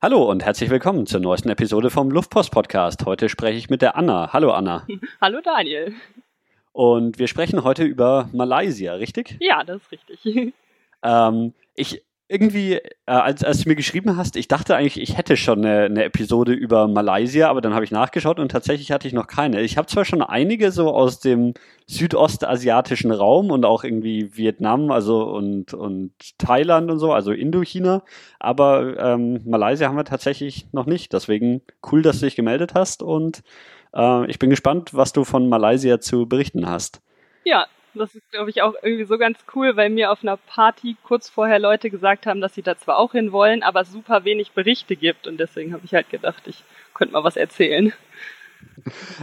Hallo und herzlich willkommen zur neuesten Episode vom Luftpost Podcast. Heute spreche ich mit der Anna. Hallo Anna. Hallo Daniel. Und wir sprechen heute über Malaysia, richtig? Ja, das ist richtig. Ähm, ich irgendwie, äh, als, als du mir geschrieben hast, ich dachte eigentlich, ich hätte schon eine, eine Episode über Malaysia, aber dann habe ich nachgeschaut und tatsächlich hatte ich noch keine. Ich habe zwar schon einige so aus dem südostasiatischen Raum und auch irgendwie Vietnam, also und, und Thailand und so, also Indochina, aber ähm, Malaysia haben wir tatsächlich noch nicht. Deswegen cool, dass du dich gemeldet hast und äh, ich bin gespannt, was du von Malaysia zu berichten hast. Ja, das ist, glaube ich, auch irgendwie so ganz cool, weil mir auf einer Party kurz vorher Leute gesagt haben, dass sie da zwar auch hin wollen, aber super wenig Berichte gibt. Und deswegen habe ich halt gedacht, ich könnte mal was erzählen.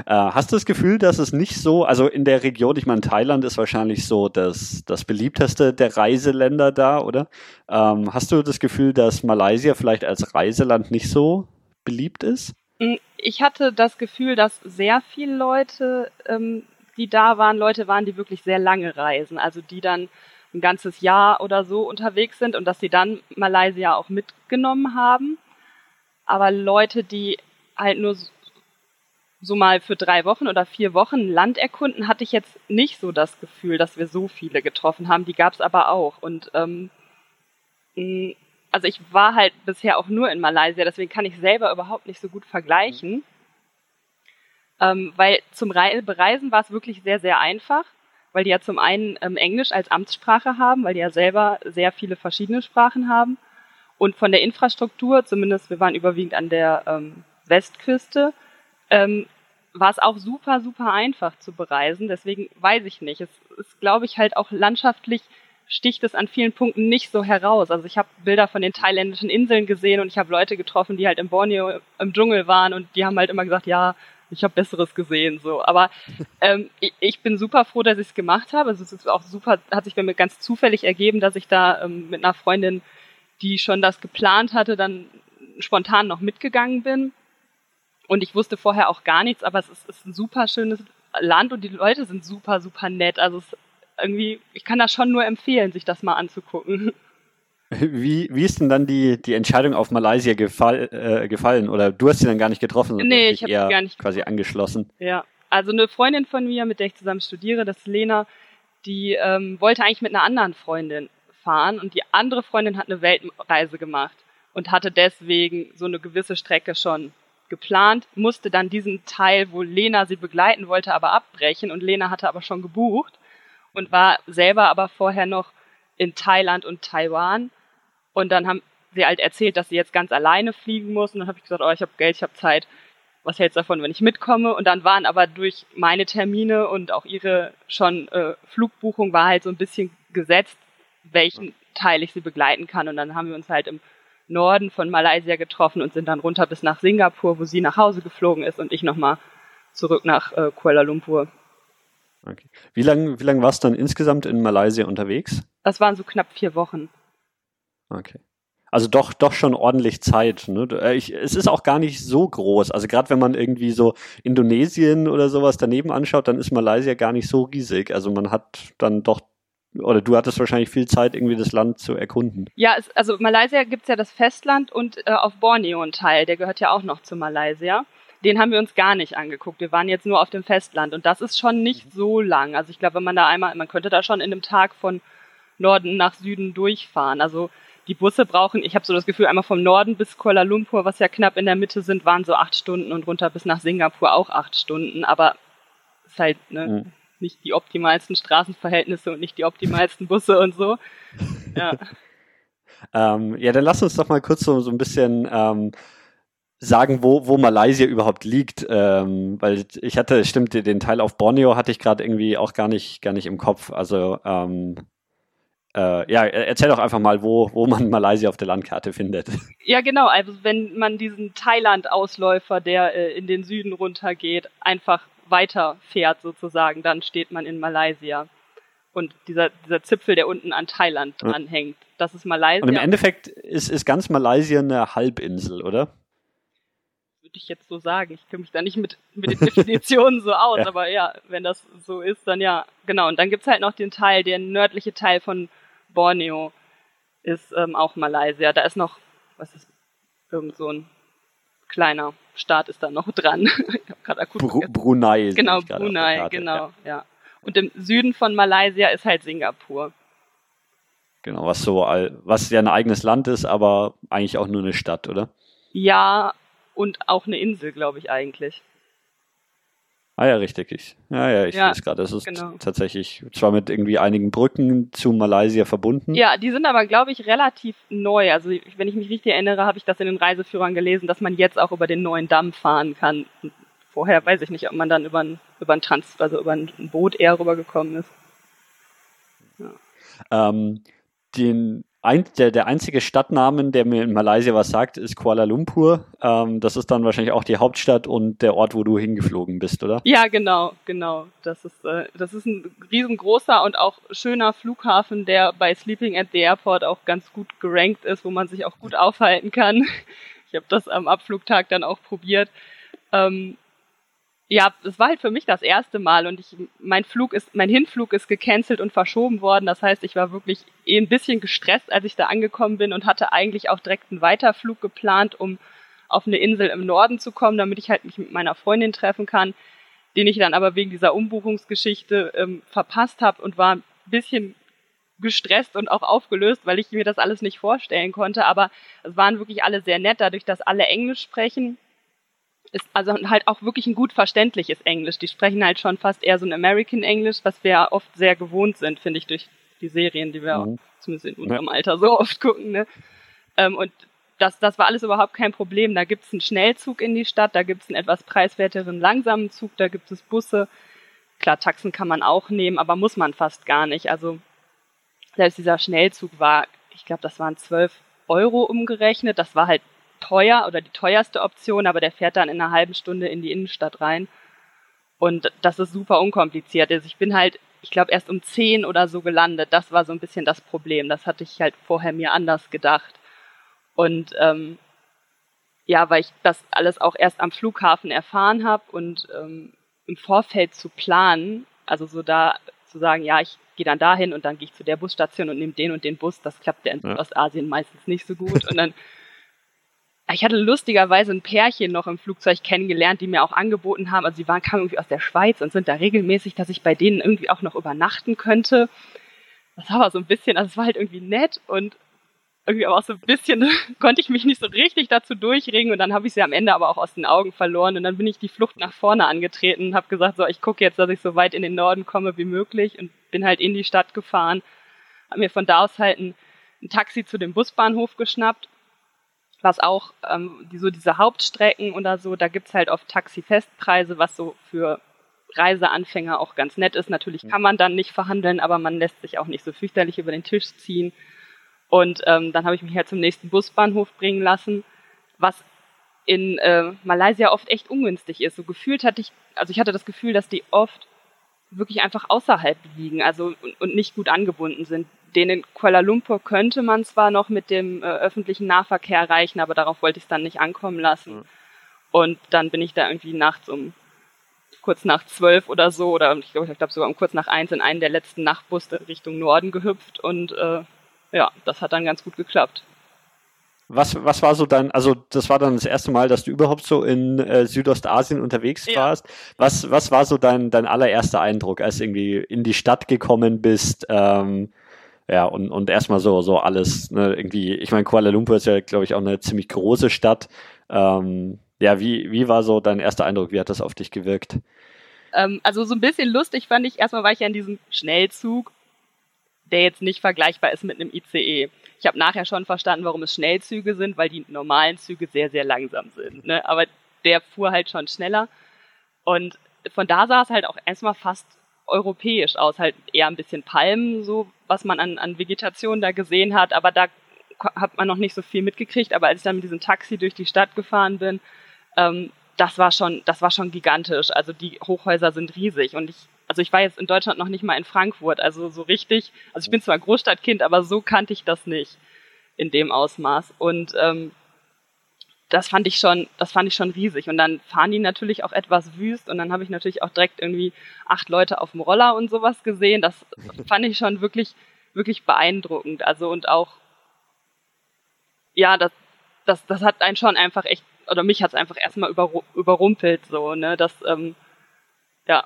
Äh, hast du das Gefühl, dass es nicht so, also in der Region, ich meine, Thailand ist wahrscheinlich so das, das beliebteste der Reiseländer da, oder? Ähm, hast du das Gefühl, dass Malaysia vielleicht als Reiseland nicht so beliebt ist? Mm, ich hatte das Gefühl, dass sehr viele Leute ähm, die da waren, Leute waren, die wirklich sehr lange reisen, also die dann ein ganzes Jahr oder so unterwegs sind und dass sie dann Malaysia auch mitgenommen haben. Aber Leute, die halt nur so mal für drei Wochen oder vier Wochen Land erkunden, hatte ich jetzt nicht so das Gefühl, dass wir so viele getroffen haben. Die gab es aber auch. Und ähm, also ich war halt bisher auch nur in Malaysia, deswegen kann ich selber überhaupt nicht so gut vergleichen. Ähm, weil zum Re Bereisen war es wirklich sehr, sehr einfach, weil die ja zum einen ähm, Englisch als Amtssprache haben, weil die ja selber sehr viele verschiedene Sprachen haben. Und von der Infrastruktur, zumindest wir waren überwiegend an der ähm, Westküste, ähm, war es auch super, super einfach zu bereisen. Deswegen weiß ich nicht. Es ist, glaube ich, halt auch landschaftlich sticht es an vielen Punkten nicht so heraus. Also ich habe Bilder von den thailändischen Inseln gesehen und ich habe Leute getroffen, die halt im Borneo im Dschungel waren und die haben halt immer gesagt, ja, ich habe Besseres gesehen, so. Aber ähm, ich, ich bin super froh, dass ich es gemacht habe. Also es ist auch super, hat sich bei mir ganz zufällig ergeben, dass ich da ähm, mit einer Freundin, die schon das geplant hatte, dann spontan noch mitgegangen bin. Und ich wusste vorher auch gar nichts, aber es ist, ist ein super schönes Land und die Leute sind super, super nett. Also es irgendwie, ich kann das schon nur empfehlen, sich das mal anzugucken. Wie, wie ist denn dann die, die Entscheidung auf Malaysia gefall, äh, gefallen? Oder du hast sie dann gar nicht getroffen? Nee, ich habe sie gar nicht quasi angeschlossen. Ja, also eine Freundin von mir, mit der ich zusammen studiere, das ist Lena, die ähm, wollte eigentlich mit einer anderen Freundin fahren und die andere Freundin hat eine Weltreise gemacht und hatte deswegen so eine gewisse Strecke schon geplant, musste dann diesen Teil, wo Lena sie begleiten wollte, aber abbrechen und Lena hatte aber schon gebucht und war selber aber vorher noch in Thailand und Taiwan und dann haben sie halt erzählt, dass sie jetzt ganz alleine fliegen muss. Und dann habe ich gesagt, oh, ich habe Geld, ich habe Zeit. Was hältst du davon, wenn ich mitkomme? Und dann waren aber durch meine Termine und auch ihre schon äh, Flugbuchung war halt so ein bisschen gesetzt, welchen Teil ich sie begleiten kann. Und dann haben wir uns halt im Norden von Malaysia getroffen und sind dann runter bis nach Singapur, wo sie nach Hause geflogen ist und ich nochmal zurück nach äh, Kuala Lumpur. Okay. Wie lange wie lang warst du dann insgesamt in Malaysia unterwegs? Das waren so knapp vier Wochen. Okay. Also doch, doch schon ordentlich Zeit. Ne? Äh, ich, es ist auch gar nicht so groß. Also gerade wenn man irgendwie so Indonesien oder sowas daneben anschaut, dann ist Malaysia gar nicht so riesig. Also man hat dann doch, oder du hattest wahrscheinlich viel Zeit, irgendwie das Land zu erkunden. Ja, es, also Malaysia gibt's ja das Festland und äh, auf Borneo ein Teil, der gehört ja auch noch zu Malaysia. Den haben wir uns gar nicht angeguckt. Wir waren jetzt nur auf dem Festland und das ist schon nicht so lang. Also ich glaube, wenn man da einmal, man könnte da schon in einem Tag von Norden nach Süden durchfahren. Also die Busse brauchen, ich habe so das Gefühl, einmal vom Norden bis Kuala Lumpur, was ja knapp in der Mitte sind, waren so acht Stunden und runter bis nach Singapur auch acht Stunden. Aber es ist halt ne, mhm. nicht die optimalsten Straßenverhältnisse und nicht die optimalsten Busse und so. Ja. ähm, ja, dann lass uns doch mal kurz so, so ein bisschen ähm, sagen, wo, wo Malaysia überhaupt liegt, ähm, weil ich hatte, stimmt, den Teil auf Borneo hatte ich gerade irgendwie auch gar nicht, gar nicht im Kopf. Also ähm, äh, ja, erzähl doch einfach mal, wo, wo man Malaysia auf der Landkarte findet. Ja, genau. Also wenn man diesen Thailand-Ausläufer, der äh, in den Süden runtergeht, einfach weiterfährt sozusagen, dann steht man in Malaysia. Und dieser, dieser Zipfel, der unten an Thailand ja. anhängt, das ist Malaysia. Und im Endeffekt ist, ist ganz Malaysia eine Halbinsel, oder? Würde ich jetzt so sagen. Ich kenne mich da nicht mit, mit den Definitionen so aus, ja. aber ja, wenn das so ist, dann ja, genau. Und dann gibt's halt noch den Teil, der nördliche Teil von Borneo ist ähm, auch Malaysia. Da ist noch, was ist Irgend so ein kleiner Staat ist da noch dran. ich hab akut Br Brunei. Genau, Brunei, genau, ja. ja. Und im Süden von Malaysia ist halt Singapur. Genau, was so, was ja ein eigenes Land ist, aber eigentlich auch nur eine Stadt, oder? Ja, und auch eine Insel, glaube ich eigentlich. Ah ja, richtig. Ich, ja, ja, ich ja, sehe es gerade. Es ist genau. tatsächlich zwar mit irgendwie einigen Brücken zu Malaysia verbunden. Ja, die sind aber, glaube ich, relativ neu. Also wenn ich mich richtig erinnere, habe ich das in den Reiseführern gelesen, dass man jetzt auch über den neuen Damm fahren kann. Vorher weiß ich nicht, ob man dann über ein, über ein Trans, also über ein Boot eher rübergekommen ist. Ja. Ähm, den ein, der, der einzige Stadtnamen, der mir in Malaysia was sagt, ist Kuala Lumpur. Ähm, das ist dann wahrscheinlich auch die Hauptstadt und der Ort, wo du hingeflogen bist, oder? Ja, genau, genau. Das ist, äh, das ist ein riesengroßer und auch schöner Flughafen, der bei Sleeping at the Airport auch ganz gut gerankt ist, wo man sich auch gut aufhalten kann. Ich habe das am Abflugtag dann auch probiert. Ähm, ja, das war halt für mich das erste Mal und ich, mein Flug ist, mein Hinflug ist gecancelt und verschoben worden. Das heißt, ich war wirklich eh ein bisschen gestresst, als ich da angekommen bin und hatte eigentlich auch direkt einen Weiterflug geplant, um auf eine Insel im Norden zu kommen, damit ich halt mich mit meiner Freundin treffen kann, den ich dann aber wegen dieser Umbuchungsgeschichte ähm, verpasst habe und war ein bisschen gestresst und auch aufgelöst, weil ich mir das alles nicht vorstellen konnte. Aber es waren wirklich alle sehr nett, dadurch, dass alle Englisch sprechen ist also halt auch wirklich ein gut verständliches Englisch. Die sprechen halt schon fast eher so ein American English, was wir ja oft sehr gewohnt sind, finde ich, durch die Serien, die wir mhm. auch, zumindest in unserem ja. Alter so oft gucken. Ne? Ähm, und das, das war alles überhaupt kein Problem. Da gibt es einen Schnellzug in die Stadt, da gibt es einen etwas preiswerteren langsamen Zug, da gibt es Busse. Klar, Taxen kann man auch nehmen, aber muss man fast gar nicht. Also selbst dieser Schnellzug war, ich glaube, das waren zwölf Euro umgerechnet. Das war halt teuer oder die teuerste Option, aber der fährt dann in einer halben Stunde in die Innenstadt rein. Und das ist super unkompliziert. Also ich bin halt, ich glaube, erst um zehn oder so gelandet. Das war so ein bisschen das Problem. Das hatte ich halt vorher mir anders gedacht. Und ähm, ja, weil ich das alles auch erst am Flughafen erfahren habe und ähm, im Vorfeld zu planen, also so da zu sagen, ja, ich gehe dann dahin und dann gehe ich zu der Busstation und nehme den und den Bus, das klappt ja in ja. Ostasien meistens nicht so gut. Und dann ich hatte lustigerweise ein Pärchen noch im Flugzeug kennengelernt, die mir auch angeboten haben, also sie waren, kamen irgendwie aus der Schweiz und sind da regelmäßig, dass ich bei denen irgendwie auch noch übernachten könnte. Das war aber so ein bisschen, also es war halt irgendwie nett und irgendwie aber auch so ein bisschen konnte ich mich nicht so richtig dazu durchringen. Und dann habe ich sie am Ende aber auch aus den Augen verloren. Und dann bin ich die Flucht nach vorne angetreten und habe gesagt, so ich gucke jetzt, dass ich so weit in den Norden komme wie möglich und bin halt in die Stadt gefahren, habe mir von da aus halt ein, ein Taxi zu dem Busbahnhof geschnappt was auch ähm, die, so diese Hauptstrecken oder so, da gibt's halt oft Taxi-Festpreise, was so für Reiseanfänger auch ganz nett ist. Natürlich kann man dann nicht verhandeln, aber man lässt sich auch nicht so fürchterlich über den Tisch ziehen. Und ähm, dann habe ich mich halt zum nächsten Busbahnhof bringen lassen, was in äh, Malaysia oft echt ungünstig ist. So gefühlt hatte ich, also ich hatte das Gefühl, dass die oft wirklich einfach außerhalb liegen, also und, nicht gut angebunden sind den in Kuala Lumpur könnte man zwar noch mit dem äh, öffentlichen Nahverkehr erreichen, aber darauf wollte ich es dann nicht ankommen lassen. Mhm. Und dann bin ich da irgendwie nachts um kurz nach zwölf oder so, oder ich glaube, ich glaube sogar um kurz nach eins in einen der letzten Nachtbusse Richtung Norden gehüpft und äh, ja, das hat dann ganz gut geklappt. Was, was war so dein, also das war dann das erste Mal, dass du überhaupt so in äh, Südostasien unterwegs ja. warst. Was, was war so dein, dein allererster Eindruck, als du irgendwie in die Stadt gekommen bist? Ähm, ja, und, und erstmal so, so alles, ne, irgendwie, ich meine, Kuala Lumpur ist ja, glaube ich, auch eine ziemlich große Stadt. Ähm, ja, wie, wie war so dein erster Eindruck? Wie hat das auf dich gewirkt? Ähm, also so ein bisschen lustig fand ich, erstmal war ich ja in diesem Schnellzug, der jetzt nicht vergleichbar ist mit einem ICE. Ich habe nachher schon verstanden, warum es Schnellzüge sind, weil die normalen Züge sehr, sehr langsam sind. Ne? Aber der fuhr halt schon schneller. Und von da sah es halt auch erstmal fast europäisch aus, halt eher ein bisschen Palmen, so was man an, an Vegetation da gesehen hat, aber da hat man noch nicht so viel mitgekriegt. Aber als ich dann mit diesem Taxi durch die Stadt gefahren bin, ähm, das war schon, das war schon gigantisch. Also die Hochhäuser sind riesig und ich, also ich war jetzt in Deutschland noch nicht mal in Frankfurt, also so richtig. Also ich bin zwar Großstadtkind, aber so kannte ich das nicht in dem Ausmaß. Und ähm, das fand ich schon, das fand ich schon riesig. Und dann fahren die natürlich auch etwas wüst und dann habe ich natürlich auch direkt irgendwie acht Leute auf dem Roller und sowas gesehen. Das fand ich schon wirklich, wirklich beeindruckend. Also und auch, ja, das, das, das hat einen schon einfach echt, oder mich hat es einfach erstmal über, überrumpelt, so, ne, das, ähm, ja.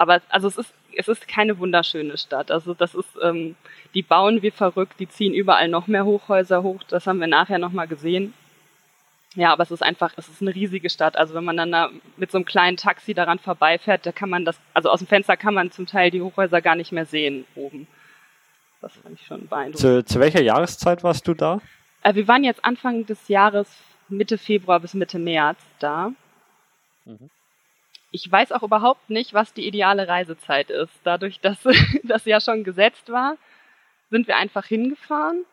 Aber, also es ist, es ist keine wunderschöne Stadt. Also das ist, ähm, die bauen wie verrückt, die ziehen überall noch mehr Hochhäuser hoch, das haben wir nachher nochmal gesehen. Ja, aber es ist einfach, es ist eine riesige Stadt. Also wenn man dann da mit so einem kleinen Taxi daran vorbeifährt, da kann man das, also aus dem Fenster kann man zum Teil die Hochhäuser gar nicht mehr sehen oben. Das fand ich schon beeindruckend. Zu, zu welcher Jahreszeit warst du da? Äh, wir waren jetzt Anfang des Jahres, Mitte Februar bis Mitte März da. Mhm. Ich weiß auch überhaupt nicht, was die ideale Reisezeit ist. Dadurch, dass das ja schon gesetzt war, sind wir einfach hingefahren.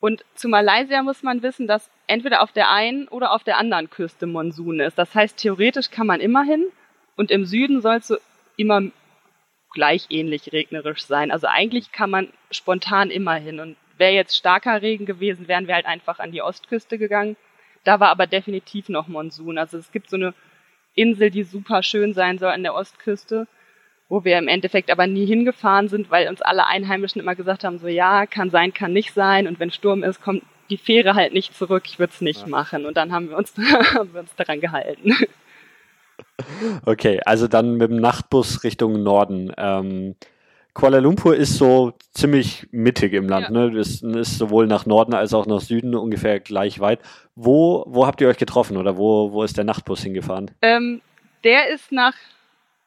Und zu Malaysia muss man wissen, dass entweder auf der einen oder auf der anderen Küste Monsun ist. Das heißt, theoretisch kann man immer hin und im Süden soll es so immer gleich ähnlich regnerisch sein. Also eigentlich kann man spontan immer hin. Und wäre jetzt starker Regen gewesen, wären wir halt einfach an die Ostküste gegangen. Da war aber definitiv noch Monsun. Also es gibt so eine Insel, die super schön sein soll an der Ostküste, wo wir im Endeffekt aber nie hingefahren sind, weil uns alle Einheimischen immer gesagt haben, so ja, kann sein, kann nicht sein. Und wenn Sturm ist, kommt die Fähre halt nicht zurück, ich würde es nicht ja. machen. Und dann haben wir uns, haben wir uns daran gehalten. Okay, also dann mit dem Nachtbus Richtung Norden. Ähm, Kuala Lumpur ist so ziemlich mittig im Land, ja. ne? Das ist sowohl nach Norden als auch nach Süden ungefähr gleich weit. Wo, wo habt ihr euch getroffen oder wo, wo ist der Nachtbus hingefahren? Ähm, der ist nach,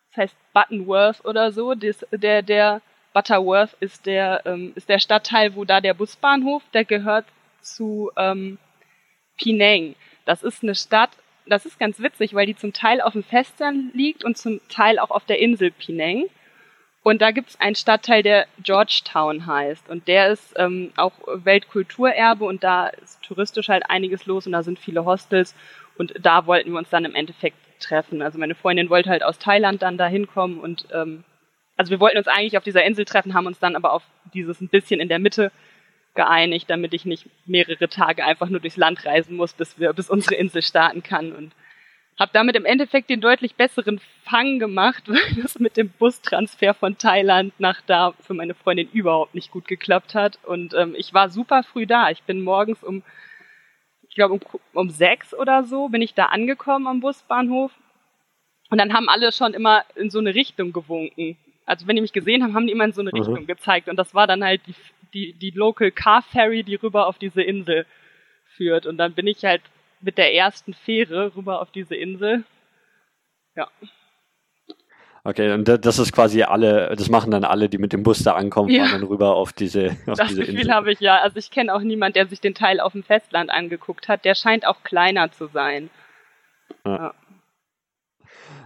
das heißt Buttonworth oder so, das, der, der Butterworth ist der, ähm, ist der Stadtteil, wo da der Busbahnhof, der gehört zu ähm, Penang. Das ist eine Stadt, das ist ganz witzig, weil die zum Teil auf dem Festland liegt und zum Teil auch auf der Insel Penang. Und da gibt es einen Stadtteil, der Georgetown heißt. Und der ist ähm, auch Weltkulturerbe und da ist touristisch halt einiges los und da sind viele Hostels. Und da wollten wir uns dann im Endeffekt treffen. Also meine Freundin wollte halt aus Thailand dann da hinkommen und ähm, also wir wollten uns eigentlich auf dieser Insel treffen, haben uns dann aber auf dieses ein bisschen in der Mitte geeinigt, damit ich nicht mehrere Tage einfach nur durchs Land reisen muss, bis wir, bis unsere Insel starten kann. Und habe damit im Endeffekt den deutlich besseren Fang gemacht, weil das mit dem Bustransfer von Thailand nach da für meine Freundin überhaupt nicht gut geklappt hat. Und ähm, ich war super früh da. Ich bin morgens um, ich glaube um, um sechs oder so, bin ich da angekommen am Busbahnhof. Und dann haben alle schon immer in so eine Richtung gewunken. Also wenn die mich gesehen haben, haben die immer in so eine mhm. Richtung gezeigt. Und das war dann halt die, die, die Local Car Ferry, die rüber auf diese Insel führt. Und dann bin ich halt mit der ersten Fähre rüber auf diese Insel. Ja. Okay, und das ist quasi alle, das machen dann alle, die mit dem Bus da ankommen, ja. fahren dann rüber auf diese, auf das diese Gefühl Insel. habe ich ja. Also ich kenne auch niemanden, der sich den Teil auf dem Festland angeguckt hat. Der scheint auch kleiner zu sein. Ja. ja.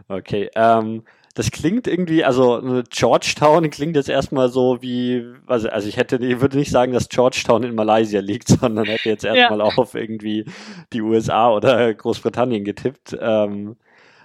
Okay, ähm, das klingt irgendwie, also Georgetown klingt jetzt erstmal so wie, also, also ich hätte, ich würde nicht sagen, dass Georgetown in Malaysia liegt, sondern hätte jetzt erstmal ja. auf irgendwie die USA oder Großbritannien getippt. Ähm,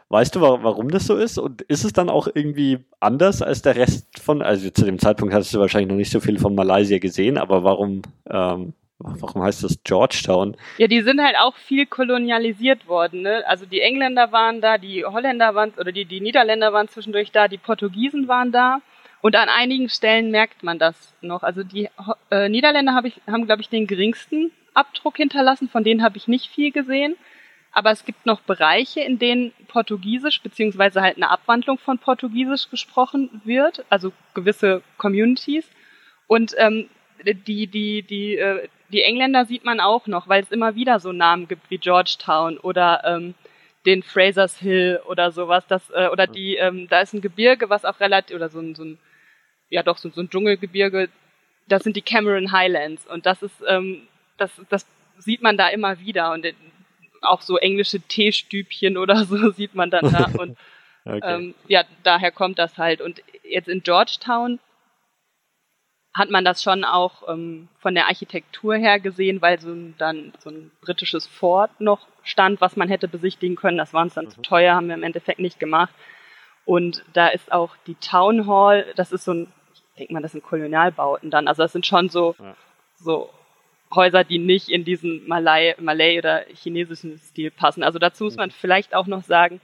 weißt du, warum das so ist? Und ist es dann auch irgendwie anders als der Rest von, also zu dem Zeitpunkt hattest du wahrscheinlich noch nicht so viel von Malaysia gesehen, aber warum, ähm, Warum heißt das Georgetown? Ja, die sind halt auch viel kolonialisiert worden. Ne? Also die Engländer waren da, die Holländer waren, oder die, die Niederländer waren zwischendurch da, die Portugiesen waren da. Und an einigen Stellen merkt man das noch. Also die äh, Niederländer hab ich, haben, glaube ich, den geringsten Abdruck hinterlassen. Von denen habe ich nicht viel gesehen. Aber es gibt noch Bereiche, in denen Portugiesisch beziehungsweise halt eine Abwandlung von Portugiesisch gesprochen wird, also gewisse Communities. Und ähm, die, die, die, äh, die Engländer sieht man auch noch, weil es immer wieder so Namen gibt wie Georgetown oder ähm, den Fraser's Hill oder sowas. Das, äh, oder die, ähm, da ist ein Gebirge, was auch relativ, oder so ein, so ein ja doch, so, so ein Dschungelgebirge, das sind die Cameron Highlands. Und das ist, ähm, das, das sieht man da immer wieder. Und auch so englische Teestübchen oder so sieht man dann da. Und okay. ähm, ja, daher kommt das halt. Und jetzt in Georgetown hat man das schon auch ähm, von der Architektur her gesehen, weil so ein, dann so ein britisches Fort noch stand, was man hätte besichtigen können. Das war uns dann mhm. zu teuer, haben wir im Endeffekt nicht gemacht. Und da ist auch die Town Hall, das ist so ein, ich denke mal, das sind Kolonialbauten dann. Also das sind schon so, ja. so Häuser, die nicht in diesen Malay, Malay oder chinesischen Stil passen. Also dazu muss mhm. man vielleicht auch noch sagen,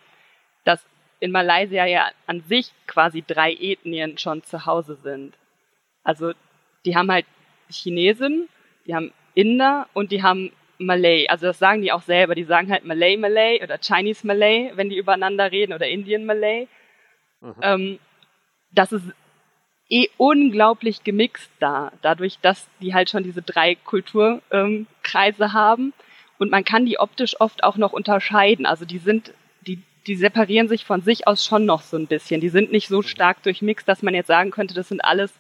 dass in Malaysia ja an sich quasi drei Ethnien schon zu Hause sind. Also die haben halt Chinesen, die haben Inder und die haben Malay. Also das sagen die auch selber. Die sagen halt Malay Malay oder Chinese Malay, wenn die übereinander reden oder Indian Malay. Mhm. Ähm, das ist eh unglaublich gemixt da, dadurch, dass die halt schon diese drei Kulturkreise ähm, haben. Und man kann die optisch oft auch noch unterscheiden. Also die sind, die, die separieren sich von sich aus schon noch so ein bisschen. Die sind nicht so mhm. stark durchmixt, dass man jetzt sagen könnte, das sind alles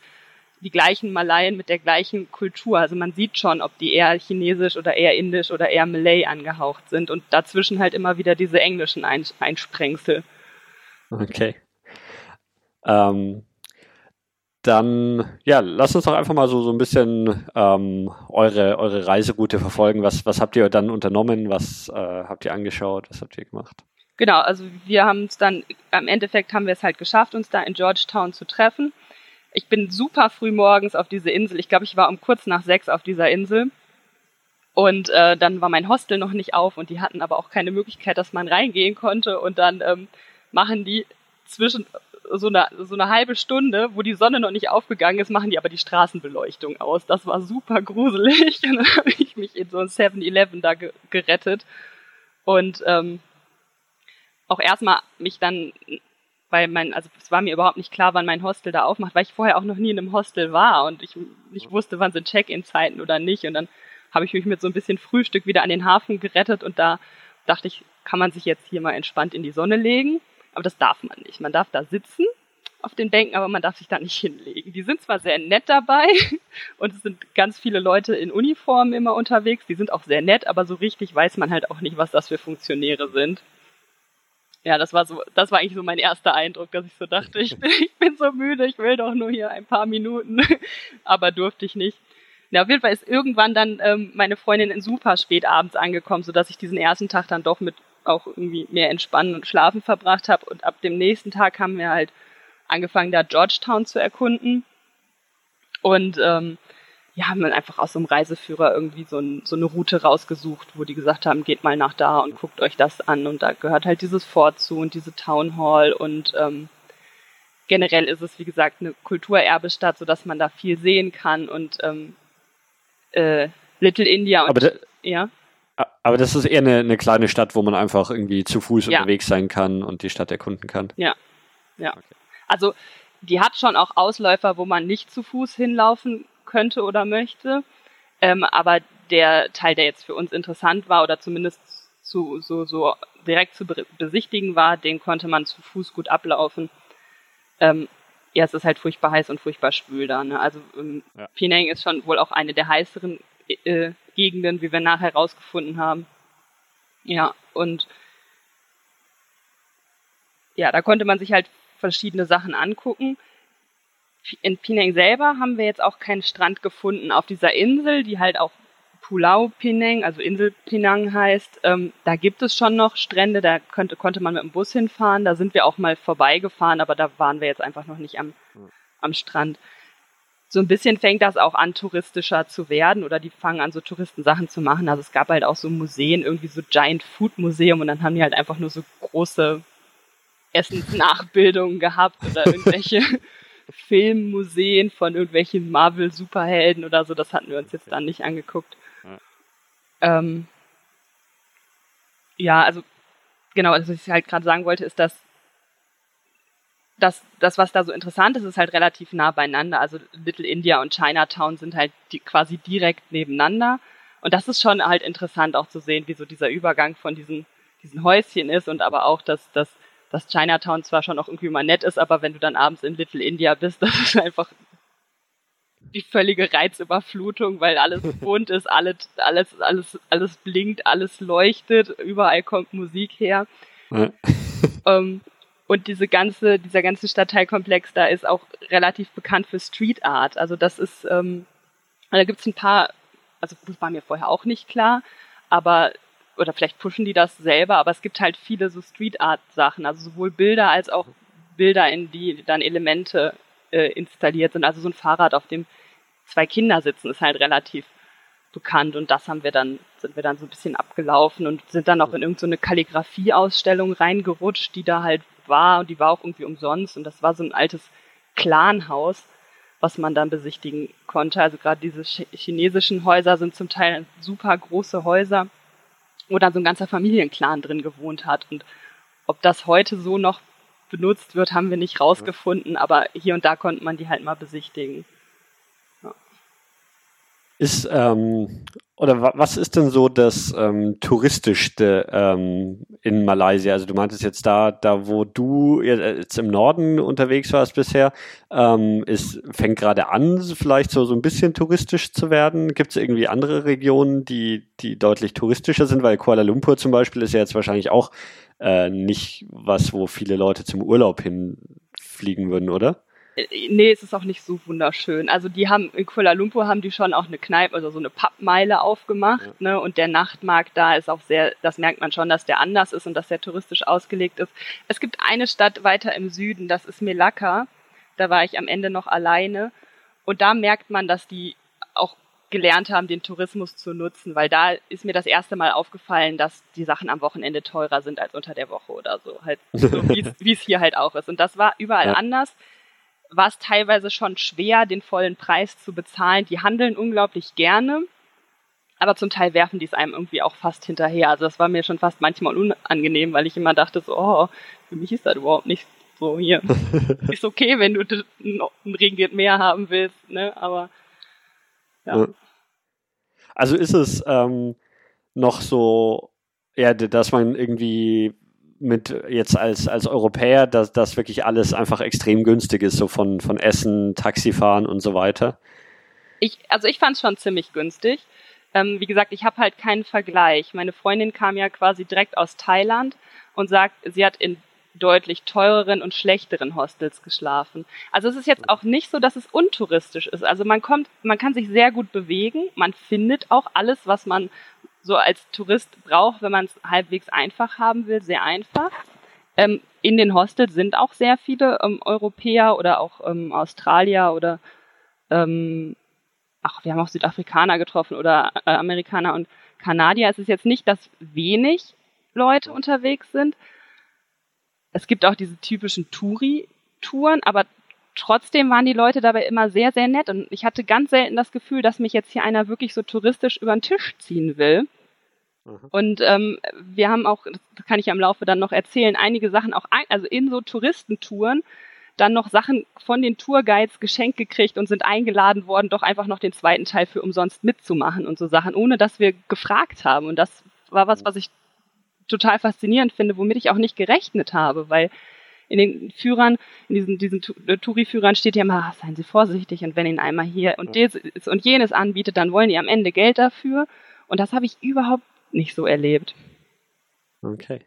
die gleichen Malayen mit der gleichen Kultur. Also man sieht schon, ob die eher chinesisch oder eher indisch oder eher Malay angehaucht sind und dazwischen halt immer wieder diese englischen Einsprengsel. Okay. Ähm, dann, ja, lasst uns doch einfach mal so, so ein bisschen ähm, eure, eure Reiseroute verfolgen. Was, was habt ihr dann unternommen? Was äh, habt ihr angeschaut? Was habt ihr gemacht? Genau, also wir haben es dann, am Endeffekt haben wir es halt geschafft, uns da in Georgetown zu treffen. Ich bin super früh morgens auf diese Insel. Ich glaube, ich war um kurz nach sechs auf dieser Insel. Und äh, dann war mein Hostel noch nicht auf und die hatten aber auch keine Möglichkeit, dass man reingehen konnte. Und dann ähm, machen die zwischen so eine, so eine halbe Stunde, wo die Sonne noch nicht aufgegangen ist, machen die aber die Straßenbeleuchtung aus. Das war super gruselig. Und dann habe ich mich in so ein 7-Eleven da ge gerettet. Und ähm, auch erstmal mich dann, weil mein, also es war mir überhaupt nicht klar, wann mein Hostel da aufmacht, weil ich vorher auch noch nie in einem Hostel war und ich nicht wusste, wann sind Check-in-Zeiten oder nicht. Und dann habe ich mich mit so ein bisschen Frühstück wieder an den Hafen gerettet und da dachte ich, kann man sich jetzt hier mal entspannt in die Sonne legen. Aber das darf man nicht. Man darf da sitzen auf den Bänken, aber man darf sich da nicht hinlegen. Die sind zwar sehr nett dabei und es sind ganz viele Leute in Uniformen immer unterwegs, die sind auch sehr nett, aber so richtig weiß man halt auch nicht, was das für Funktionäre sind. Ja, das war so, das war eigentlich so mein erster Eindruck, dass ich so dachte, ich bin, ich bin so müde, ich will doch nur hier ein paar Minuten, aber durfte ich nicht. Ja, auf jeden Fall ist irgendwann dann ähm, meine Freundin in super spät abends angekommen, sodass ich diesen ersten Tag dann doch mit auch irgendwie mehr Entspannen und Schlafen verbracht habe. Und ab dem nächsten Tag haben wir halt angefangen, da Georgetown zu erkunden. Und ähm, ja, haben dann einfach aus so einem Reiseführer irgendwie so, ein, so eine Route rausgesucht, wo die gesagt haben, geht mal nach da und guckt euch das an. Und da gehört halt dieses Fort zu und diese Town Hall und ähm, generell ist es, wie gesagt, eine Kulturerbestadt, sodass man da viel sehen kann und ähm, äh, Little India und Aber ja. Aber das ist eher eine, eine, kleine Stadt, wo man einfach irgendwie zu Fuß ja. unterwegs sein kann und die Stadt erkunden kann. Ja, ja. Okay. Also die hat schon auch Ausläufer, wo man nicht zu Fuß hinlaufen könnte oder möchte. Ähm, aber der Teil, der jetzt für uns interessant war oder zumindest zu, so, so direkt zu besichtigen war, den konnte man zu Fuß gut ablaufen. Ähm, ja, es ist halt furchtbar heiß und furchtbar schwül da. Ne? Also ähm, ja. Penang ist schon wohl auch eine der heißeren äh, Gegenden, wie wir nachher herausgefunden haben. Ja, und ja, da konnte man sich halt verschiedene Sachen angucken. In Penang selber haben wir jetzt auch keinen Strand gefunden auf dieser Insel, die halt auch Pulau Penang, also Insel Penang heißt. Ähm, da gibt es schon noch Strände, da könnte, konnte man mit dem Bus hinfahren. Da sind wir auch mal vorbeigefahren, aber da waren wir jetzt einfach noch nicht am, am Strand so ein bisschen fängt das auch an, touristischer zu werden oder die fangen an, so Touristensachen zu machen. Also es gab halt auch so Museen, irgendwie so Giant Food Museum und dann haben die halt einfach nur so große Essensnachbildungen gehabt oder irgendwelche Filmmuseen von irgendwelchen Marvel-Superhelden oder so. Das hatten wir uns jetzt dann nicht angeguckt. Ja, ähm, ja also genau, was ich halt gerade sagen wollte, ist, dass das, das, was da so interessant ist, ist halt relativ nah beieinander. Also Little India und Chinatown sind halt die, quasi direkt nebeneinander. Und das ist schon halt interessant auch zu sehen, wie so dieser Übergang von diesen, diesen Häuschen ist und aber auch, dass, dass, dass Chinatown zwar schon auch irgendwie mal nett ist, aber wenn du dann abends in Little India bist, das ist einfach die völlige Reizüberflutung, weil alles bunt ist, alles, alles, alles, alles blinkt, alles leuchtet, überall kommt Musik her. Ja. ähm, und diese ganze, dieser ganze Stadtteilkomplex da ist auch relativ bekannt für Street Art. Also das ist, ähm, da gibt es ein paar, also das war mir vorher auch nicht klar, aber oder vielleicht pushen die das selber, aber es gibt halt viele so Street Art Sachen, also sowohl Bilder als auch Bilder, in die dann Elemente äh, installiert sind. Also so ein Fahrrad, auf dem zwei Kinder sitzen, ist halt relativ bekannt und das haben wir dann, sind wir dann so ein bisschen abgelaufen und sind dann auch in irgendeine so Kalligrafie-Ausstellung reingerutscht, die da halt war und die war auch irgendwie umsonst und das war so ein altes Clanhaus was man dann besichtigen konnte. Also gerade diese chinesischen Häuser sind zum Teil super große Häuser, wo dann so ein ganzer Familienclan drin gewohnt hat. Und ob das heute so noch benutzt wird, haben wir nicht rausgefunden, aber hier und da konnte man die halt mal besichtigen. Ist, ähm, oder was ist denn so das ähm, touristischste ähm, in Malaysia? Also du meintest jetzt da, da wo du jetzt im Norden unterwegs warst bisher, ähm, ist, fängt gerade an, vielleicht so, so ein bisschen touristisch zu werden. Gibt es irgendwie andere Regionen, die, die deutlich touristischer sind? Weil Kuala Lumpur zum Beispiel ist ja jetzt wahrscheinlich auch äh, nicht was, wo viele Leute zum Urlaub hinfliegen würden, oder? Äh, nee, es ist auch nicht so wunderschön. Also die haben in Kuala Lumpur haben die schon auch eine Kneipe, also so eine Pappmeile aufgemacht, ja. ne? Und der Nachtmarkt da ist auch sehr, das merkt man schon, dass der anders ist und dass der touristisch ausgelegt ist. Es gibt eine Stadt weiter im Süden, das ist Melaka. Da war ich am Ende noch alleine. Und da merkt man, dass die auch gelernt haben, den Tourismus zu nutzen, weil da ist mir das erste Mal aufgefallen, dass die Sachen am Wochenende teurer sind als unter der Woche oder so, halt so wie es hier halt auch ist. Und das war überall ja. anders war es teilweise schon schwer, den vollen Preis zu bezahlen. Die handeln unglaublich gerne, aber zum Teil werfen die es einem irgendwie auch fast hinterher. Also das war mir schon fast manchmal unangenehm, weil ich immer dachte so, oh, für mich ist das überhaupt nicht so hier. ist okay, wenn du ein Ringgit mehr haben willst, ne? Aber ja. Also ist es ähm, noch so, ja, dass man irgendwie mit jetzt als, als Europäer, dass das wirklich alles einfach extrem günstig ist, so von, von Essen, Taxifahren und so weiter? Ich, also ich fand es schon ziemlich günstig. Ähm, wie gesagt, ich habe halt keinen Vergleich. Meine Freundin kam ja quasi direkt aus Thailand und sagt, sie hat in deutlich teureren und schlechteren Hostels geschlafen. Also es ist jetzt auch nicht so, dass es untouristisch ist. Also man kommt, man kann sich sehr gut bewegen, man findet auch alles, was man so als Tourist braucht, wenn man es halbwegs einfach haben will, sehr einfach. Ähm, in den Hostels sind auch sehr viele ähm, Europäer oder auch ähm, Australier oder ähm, ach, wir haben auch Südafrikaner getroffen oder äh, Amerikaner und Kanadier. Es ist jetzt nicht, dass wenig Leute unterwegs sind. Es gibt auch diese typischen Touri-Touren, aber trotzdem waren die Leute dabei immer sehr, sehr nett und ich hatte ganz selten das Gefühl, dass mich jetzt hier einer wirklich so touristisch über den Tisch ziehen will. Mhm. Und ähm, wir haben auch, das kann ich ja im Laufe dann noch erzählen, einige Sachen auch, ein, also in so Touristentouren dann noch Sachen von den Tourguides geschenkt gekriegt und sind eingeladen worden, doch einfach noch den zweiten Teil für umsonst mitzumachen und so Sachen, ohne dass wir gefragt haben. Und das war was, was ich total faszinierend finde, womit ich auch nicht gerechnet habe, weil in den Führern, in diesen, diesen äh, Touri-Führern steht ja immer, ah, seien Sie vorsichtig und wenn Ihnen einmal hier und dieses und jenes anbietet, dann wollen die am Ende Geld dafür. Und das habe ich überhaupt nicht so erlebt. Okay.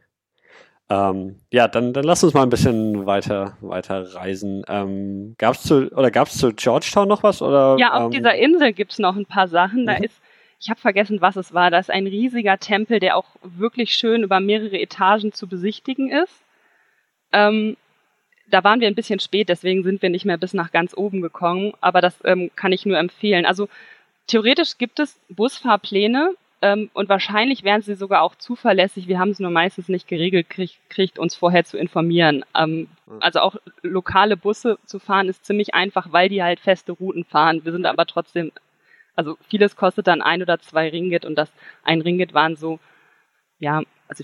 Ähm, ja, dann, dann lass uns mal ein bisschen weiter, weiter reisen. Ähm, gab's zu, oder gab es zu Georgetown noch was? Oder, ja, auf ähm, dieser Insel gibt es noch ein paar Sachen. Da mhm. ist, ich habe vergessen, was es war. Da ist ein riesiger Tempel, der auch wirklich schön über mehrere Etagen zu besichtigen ist. Ähm, da waren wir ein bisschen spät, deswegen sind wir nicht mehr bis nach ganz oben gekommen, aber das ähm, kann ich nur empfehlen. Also theoretisch gibt es Busfahrpläne ähm, und wahrscheinlich wären sie sogar auch zuverlässig. Wir haben es nur meistens nicht geregelt kriegt, kriegt uns vorher zu informieren. Ähm, also auch lokale Busse zu fahren ist ziemlich einfach, weil die halt feste Routen fahren. Wir sind aber trotzdem, also vieles kostet dann ein oder zwei Ringgit und das ein Ringgit waren so, ja, also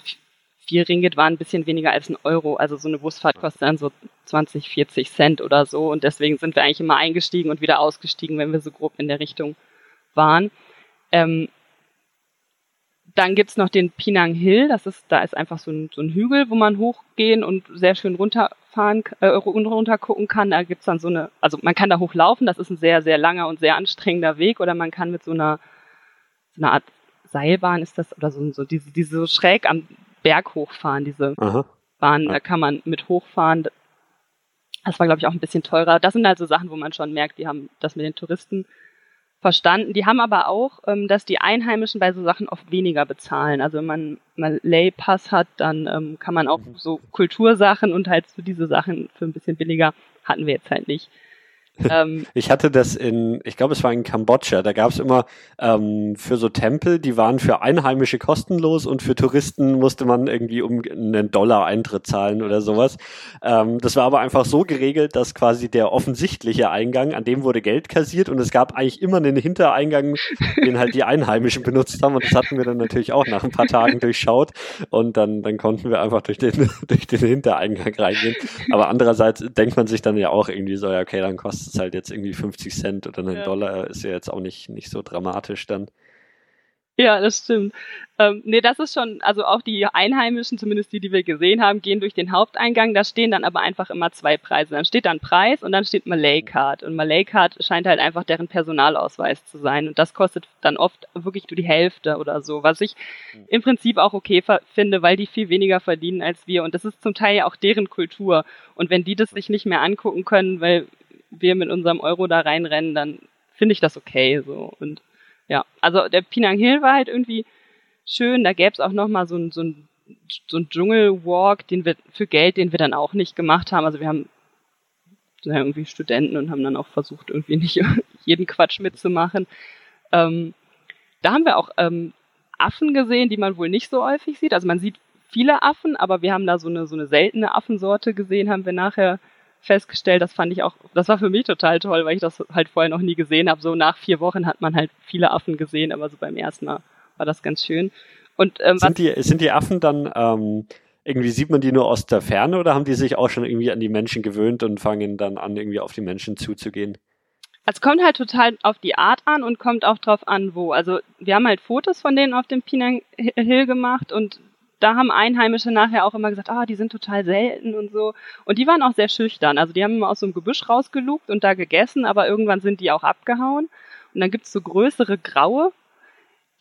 vier Ringgit waren ein bisschen weniger als ein Euro. Also so eine Busfahrt kostet dann so 20, 40 Cent oder so. Und deswegen sind wir eigentlich immer eingestiegen und wieder ausgestiegen, wenn wir so grob in der Richtung waren. Ähm, dann gibt's noch den Pinang Hill, das ist, da ist einfach so ein, so ein Hügel, wo man hochgehen und sehr schön runterfahren, äh, runter gucken kann. Da gibt's dann so eine, also man kann da hochlaufen, das ist ein sehr, sehr langer und sehr anstrengender Weg, oder man kann mit so einer, so einer Art Seilbahn ist das, oder so, so diese, diese so schräg am Berg hochfahren, diese Aha. Bahn, da kann man mit hochfahren. Das war, glaube ich, auch ein bisschen teurer. Das sind also Sachen, wo man schon merkt, die haben das mit den Touristen verstanden. Die haben aber auch, ähm, dass die Einheimischen bei so Sachen oft weniger bezahlen. Also wenn man Malay-Pass hat, dann ähm, kann man auch mhm. so Kultursachen und halt so diese Sachen für ein bisschen billiger hatten wir jetzt halt nicht. Ähm, ich hatte das in, ich glaube, es war in Kambodscha. Da gab es immer ähm, für so Tempel, die waren für Einheimische kostenlos und für Touristen musste man irgendwie um einen Dollar Eintritt zahlen oder sowas. Ähm, das war aber einfach so geregelt, dass quasi der offensichtliche Eingang, an dem wurde Geld kassiert und es gab eigentlich immer einen Hintereingang, den halt die Einheimischen benutzt haben und das hatten wir dann natürlich auch nach ein paar Tagen durchschaut und dann, dann konnten wir einfach durch den, durch den Hintereingang reingehen. Aber andererseits denkt man sich dann ja auch irgendwie so, ja, okay, dann kostet es halt jetzt irgendwie 50 Cent oder einen ja. Dollar, ist ja jetzt auch nicht, nicht so dramatisch dann. Ja, das stimmt. Ähm, nee, das ist schon, also auch die Einheimischen, zumindest die, die wir gesehen haben, gehen durch den Haupteingang. Da stehen dann aber einfach immer zwei Preise. Dann steht dann Preis und dann steht Malay Card. Und Malay Card scheint halt einfach deren Personalausweis zu sein. Und das kostet dann oft wirklich nur die Hälfte oder so, was ich hm. im Prinzip auch okay finde, weil die viel weniger verdienen als wir. Und das ist zum Teil ja auch deren Kultur. Und wenn die das sich nicht mehr angucken können, weil wir mit unserem Euro da reinrennen, dann finde ich das okay so. Und ja, also der Pinang Hill war halt irgendwie schön. Da gäbe es auch nochmal so ein, so ein so ein Dschungelwalk, den wir für Geld, den wir dann auch nicht gemacht haben. Also wir haben sind ja irgendwie Studenten und haben dann auch versucht, irgendwie nicht jeden Quatsch mitzumachen. Ähm, da haben wir auch ähm, Affen gesehen, die man wohl nicht so häufig sieht. Also man sieht viele Affen, aber wir haben da so eine, so eine seltene Affensorte gesehen, haben wir nachher festgestellt, das fand ich auch, das war für mich total toll, weil ich das halt vorher noch nie gesehen habe. So nach vier Wochen hat man halt viele Affen gesehen, aber so beim ersten Mal war das ganz schön. Und, ähm, sind, die, sind die Affen dann, ähm, irgendwie sieht man die nur aus der Ferne oder haben die sich auch schon irgendwie an die Menschen gewöhnt und fangen dann an, irgendwie auf die Menschen zuzugehen? Es kommt halt total auf die Art an und kommt auch drauf an, wo. Also wir haben halt Fotos von denen auf dem Penang Hill gemacht und da haben Einheimische nachher auch immer gesagt, ah, die sind total selten und so. Und die waren auch sehr schüchtern. Also die haben immer aus so einem Gebüsch rausgelugt und da gegessen, aber irgendwann sind die auch abgehauen. Und dann gibt's so größere Graue,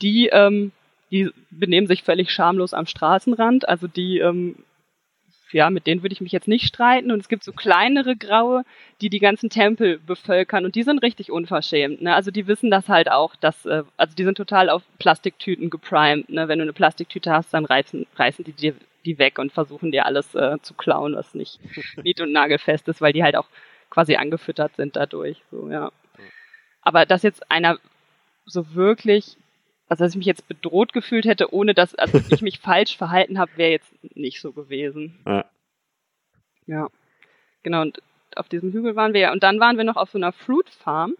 die, ähm, die benehmen sich völlig schamlos am Straßenrand. Also die ähm, ja, mit denen würde ich mich jetzt nicht streiten. Und es gibt so kleinere Graue, die die ganzen Tempel bevölkern und die sind richtig unverschämt. Ne? Also die wissen das halt auch, dass, äh, also die sind total auf Plastiktüten geprimed. Ne? Wenn du eine Plastiktüte hast, dann reißen, reißen die dir die weg und versuchen dir alles äh, zu klauen, was nicht nied- und nagelfest ist, weil die halt auch quasi angefüttert sind dadurch. So, ja. Aber dass jetzt einer so wirklich also dass ich mich jetzt bedroht gefühlt hätte, ohne dass also ich mich falsch verhalten habe, wäre jetzt nicht so gewesen. Ja. ja. Genau, und auf diesem Hügel waren wir ja. Und dann waren wir noch auf so einer Fruit Farm.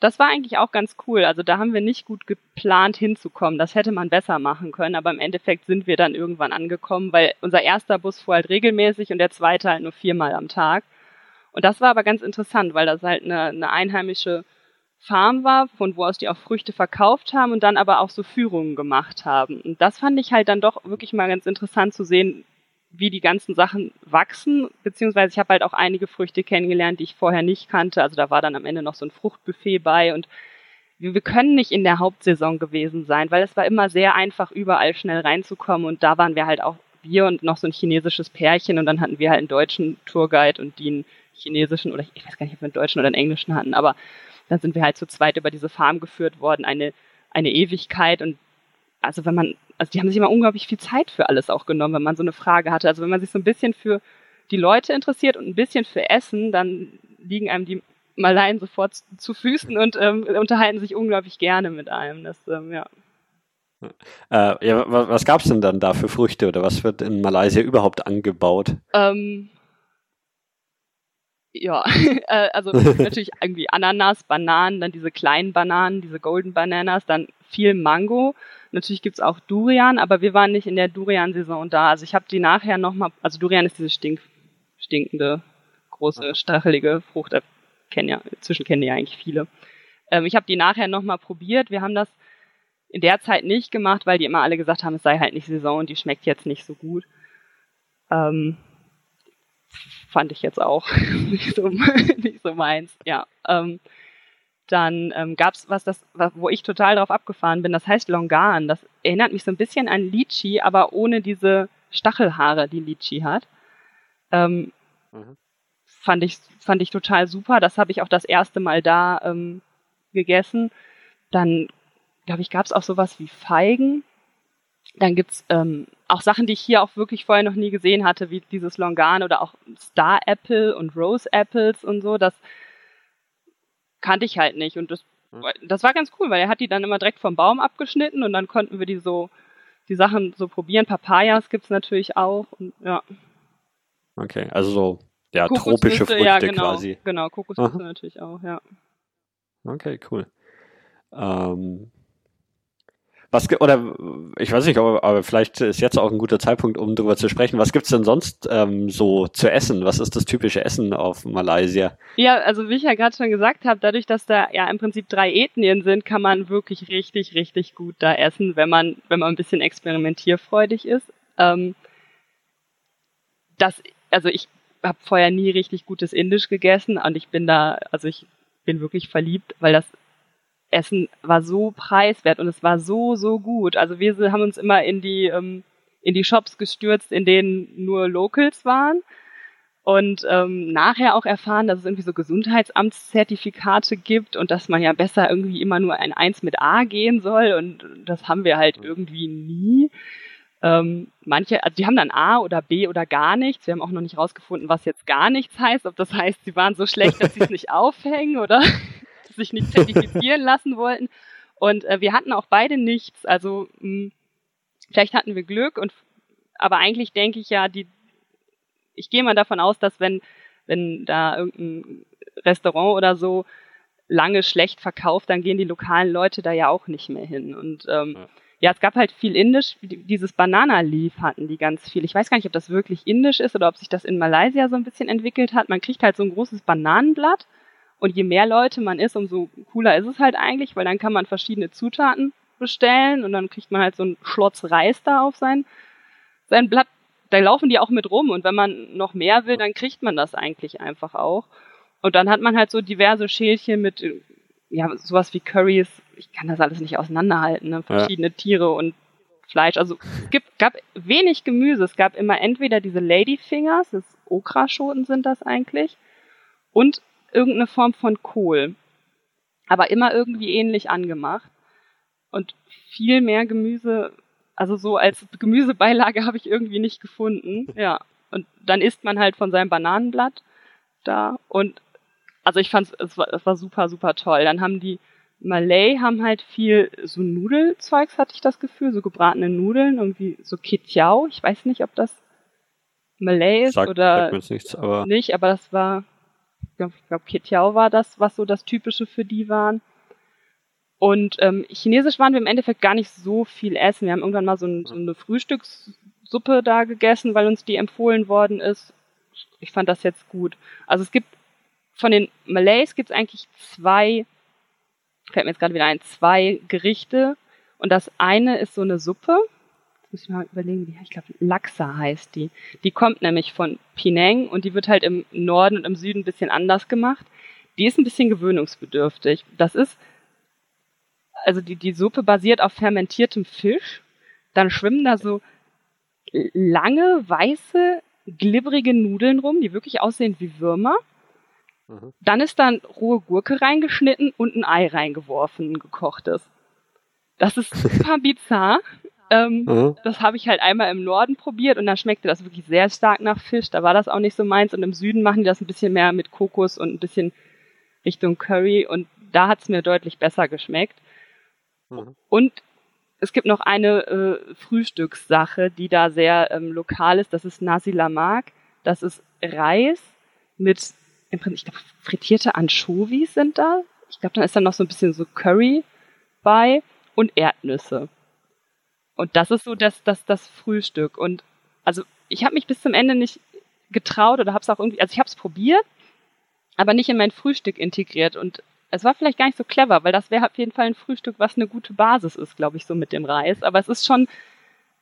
Das war eigentlich auch ganz cool. Also da haben wir nicht gut geplant hinzukommen. Das hätte man besser machen können, aber im Endeffekt sind wir dann irgendwann angekommen, weil unser erster Bus fuhr halt regelmäßig und der zweite halt nur viermal am Tag. Und das war aber ganz interessant, weil das halt eine, eine einheimische Farm war, von wo aus die auch Früchte verkauft haben und dann aber auch so Führungen gemacht haben. Und das fand ich halt dann doch wirklich mal ganz interessant zu sehen, wie die ganzen Sachen wachsen, beziehungsweise ich habe halt auch einige Früchte kennengelernt, die ich vorher nicht kannte. Also da war dann am Ende noch so ein Fruchtbuffet bei. Und wir können nicht in der Hauptsaison gewesen sein, weil es war immer sehr einfach, überall schnell reinzukommen. Und da waren wir halt auch wir und noch so ein chinesisches Pärchen. Und dann hatten wir halt einen deutschen Tourguide und die einen chinesischen oder ich weiß gar nicht, ob wir einen deutschen oder einen englischen hatten, aber dann sind wir halt zu zweit über diese Farm geführt worden, eine, eine Ewigkeit und also wenn man, also die haben sich immer unglaublich viel Zeit für alles auch genommen, wenn man so eine Frage hatte. Also wenn man sich so ein bisschen für die Leute interessiert und ein bisschen für Essen, dann liegen einem die Malaien sofort zu Füßen und ähm, unterhalten sich unglaublich gerne mit einem. Das, ähm, ja. Äh, ja, was, was gab es denn dann da für Früchte oder was wird in Malaysia überhaupt angebaut? Ähm, ja, äh, also natürlich irgendwie Ananas, Bananen, dann diese kleinen Bananen, diese Golden Bananas, dann viel Mango. Natürlich gibt's auch Durian, aber wir waren nicht in der Durian-Saison da. Also ich habe die nachher nochmal, also Durian ist diese stink, stinkende, große, stachelige Frucht, da kennen ja, inzwischen kennen ja eigentlich viele. Ähm, ich habe die nachher nochmal probiert. Wir haben das in der Zeit nicht gemacht, weil die immer alle gesagt haben, es sei halt nicht Saison und die schmeckt jetzt nicht so gut. Ähm, fand ich jetzt auch nicht so, nicht so meins. Ja. Ähm, dann ähm, gab es was, das, wo ich total drauf abgefahren bin, das heißt Longan. Das erinnert mich so ein bisschen an Litchi, aber ohne diese Stachelhaare, die Litchi hat. Ähm, mhm. fand, ich, fand ich total super. Das habe ich auch das erste Mal da ähm, gegessen. Dann, glaube ich, gab es auch sowas wie Feigen. Dann gibt's ähm, auch Sachen, die ich hier auch wirklich vorher noch nie gesehen hatte, wie dieses Longan oder auch Star Apple und Rose Apples und so. Das kannte ich halt nicht. Und das, das war ganz cool, weil er hat die dann immer direkt vom Baum abgeschnitten und dann konnten wir die so, die Sachen so probieren. Papayas gibt's natürlich auch. Und, ja. Okay, also so ja, tropische Früchte ja, genau, quasi. Genau, Kokosnüsse natürlich auch, ja. Okay, cool. Ähm, was oder ich weiß nicht, aber, aber, vielleicht ist jetzt auch ein guter Zeitpunkt, um darüber zu sprechen. Was gibt's denn sonst ähm, so zu essen? Was ist das typische Essen auf Malaysia? Ja, also wie ich ja gerade schon gesagt habe, dadurch, dass da ja im Prinzip drei Ethnien sind, kann man wirklich richtig, richtig gut da essen, wenn man, wenn man ein bisschen experimentierfreudig ist. Ähm, das, also ich habe vorher nie richtig gutes Indisch gegessen und ich bin da, also ich bin wirklich verliebt, weil das Essen war so preiswert und es war so, so gut. Also wir haben uns immer in die, ähm, in die Shops gestürzt, in denen nur Locals waren. Und ähm, nachher auch erfahren, dass es irgendwie so Gesundheitsamtszertifikate gibt und dass man ja besser irgendwie immer nur ein Eins mit A gehen soll. Und das haben wir halt irgendwie nie. Ähm, manche, also die haben dann A oder B oder gar nichts. Wir haben auch noch nicht rausgefunden, was jetzt gar nichts heißt. Ob das heißt, sie waren so schlecht, dass sie es nicht aufhängen oder sich nicht zertifizieren lassen wollten. Und äh, wir hatten auch beide nichts. Also mh, hm, vielleicht hatten wir Glück und aber eigentlich denke ich ja, die ich gehe mal davon aus, dass wenn wenn da irgendein Restaurant oder so lange schlecht verkauft, dann gehen die lokalen Leute da ja auch nicht mehr hin. Und ähm, ja. ja, es gab halt viel Indisch. Dieses Banana Leaf hatten die ganz viel. Ich weiß gar nicht, ob das wirklich indisch ist oder ob sich das in Malaysia so ein bisschen entwickelt hat. Man kriegt halt so ein großes Bananenblatt und je mehr Leute man ist, umso cooler ist es halt eigentlich, weil dann kann man verschiedene Zutaten bestellen und dann kriegt man halt so ein Schlotz Reis da auf sein, sein Blatt. Da laufen die auch mit rum und wenn man noch mehr will, dann kriegt man das eigentlich einfach auch. Und dann hat man halt so diverse Schälchen mit, ja, sowas wie Curries. Ich kann das alles nicht auseinanderhalten, ne? verschiedene ja. Tiere und Fleisch. Also es gibt, gab wenig Gemüse. Es gab immer entweder diese Ladyfingers, das Okraschoten sind das eigentlich, und irgendeine Form von Kohl. Aber immer irgendwie ähnlich angemacht. Und viel mehr Gemüse, also so als Gemüsebeilage habe ich irgendwie nicht gefunden. Ja. Und dann isst man halt von seinem Bananenblatt da. Und also ich fand es war, es war super, super toll. Dann haben die Malay haben halt viel so Nudelzeugs, hatte ich das Gefühl, so gebratene Nudeln, irgendwie so Kitiao. Ich weiß nicht, ob das Malay ist Sag, oder nichts, aber nicht, aber das war glaube, ich glaub, Ketiao war das, was so das Typische für die waren. Und ähm, Chinesisch waren wir im Endeffekt gar nicht so viel essen. Wir haben irgendwann mal so, ein, so eine Frühstückssuppe da gegessen, weil uns die empfohlen worden ist. Ich fand das jetzt gut. Also es gibt von den Malays gibt es eigentlich zwei, fällt mir jetzt gerade wieder ein, zwei Gerichte. Und das eine ist so eine Suppe, muss ich mal überlegen, wie, ich glaube, Laxa heißt die. Die kommt nämlich von Penang und die wird halt im Norden und im Süden ein bisschen anders gemacht. Die ist ein bisschen gewöhnungsbedürftig. Das ist, also die, die Suppe basiert auf fermentiertem Fisch. Dann schwimmen da so lange, weiße, glibbrige Nudeln rum, die wirklich aussehen wie Würmer. Mhm. Dann ist dann rohe Gurke reingeschnitten und ein Ei reingeworfen, ein gekochtes. Das ist super bizarr. Ähm, mhm. Das habe ich halt einmal im Norden probiert und da schmeckte das wirklich sehr stark nach Fisch. Da war das auch nicht so meins. Und im Süden machen die das ein bisschen mehr mit Kokos und ein bisschen Richtung Curry. Und da hat es mir deutlich besser geschmeckt. Mhm. Und es gibt noch eine äh, Frühstückssache, die da sehr ähm, lokal ist. Das ist Nasi Lamak. Das ist Reis mit, im Prinzip, ich glaube, frittierte Anchovies sind da. Ich glaube, dann ist da noch so ein bisschen so Curry bei und Erdnüsse. Und das ist so das, das, das Frühstück. Und also ich habe mich bis zum Ende nicht getraut oder habe es auch irgendwie, also ich habe es probiert, aber nicht in mein Frühstück integriert. Und es war vielleicht gar nicht so clever, weil das wäre auf jeden Fall ein Frühstück, was eine gute Basis ist, glaube ich, so mit dem Reis. Aber es ist schon,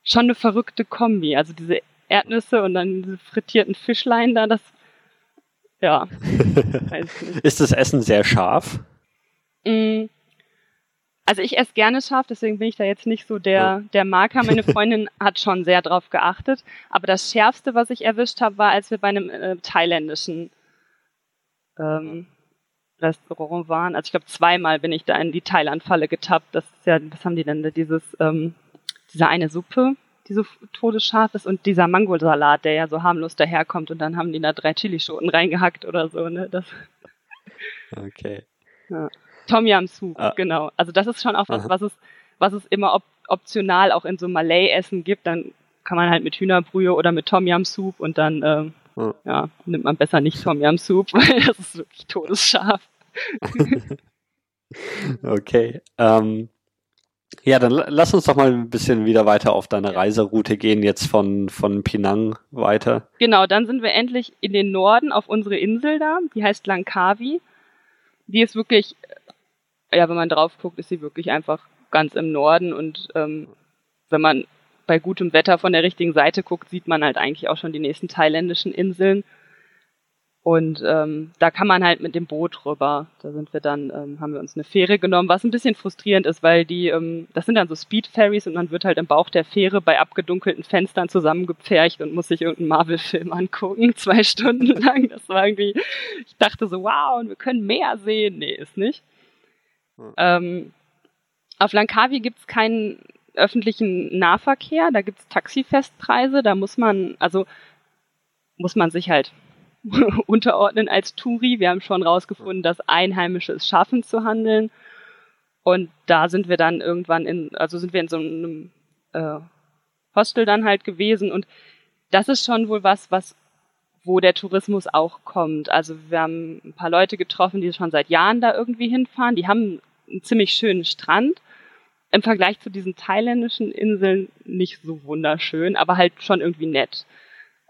schon eine verrückte Kombi. Also diese Erdnüsse und dann diese frittierten Fischlein da, das, ja. ist das Essen sehr scharf? Mm, also ich esse gerne scharf, deswegen bin ich da jetzt nicht so der, der Marker. Meine Freundin hat schon sehr drauf geachtet. Aber das Schärfste, was ich erwischt habe, war, als wir bei einem äh, thailändischen ähm, Restaurant waren. Also ich glaube, zweimal bin ich da in die Thailand-Falle getappt. Das ist ja, was haben die denn da? Dieses, ähm, diese eine Suppe, die so todesscharf ist und dieser Mangosalat, der ja so harmlos daherkommt und dann haben die da drei Chilischoten reingehackt oder so, ne? Das okay. Ja. Tom Yam Soup, ah. genau. Also das ist schon auch was, was es, was es immer op optional auch in so Malay-Essen gibt. Dann kann man halt mit Hühnerbrühe oder mit Tom Yam Soup und dann äh, ja. ja. nimmt man besser nicht Tom Yam Soup, weil das ist wirklich todesscharf. okay. Ähm, ja, dann lass uns doch mal ein bisschen wieder weiter auf deine Reiseroute gehen, jetzt von, von Penang weiter. Genau, dann sind wir endlich in den Norden auf unsere Insel da, die heißt Langkawi. Die ist wirklich, ja, wenn man drauf guckt, ist sie wirklich einfach ganz im Norden und ähm, wenn man bei gutem Wetter von der richtigen Seite guckt, sieht man halt eigentlich auch schon die nächsten thailändischen Inseln. Und ähm, da kann man halt mit dem Boot rüber. Da sind wir dann, ähm, haben wir uns eine Fähre genommen, was ein bisschen frustrierend ist, weil die, ähm, das sind dann so Speed Ferries und man wird halt im Bauch der Fähre bei abgedunkelten Fenstern zusammengepfercht und muss sich irgendeinen Marvel-Film angucken, zwei Stunden lang. Das war irgendwie, ich dachte so, wow, und wir können mehr sehen. Nee, ist nicht. Hm. Ähm, auf Langkawi gibt's keinen öffentlichen Nahverkehr, da gibt's Taxifestpreise, da muss man, also muss man sich halt unterordnen als Touri. Wir haben schon rausgefunden, dass Einheimische es schaffen zu handeln. Und da sind wir dann irgendwann in, also sind wir in so einem äh, Hostel dann halt gewesen. Und das ist schon wohl was, was, wo der Tourismus auch kommt. Also wir haben ein paar Leute getroffen, die schon seit Jahren da irgendwie hinfahren. Die haben einen ziemlich schönen Strand. Im Vergleich zu diesen thailändischen Inseln nicht so wunderschön, aber halt schon irgendwie nett.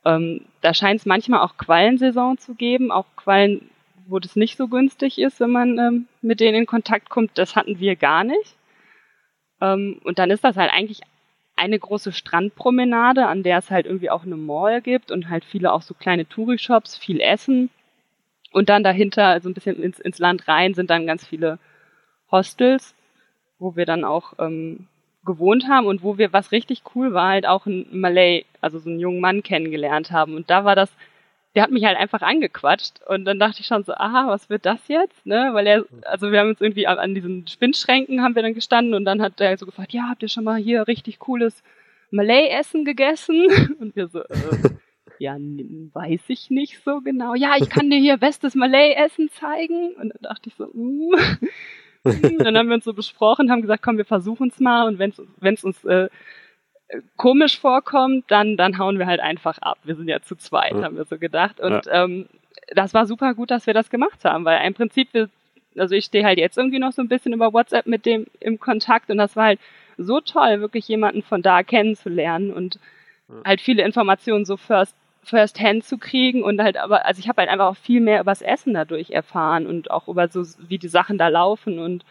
Ähm, da scheint es manchmal auch Quallensaison zu geben, auch Quallen, wo das nicht so günstig ist, wenn man ähm, mit denen in Kontakt kommt. Das hatten wir gar nicht. Ähm, und dann ist das halt eigentlich eine große Strandpromenade, an der es halt irgendwie auch eine Mall gibt und halt viele auch so kleine Touri-Shops, viel Essen. Und dann dahinter, so ein bisschen ins, ins Land rein, sind dann ganz viele Hostels, wo wir dann auch ähm, gewohnt haben und wo wir, was richtig cool war, halt auch einen Malay, also so einen jungen Mann kennengelernt haben. Und da war das, der hat mich halt einfach angequatscht und dann dachte ich schon so, aha, was wird das jetzt? Ne? Weil er, also wir haben uns irgendwie an, diesen Spinnschränken haben wir dann gestanden und dann hat er so gefragt, ja, habt ihr schon mal hier richtig cooles Malay-Essen gegessen? Und wir so, äh, ja, weiß ich nicht so genau. Ja, ich kann dir hier bestes Malay-Essen zeigen. Und dann dachte ich so, mm. Dann haben wir uns so besprochen, haben gesagt, komm, wir versuchen es mal und wenn es uns äh, komisch vorkommt, dann, dann hauen wir halt einfach ab. Wir sind ja zu zweit, ja. haben wir so gedacht. Und ja. ähm, das war super gut, dass wir das gemacht haben, weil im Prinzip, wir, also ich stehe halt jetzt irgendwie noch so ein bisschen über WhatsApp mit dem im Kontakt und das war halt so toll, wirklich jemanden von da kennenzulernen und halt viele Informationen so first first hand zu kriegen und halt aber, also ich habe halt einfach auch viel mehr übers Essen dadurch erfahren und auch über so, wie die Sachen da laufen und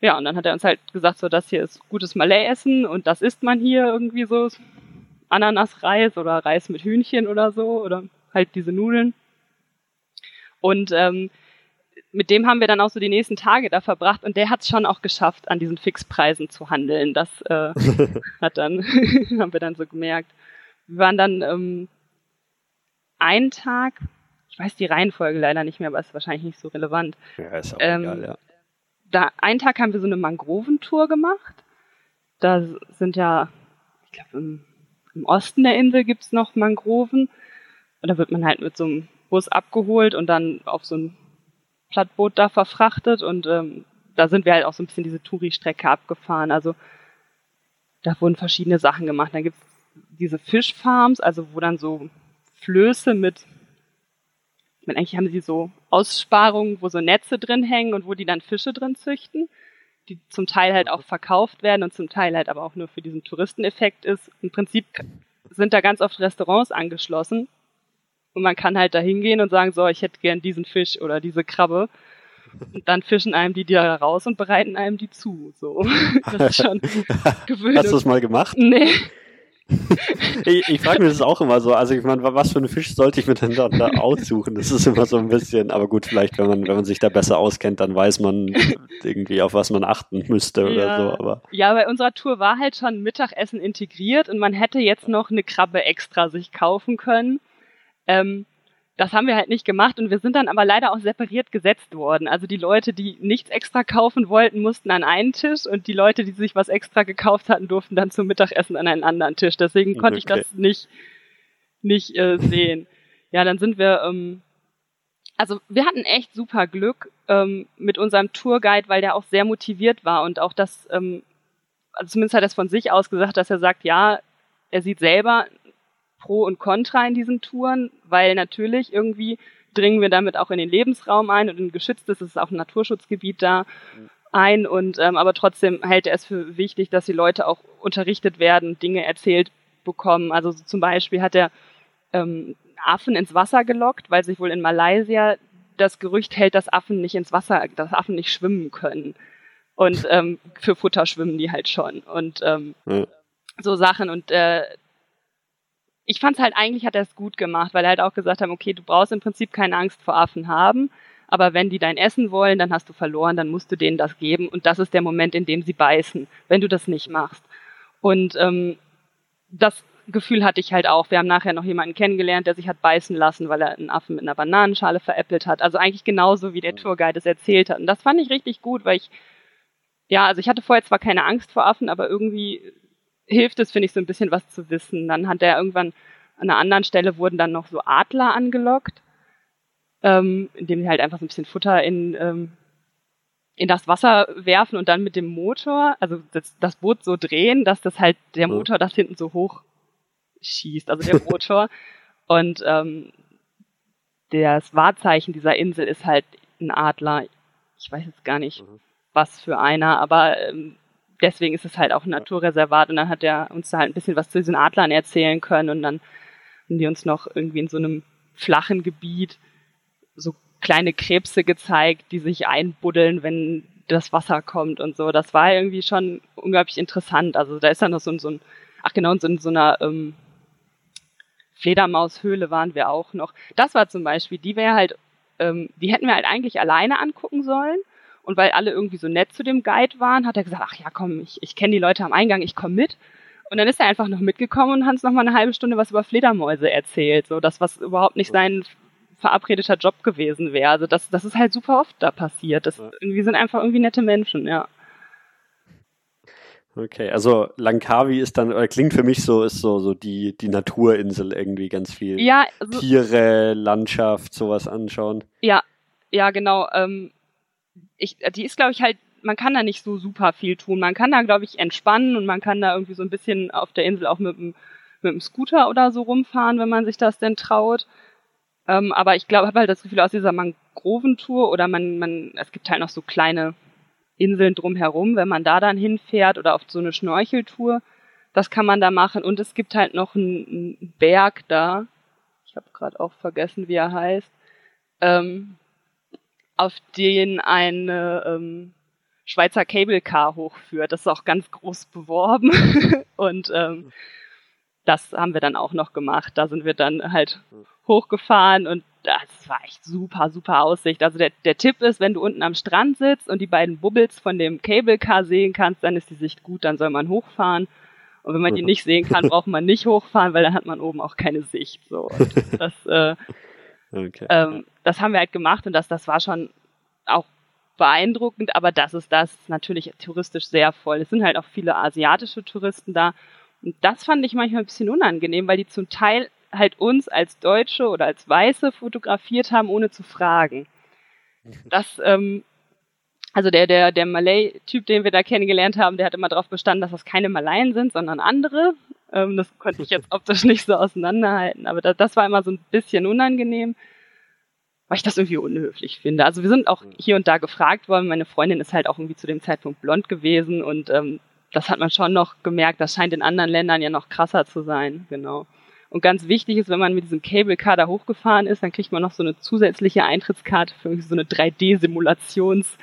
ja, und dann hat er uns halt gesagt, so, das hier ist gutes Malay-Essen und das isst man hier irgendwie so Ananas-Reis oder Reis mit Hühnchen oder so oder halt diese Nudeln. Und ähm, mit dem haben wir dann auch so die nächsten Tage da verbracht und der hat es schon auch geschafft, an diesen Fixpreisen zu handeln. Das äh, hat dann, haben wir dann so gemerkt. Wir waren dann ähm, einen Tag, ich weiß die Reihenfolge leider nicht mehr, aber ist wahrscheinlich nicht so relevant. Ja, ist auch ähm, egal, ja. Da, einen Tag haben wir so eine Mangroventour gemacht. Da sind ja, ich glaube, im, im, Osten der Insel gibt's noch Mangroven. Und da wird man halt mit so einem Bus abgeholt und dann auf so ein Plattboot da verfrachtet. Und ähm, da sind wir halt auch so ein bisschen diese Touri-Strecke abgefahren. Also da wurden verschiedene Sachen gemacht. Da gibt's diese Fischfarms, also wo dann so Flöße mit, ich meine, eigentlich haben sie so Aussparungen, wo so Netze drin hängen und wo die dann Fische drin züchten, die zum Teil halt auch verkauft werden und zum Teil halt aber auch nur für diesen Touristeneffekt ist. Im Prinzip sind da ganz oft Restaurants angeschlossen und man kann halt da hingehen und sagen, so, ich hätte gern diesen Fisch oder diese Krabbe. Und dann fischen einem die da raus und bereiten einem die zu. So. Das ist schon gewöhnlich. Hast du das mal gemacht? Nee ich, ich frage mich das auch immer so. Also ich meine, was für einen Fisch sollte ich mir denn da, da aussuchen? Das ist immer so ein bisschen, aber gut, vielleicht, wenn man, wenn man sich da besser auskennt, dann weiß man irgendwie, auf was man achten müsste oder ja. so. Aber ja, bei unserer Tour war halt schon Mittagessen integriert und man hätte jetzt noch eine Krabbe extra sich kaufen können. Ähm, das haben wir halt nicht gemacht und wir sind dann aber leider auch separiert gesetzt worden. Also die Leute, die nichts extra kaufen wollten, mussten an einen Tisch und die Leute, die sich was extra gekauft hatten, durften dann zum Mittagessen an einen anderen Tisch. Deswegen konnte okay. ich das nicht, nicht äh, sehen. Ja, dann sind wir ähm, also wir hatten echt super Glück ähm, mit unserem Tourguide, weil der auch sehr motiviert war und auch das, ähm, also zumindest hat er es von sich aus gesagt, dass er sagt, ja, er sieht selber Pro und Contra in diesen Touren, weil natürlich irgendwie dringen wir damit auch in den Lebensraum ein und in geschütztes, es ist auch ein Naturschutzgebiet da ein und ähm, aber trotzdem hält er es für wichtig, dass die Leute auch unterrichtet werden, Dinge erzählt bekommen. Also zum Beispiel hat er ähm, Affen ins Wasser gelockt, weil sich wohl in Malaysia das Gerücht hält, dass Affen nicht ins Wasser, dass Affen nicht schwimmen können. Und ähm, für Futter schwimmen die halt schon. Und ähm, ja. so Sachen. Und äh, ich fand es halt eigentlich hat er es gut gemacht, weil er halt auch gesagt hat, okay, du brauchst im Prinzip keine Angst vor Affen haben, aber wenn die dein Essen wollen, dann hast du verloren, dann musst du denen das geben und das ist der Moment, in dem sie beißen, wenn du das nicht machst. Und ähm, das Gefühl hatte ich halt auch. Wir haben nachher noch jemanden kennengelernt, der sich hat beißen lassen, weil er einen Affen mit einer Bananenschale veräppelt hat. Also eigentlich genauso, wie der Tourguide es erzählt hat. Und das fand ich richtig gut, weil ich, ja, also ich hatte vorher zwar keine Angst vor Affen, aber irgendwie hilft es, finde ich, so ein bisschen was zu wissen. Dann hat er irgendwann an einer anderen Stelle wurden dann noch so Adler angelockt, ähm, indem sie halt einfach so ein bisschen Futter in, ähm, in das Wasser werfen und dann mit dem Motor, also das, das Boot so drehen, dass das halt der Motor das hinten so hoch schießt, also der Motor. und ähm, das Wahrzeichen dieser Insel ist halt ein Adler. Ich weiß jetzt gar nicht, mhm. was für einer, aber ähm, deswegen ist es halt auch ein Naturreservat und dann hat er uns da halt ein bisschen was zu diesen Adlern erzählen können und dann haben die uns noch irgendwie in so einem flachen Gebiet so kleine Krebse gezeigt, die sich einbuddeln, wenn das Wasser kommt und so. Das war irgendwie schon unglaublich interessant. Also da ist dann noch so, so ein, ach genau, so in so einer ähm, Fledermaushöhle waren wir auch noch. Das war zum Beispiel, die wäre halt, ähm, die hätten wir halt eigentlich alleine angucken sollen. Und weil alle irgendwie so nett zu dem Guide waren, hat er gesagt, ach ja, komm, ich, ich kenne die Leute am Eingang, ich komme mit. Und dann ist er einfach noch mitgekommen und hat uns noch mal eine halbe Stunde was über Fledermäuse erzählt. So das, was überhaupt nicht sein verabredeter Job gewesen wäre. Also das, das ist halt super oft da passiert. Das, wir sind einfach irgendwie nette Menschen, ja. Okay, also Langkawi ist dann, oder klingt für mich so, ist so, so die, die Naturinsel irgendwie ganz viel. Ja, also, Tiere, Landschaft, sowas anschauen. Ja, ja, genau. Ähm, ich, die ist, glaube ich, halt, man kann da nicht so super viel tun. Man kann da, glaube ich, entspannen und man kann da irgendwie so ein bisschen auf der Insel auch mit dem, mit dem Scooter oder so rumfahren, wenn man sich das denn traut. Ähm, aber ich glaube, habe halt das Gefühl aus dieser Mangroventour oder man, man, es gibt halt noch so kleine Inseln drumherum, wenn man da dann hinfährt oder auf so eine Schnorcheltour, das kann man da machen. Und es gibt halt noch einen, einen Berg da, ich habe gerade auch vergessen, wie er heißt, ähm, auf den eine ähm, Schweizer Cable Car hochführt. Das ist auch ganz groß beworben. und ähm, das haben wir dann auch noch gemacht. Da sind wir dann halt hochgefahren und das war echt super, super Aussicht. Also der, der Tipp ist, wenn du unten am Strand sitzt und die beiden Bubbles von dem Cable Car sehen kannst, dann ist die Sicht gut, dann soll man hochfahren. Und wenn man die nicht sehen kann, braucht man nicht hochfahren, weil dann hat man oben auch keine Sicht. So. Und das, äh, okay. ähm, das haben wir halt gemacht und das, das war schon auch beeindruckend, aber das ist das natürlich touristisch sehr voll. Es sind halt auch viele asiatische Touristen da. Und das fand ich manchmal ein bisschen unangenehm, weil die zum Teil halt uns als Deutsche oder als Weiße fotografiert haben, ohne zu fragen. Das, ähm, also der, der, der Malay-Typ, den wir da kennengelernt haben, der hat immer darauf bestanden, dass das keine Malayen sind, sondern andere. Ähm, das konnte ich jetzt optisch nicht so auseinanderhalten, aber das, das war immer so ein bisschen unangenehm, weil ich das irgendwie unhöflich finde. Also wir sind auch hier und da gefragt worden. Meine Freundin ist halt auch irgendwie zu dem Zeitpunkt blond gewesen und ähm, das hat man schon noch gemerkt. Das scheint in anderen Ländern ja noch krasser zu sein, genau. Und ganz wichtig ist, wenn man mit diesem Cable Car da hochgefahren ist, dann kriegt man noch so eine zusätzliche Eintrittskarte für so eine 3D-Simulations-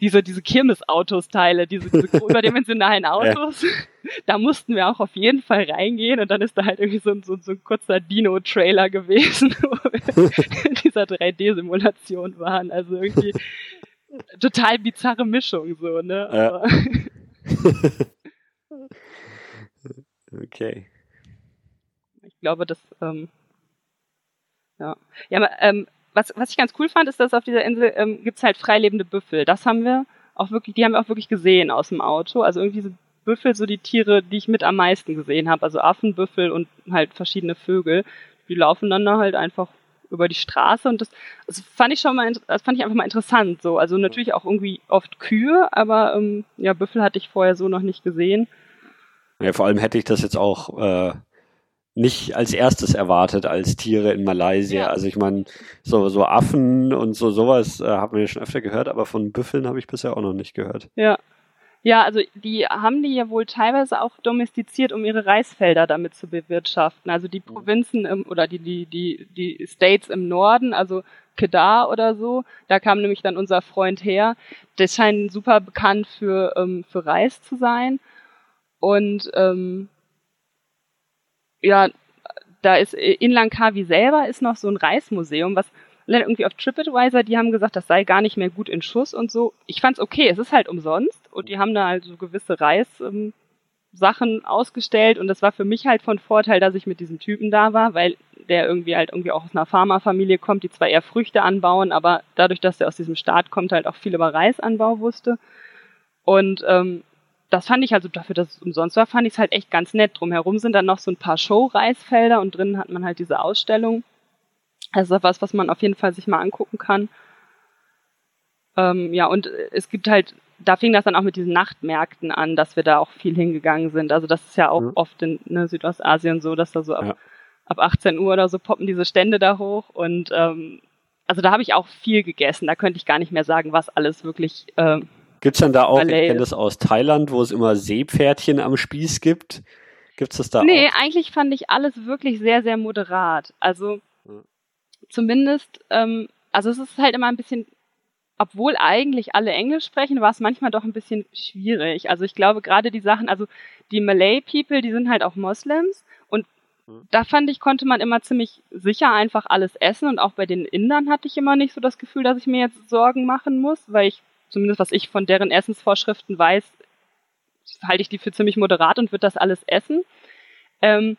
diese, diese Kirmesautos-Teile, diese, diese überdimensionalen Autos, ja. da mussten wir auch auf jeden Fall reingehen und dann ist da halt irgendwie so, so, so ein kurzer Dino-Trailer gewesen, wo wir in dieser 3D-Simulation waren. Also irgendwie total bizarre Mischung, so, ne? Ja. okay ich glaube, das, ähm, ja. Ja, ähm, was, was ich ganz cool fand, ist, dass auf dieser Insel ähm, gibt es halt freilebende Büffel. Das haben wir auch wirklich, die haben wir auch wirklich gesehen aus dem Auto. Also irgendwie diese Büffel, so die Tiere, die ich mit am meisten gesehen habe. Also Affen, Büffel und halt verschiedene Vögel. Die laufen dann da halt einfach über die Straße und das, das fand ich schon mal, das fand ich einfach mal interessant so. Also natürlich auch irgendwie oft Kühe, aber ähm, ja, Büffel hatte ich vorher so noch nicht gesehen. Ja, vor allem hätte ich das jetzt auch äh, nicht als erstes erwartet als Tiere in Malaysia. Ja. Also ich meine, so, so Affen und so sowas äh, haben wir schon öfter gehört, aber von Büffeln habe ich bisher auch noch nicht gehört. Ja. Ja, also die haben die ja wohl teilweise auch domestiziert, um ihre Reisfelder damit zu bewirtschaften. Also die mhm. Provinzen im, oder die, die, die, die States im Norden, also Kedar oder so, da kam nämlich dann unser Freund her. Das scheint super bekannt für, ähm, für Reis zu sein. Und ähm, ja, da ist in Langkawi selber ist noch so ein Reismuseum, was irgendwie auf TripAdvisor, die haben gesagt, das sei gar nicht mehr gut in Schuss und so. Ich fand's okay, es ist halt umsonst und die haben da halt so gewisse Reissachen ähm, ausgestellt und das war für mich halt von Vorteil, dass ich mit diesem Typen da war, weil der irgendwie halt irgendwie auch aus einer Pharmafamilie kommt, die zwar eher Früchte anbauen, aber dadurch, dass er aus diesem Staat kommt, halt auch viel über Reisanbau wusste. Und ähm, das fand ich also dafür, dass es umsonst war, fand ich es halt echt ganz nett. Drumherum sind dann noch so ein paar Show-Reisfelder und drinnen hat man halt diese Ausstellung. Also was, was man auf jeden Fall sich mal angucken kann. Ähm, ja, und es gibt halt, da fing das dann auch mit diesen Nachtmärkten an, dass wir da auch viel hingegangen sind. Also das ist ja auch mhm. oft in ne, Südostasien so, dass da so ab, ja. ab 18 Uhr oder so poppen diese Stände da hoch. Und ähm, also da habe ich auch viel gegessen. Da könnte ich gar nicht mehr sagen, was alles wirklich. Ähm, Gibt's dann da auch, Malay ich kenne das aus Thailand, wo es immer Seepferdchen am Spieß gibt. Gibt's das da nee, auch? Nee, eigentlich fand ich alles wirklich sehr, sehr moderat. Also zumindest, ähm, also es ist halt immer ein bisschen, obwohl eigentlich alle Englisch sprechen, war es manchmal doch ein bisschen schwierig. Also ich glaube gerade die Sachen, also die Malay People, die sind halt auch Moslems und da fand ich, konnte man immer ziemlich sicher einfach alles essen und auch bei den Indern hatte ich immer nicht so das Gefühl, dass ich mir jetzt Sorgen machen muss, weil ich, zumindest was ich von deren Essensvorschriften weiß, halte ich die für ziemlich moderat und würde das alles essen. Ähm,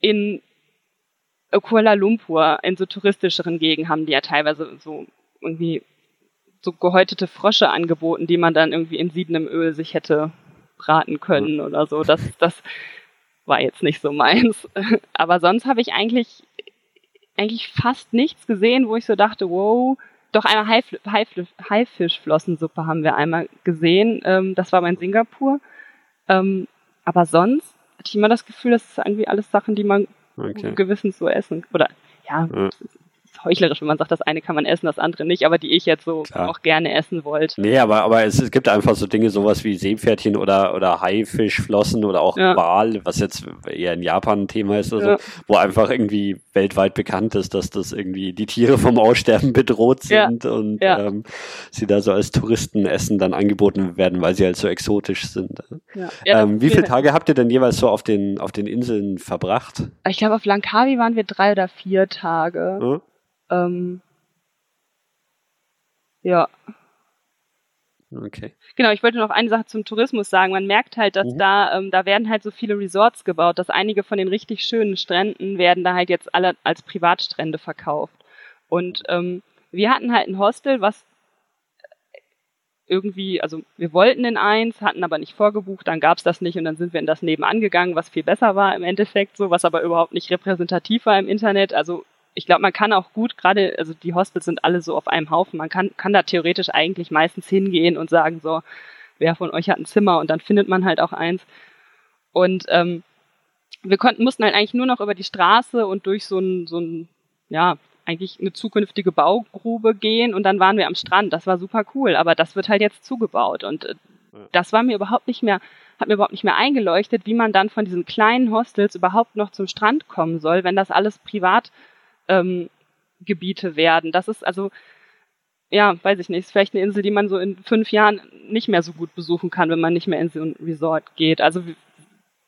in Kuala Lumpur in so touristischeren Gegenden haben die ja teilweise so irgendwie so gehäutete Frösche angeboten, die man dann irgendwie in siedendem Öl sich hätte braten können oder so. Das, das war jetzt nicht so meins. Aber sonst habe ich eigentlich, eigentlich fast nichts gesehen, wo ich so dachte, wow, doch einmal Haif Haif Haifischflossensuppe haben wir einmal gesehen. Ähm, das war mein Singapur. Ähm, aber sonst hatte ich immer das Gefühl, das ist irgendwie alles Sachen, die man okay. Gewissens so essen. Oder ja, ja heuchlerisch, wenn man sagt, das eine kann man essen, das andere nicht, aber die ich jetzt so Klar. auch gerne essen wollte. Nee, aber, aber es, es gibt einfach so Dinge, sowas wie Seepferdchen oder, oder Haifischflossen oder auch ja. Wal, was jetzt eher in Japan ein Thema ist oder ja. so, wo einfach irgendwie weltweit bekannt ist, dass das irgendwie die Tiere vom Aussterben bedroht sind ja. und ähm, sie da so als Touristenessen dann angeboten werden, weil sie halt so exotisch sind. Ähm, wie viele Tage habt ihr denn jeweils so auf den, auf den Inseln verbracht? Ich glaube, auf Langkawi waren wir drei oder vier Tage. Hm? Ähm, ja. Okay. Genau, ich wollte noch eine Sache zum Tourismus sagen. Man merkt halt, dass mhm. da, ähm, da werden halt so viele Resorts gebaut, dass einige von den richtig schönen Stränden werden da halt jetzt alle als Privatstrände verkauft. Und ähm, wir hatten halt ein Hostel, was irgendwie, also wir wollten in eins, hatten aber nicht vorgebucht, dann gab's das nicht und dann sind wir in das nebenan gegangen, was viel besser war im Endeffekt so, was aber überhaupt nicht repräsentativ war im Internet. Also ich glaube, man kann auch gut, gerade, also die Hospitals sind alle so auf einem Haufen, man kann, kann da theoretisch eigentlich meistens hingehen und sagen, so, wer von euch hat ein Zimmer? Und dann findet man halt auch eins. Und ähm, wir konnten, mussten halt eigentlich nur noch über die Straße und durch so ein, so ein, ja, eigentlich eine zukünftige Baugrube gehen. Und dann waren wir am Strand. Das war super cool, aber das wird halt jetzt zugebaut. Und äh, das war mir überhaupt nicht mehr, hat mir überhaupt nicht mehr eingeleuchtet, wie man dann von diesen kleinen Hostels überhaupt noch zum Strand kommen soll, wenn das alles privat ähm, Gebiete werden. Das ist also, ja, weiß ich nicht, ist vielleicht eine Insel, die man so in fünf Jahren nicht mehr so gut besuchen kann, wenn man nicht mehr in so ein Resort geht. Also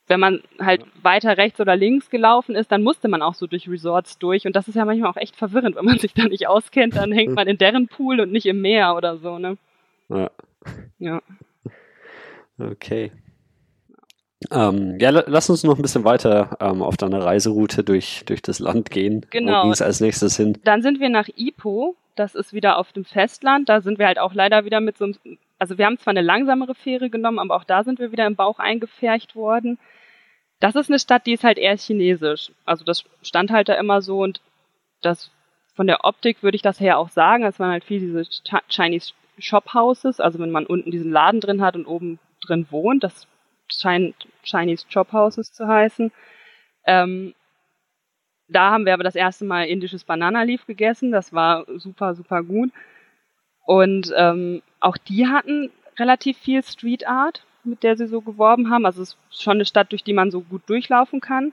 wenn man halt weiter rechts oder links gelaufen ist, dann musste man auch so durch Resorts durch. Und das ist ja manchmal auch echt verwirrend, wenn man sich da nicht auskennt, dann hängt man in deren Pool und nicht im Meer oder so, ne? Ja. Ja. Okay. Ähm, ja, lass uns noch ein bisschen weiter ähm, auf deiner Reiseroute durch, durch das Land gehen. Genau. Wo ging es als nächstes hin? Dann sind wir nach Ipoh. Das ist wieder auf dem Festland. Da sind wir halt auch leider wieder mit so einem, also wir haben zwar eine langsamere Fähre genommen, aber auch da sind wir wieder im Bauch eingefärcht worden. Das ist eine Stadt, die ist halt eher chinesisch. Also das stand halt da immer so und das von der Optik würde ich das her auch sagen. Es waren halt viel diese Chinese Shop Houses, also wenn man unten diesen Laden drin hat und oben drin wohnt, das scheint Chinese Shop Houses zu heißen. Ähm, da haben wir aber das erste Mal indisches Banana Leaf gegessen. Das war super, super gut. Und ähm, auch die hatten relativ viel Street Art, mit der sie so geworben haben. Also es ist schon eine Stadt, durch die man so gut durchlaufen kann.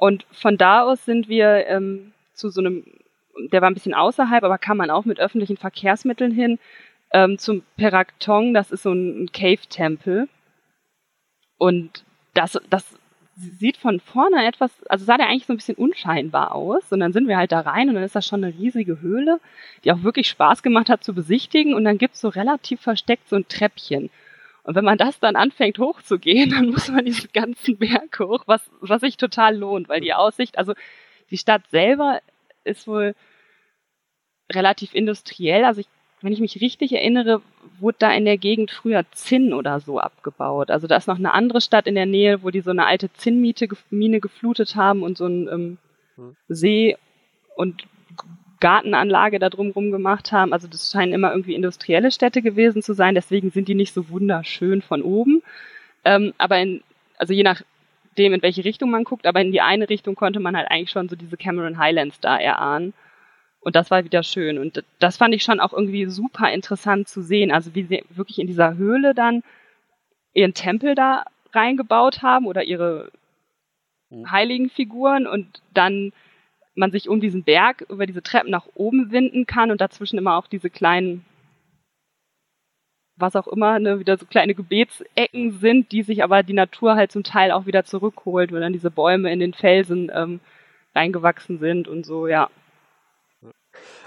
Und von da aus sind wir ähm, zu so einem, der war ein bisschen außerhalb, aber kann man auch mit öffentlichen Verkehrsmitteln hin, ähm, zum Peraktong, das ist so ein Cave-Tempel. Und das, das sieht von vorne etwas, also sah der eigentlich so ein bisschen unscheinbar aus. Und dann sind wir halt da rein und dann ist das schon eine riesige Höhle, die auch wirklich Spaß gemacht hat zu besichtigen. Und dann gibt's so relativ versteckt so ein Treppchen. Und wenn man das dann anfängt hochzugehen, dann muss man diesen ganzen Berg hoch, was, was sich total lohnt, weil die Aussicht, also die Stadt selber ist wohl relativ industriell. Also ich, wenn ich mich richtig erinnere, wurde da in der Gegend früher Zinn oder so abgebaut. Also da ist noch eine andere Stadt in der Nähe, wo die so eine alte Zinnmine geflutet haben und so ein ähm, hm. See und Gartenanlage da drumherum gemacht haben. Also das scheinen immer irgendwie industrielle Städte gewesen zu sein, deswegen sind die nicht so wunderschön von oben. Ähm, aber in, also je nachdem, in welche Richtung man guckt, aber in die eine Richtung konnte man halt eigentlich schon so diese Cameron Highlands da erahnen. Und das war wieder schön. Und das fand ich schon auch irgendwie super interessant zu sehen. Also wie sie wirklich in dieser Höhle dann ihren Tempel da reingebaut haben oder ihre mhm. heiligen Figuren und dann man sich um diesen Berg über diese Treppen nach oben winden kann und dazwischen immer auch diese kleinen, was auch immer, ne, wieder so kleine Gebetsecken sind, die sich aber die Natur halt zum Teil auch wieder zurückholt, weil dann diese Bäume in den Felsen ähm, reingewachsen sind und so, ja.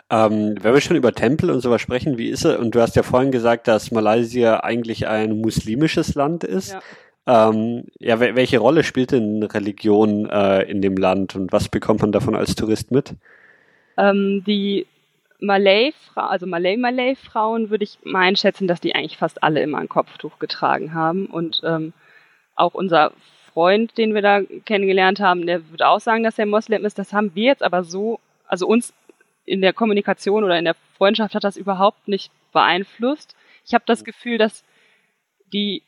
Ähm, wenn wir schon über Tempel und sowas sprechen, wie ist es? Und du hast ja vorhin gesagt, dass Malaysia eigentlich ein muslimisches Land ist. Ja. Ähm, ja, welche Rolle spielt denn Religion äh, in dem Land und was bekommt man davon als Tourist mit? Ähm, die Malay, also Malay-Malay-Frauen würde ich mal einschätzen, dass die eigentlich fast alle immer ein Kopftuch getragen haben und ähm, auch unser Freund, den wir da kennengelernt haben, der würde auch sagen, dass er Moslem ist. Das haben wir jetzt aber so, also uns in der Kommunikation oder in der Freundschaft hat das überhaupt nicht beeinflusst. Ich habe das Gefühl, dass die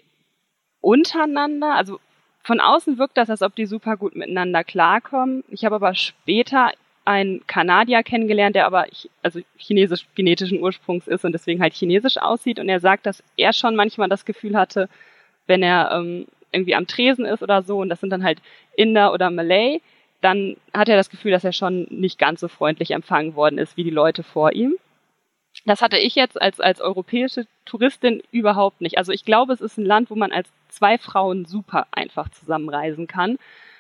untereinander, also von außen wirkt das, als ob die super gut miteinander klarkommen. Ich habe aber später einen Kanadier kennengelernt, der aber also chinesisch genetischen Ursprungs ist und deswegen halt chinesisch aussieht. Und er sagt, dass er schon manchmal das Gefühl hatte, wenn er ähm, irgendwie am Tresen ist oder so, und das sind dann halt Inder oder Malay, dann hat er das Gefühl, dass er schon nicht ganz so freundlich empfangen worden ist wie die Leute vor ihm. Das hatte ich jetzt als, als europäische Touristin überhaupt nicht. Also ich glaube, es ist ein Land, wo man als zwei Frauen super einfach zusammenreisen kann,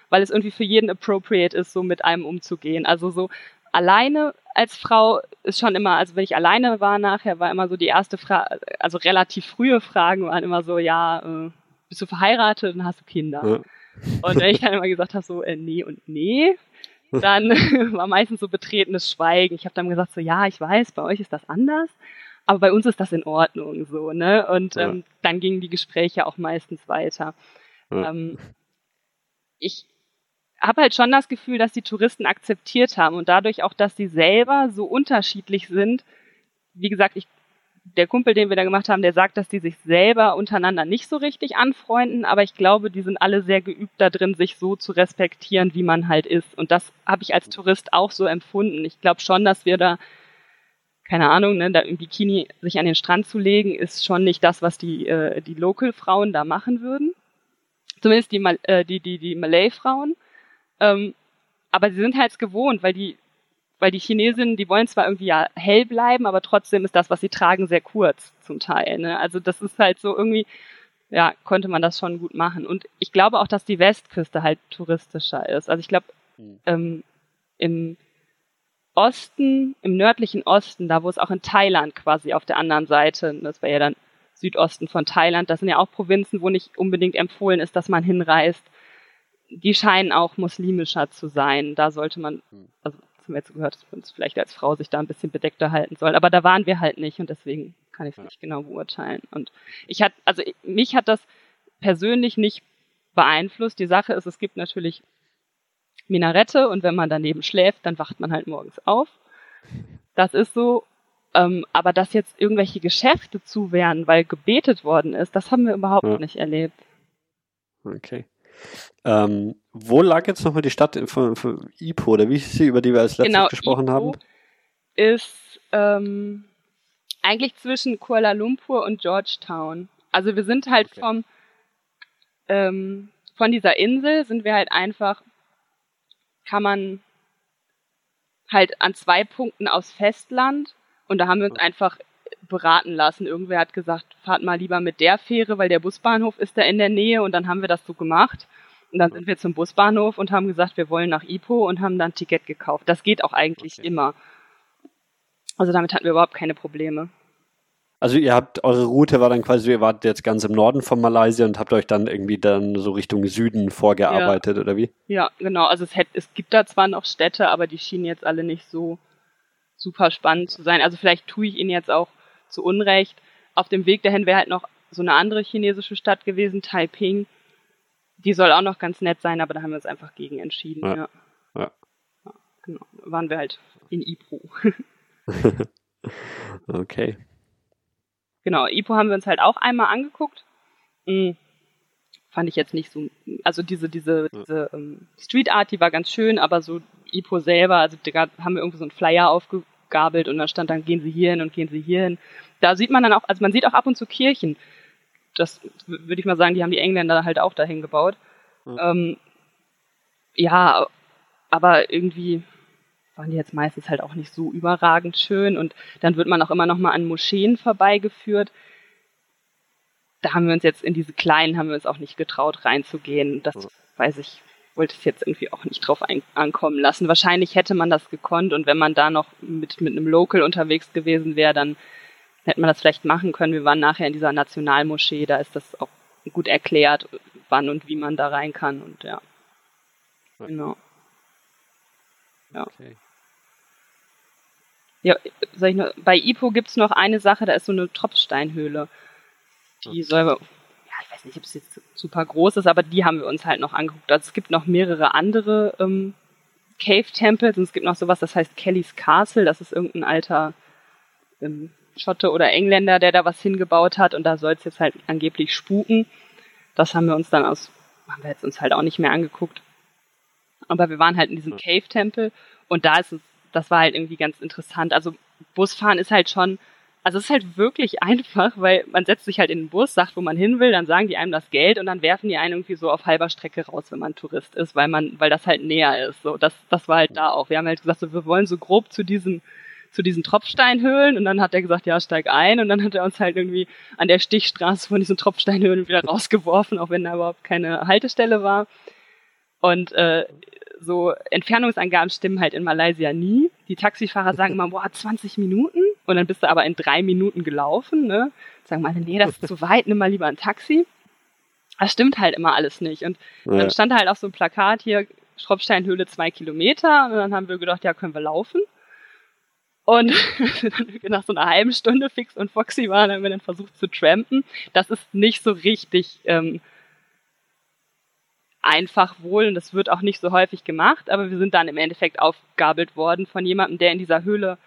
weil es irgendwie für jeden appropriate ist, so mit einem umzugehen. Also so alleine als Frau ist schon immer, also wenn ich alleine war nachher, war immer so die erste Frage, also relativ frühe Fragen waren immer so, ja, äh, bist du verheiratet und hast du Kinder? Ja. Und wenn ich dann immer gesagt habe, so, äh, nee und nee, dann war meistens so betretenes Schweigen. Ich habe dann gesagt, so, ja, ich weiß, bei euch ist das anders, aber bei uns ist das in Ordnung, so, ne? Und ja. ähm, dann gingen die Gespräche auch meistens weiter. Ja. Ähm, ich habe halt schon das Gefühl, dass die Touristen akzeptiert haben und dadurch auch, dass sie selber so unterschiedlich sind. Wie gesagt, ich der Kumpel, den wir da gemacht haben, der sagt, dass die sich selber untereinander nicht so richtig anfreunden, aber ich glaube, die sind alle sehr geübt da drin, sich so zu respektieren, wie man halt ist. Und das habe ich als Tourist auch so empfunden. Ich glaube schon, dass wir da, keine Ahnung, ne, da im Bikini sich an den Strand zu legen, ist schon nicht das, was die, äh, die Local-Frauen da machen würden. Zumindest die, äh, die, die, die Malay-Frauen. Ähm, aber sie sind halt gewohnt, weil die weil die Chinesinnen, die wollen zwar irgendwie ja hell bleiben, aber trotzdem ist das, was sie tragen, sehr kurz zum Teil. Ne? Also das ist halt so irgendwie, ja, konnte man das schon gut machen. Und ich glaube auch, dass die Westküste halt touristischer ist. Also ich glaube, mhm. ähm, im Osten, im nördlichen Osten, da wo es auch in Thailand quasi auf der anderen Seite, das wäre ja dann Südosten von Thailand, das sind ja auch Provinzen, wo nicht unbedingt empfohlen ist, dass man hinreist. Die scheinen auch muslimischer zu sein. Da sollte man, hm. also haben wir jetzt gehört, dass man uns vielleicht als Frau sich da ein bisschen bedeckter halten soll. Aber da waren wir halt nicht und deswegen kann ich es nicht genau beurteilen. Und ich hat, also mich hat das persönlich nicht beeinflusst. Die Sache ist, es gibt natürlich Minarette und wenn man daneben schläft, dann wacht man halt morgens auf. Das ist so. Ähm, aber dass jetzt irgendwelche Geschäfte zu wären, weil gebetet worden ist, das haben wir überhaupt ja. nicht erlebt. Okay. Ähm, wo lag jetzt nochmal die Stadt von, von Ipo, oder wie ist sie, über die wir als letztes genau, gesprochen Ipo haben? Ist ähm, eigentlich zwischen Kuala Lumpur und Georgetown. Also wir sind halt okay. vom ähm, von dieser Insel sind wir halt einfach, kann man halt an zwei Punkten aus Festland und da haben wir uns einfach beraten lassen. Irgendwer hat gesagt, fahrt mal lieber mit der Fähre, weil der Busbahnhof ist da in der Nähe und dann haben wir das so gemacht. Und dann sind wir zum Busbahnhof und haben gesagt, wir wollen nach Ipo und haben dann ein Ticket gekauft. Das geht auch eigentlich okay. immer. Also damit hatten wir überhaupt keine Probleme. Also ihr habt, eure Route war dann quasi, ihr wart jetzt ganz im Norden von Malaysia und habt euch dann irgendwie dann so Richtung Süden vorgearbeitet, ja. oder wie? Ja, genau. Also es, hätte, es gibt da zwar noch Städte, aber die schienen jetzt alle nicht so super spannend zu sein. Also vielleicht tue ich ihnen jetzt auch zu Unrecht. Auf dem Weg dahin wäre halt noch so eine andere chinesische Stadt gewesen, Taiping. Die soll auch noch ganz nett sein, aber da haben wir uns einfach gegen entschieden. Ja. ja. ja. ja genau. Waren wir halt in Ipro. okay. Genau, Ipo haben wir uns halt auch einmal angeguckt. Mhm. Fand ich jetzt nicht so, also diese, diese, diese ähm, Street Art, die war ganz schön, aber so Ipo selber, also da haben wir irgendwie so einen Flyer aufgegabelt und da stand dann, gehen Sie hier hin und gehen Sie hier hin. Da sieht man dann auch, also man sieht auch ab und zu Kirchen. Das würde ich mal sagen, die haben die Engländer halt auch dahin gebaut. Ja, ähm, ja aber irgendwie, waren die jetzt meistens halt auch nicht so überragend schön und dann wird man auch immer noch mal an Moscheen vorbeigeführt. Da haben wir uns jetzt in diese kleinen haben wir uns auch nicht getraut reinzugehen. Das ja. weiß ich, wollte es jetzt irgendwie auch nicht drauf ein, ankommen lassen. Wahrscheinlich hätte man das gekonnt und wenn man da noch mit mit einem Local unterwegs gewesen wäre, dann hätte man das vielleicht machen können. Wir waren nachher in dieser Nationalmoschee, da ist das auch gut erklärt, wann und wie man da rein kann und ja. Genau. Ja. Okay. Ja, sag ich nur, bei IPO gibt es noch eine Sache, da ist so eine Tropfsteinhöhle. Die soll, ich weiß nicht, ob es jetzt super groß ist, aber die haben wir uns halt noch angeguckt. Also es gibt noch mehrere andere ähm, Cave-Tempels und es gibt noch sowas, das heißt Kelly's Castle, das ist irgendein alter ähm, Schotte oder Engländer, der da was hingebaut hat und da soll es jetzt halt angeblich spuken. Das haben wir uns dann aus, haben wir jetzt uns halt auch nicht mehr angeguckt. Aber wir waren halt in diesem Cave-Tempel und da ist es das war halt irgendwie ganz interessant. Also Busfahren ist halt schon, also es ist halt wirklich einfach, weil man setzt sich halt in den Bus, sagt, wo man hin will, dann sagen die einem das Geld und dann werfen die einen irgendwie so auf halber Strecke raus, wenn man Tourist ist, weil man, weil das halt näher ist. So, das, das war halt da auch. Wir haben halt gesagt, so, wir wollen so grob zu diesem zu diesen Tropfsteinhöhlen und dann hat er gesagt, ja, steig ein und dann hat er uns halt irgendwie an der Stichstraße von diesen Tropfsteinhöhlen wieder rausgeworfen, auch wenn da überhaupt keine Haltestelle war. Und äh, so Entfernungsangaben stimmen halt in Malaysia nie. Die Taxifahrer sagen immer, boah, 20 Minuten und dann bist du aber in drei Minuten gelaufen, ne? Sagen mal, nee, das ist zu weit, nimm mal lieber ein Taxi. Das stimmt halt immer alles nicht. Und ja. dann stand halt auch so ein Plakat hier, Schropfsteinhöhle zwei Kilometer und dann haben wir gedacht, ja, können wir laufen. Und nach so einer halben Stunde fix und Foxy waren, haben wir dann versucht zu trampen. Das ist nicht so richtig ähm, einfach wohl und das wird auch nicht so häufig gemacht, aber wir sind dann im Endeffekt aufgabelt worden von jemandem, der in dieser Höhle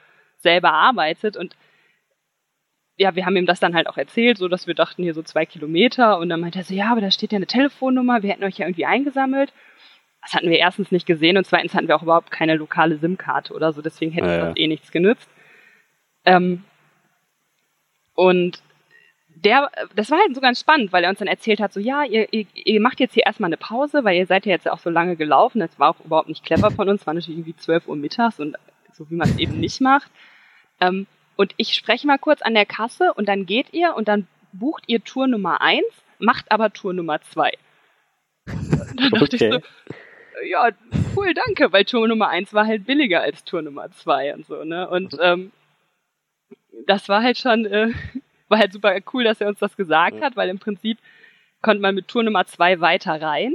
selber arbeitet und ja, wir haben ihm das dann halt auch erzählt, so dass wir dachten hier so zwei Kilometer und dann meinte er so, ja, aber da steht ja eine Telefonnummer, wir hätten euch ja irgendwie eingesammelt. Das hatten wir erstens nicht gesehen und zweitens hatten wir auch überhaupt keine lokale SIM-Karte oder so, deswegen hätte ja, das eh nichts genützt. Ähm, und der, das war halt so ganz spannend, weil er uns dann erzählt hat, so ja, ihr, ihr, ihr macht jetzt hier erstmal eine Pause, weil ihr seid ja jetzt auch so lange gelaufen. Das war auch überhaupt nicht clever von uns, war natürlich irgendwie 12 Uhr mittags und so wie man es eben nicht macht. Ähm, und ich spreche mal kurz an der Kasse und dann geht ihr und dann bucht ihr Tour Nummer 1, macht aber Tour Nummer 2. Dann dachte okay. ich so, ja, cool, danke, weil Tour Nummer 1 war halt billiger als Tour Nummer 2 und so, ne? Und ähm, das war halt schon äh, war halt super cool, dass er uns das gesagt ja. hat, weil im Prinzip konnte man mit Tour Nummer zwei weiter rein.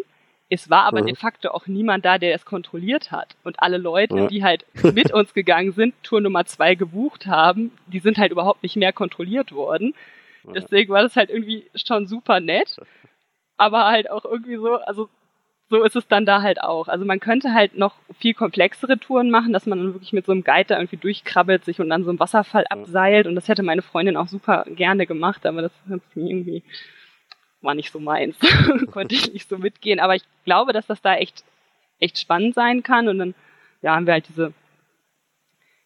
Es war aber ja. de facto auch niemand da, der es kontrolliert hat. Und alle Leute, ja. die halt mit uns gegangen sind, Tour Nummer zwei gebucht haben, die sind halt überhaupt nicht mehr kontrolliert worden. Deswegen war das halt irgendwie schon super nett. Aber halt auch irgendwie so, also so ist es dann da halt auch. Also man könnte halt noch viel komplexere Touren machen, dass man dann wirklich mit so einem Guide da irgendwie durchkrabbelt, sich und dann so einen Wasserfall abseilt. Und das hätte meine Freundin auch super gerne gemacht, aber das hat mir irgendwie war nicht so meins. Konnte ich nicht so mitgehen. Aber ich glaube, dass das da echt, echt spannend sein kann. Und dann, ja, haben wir halt diese,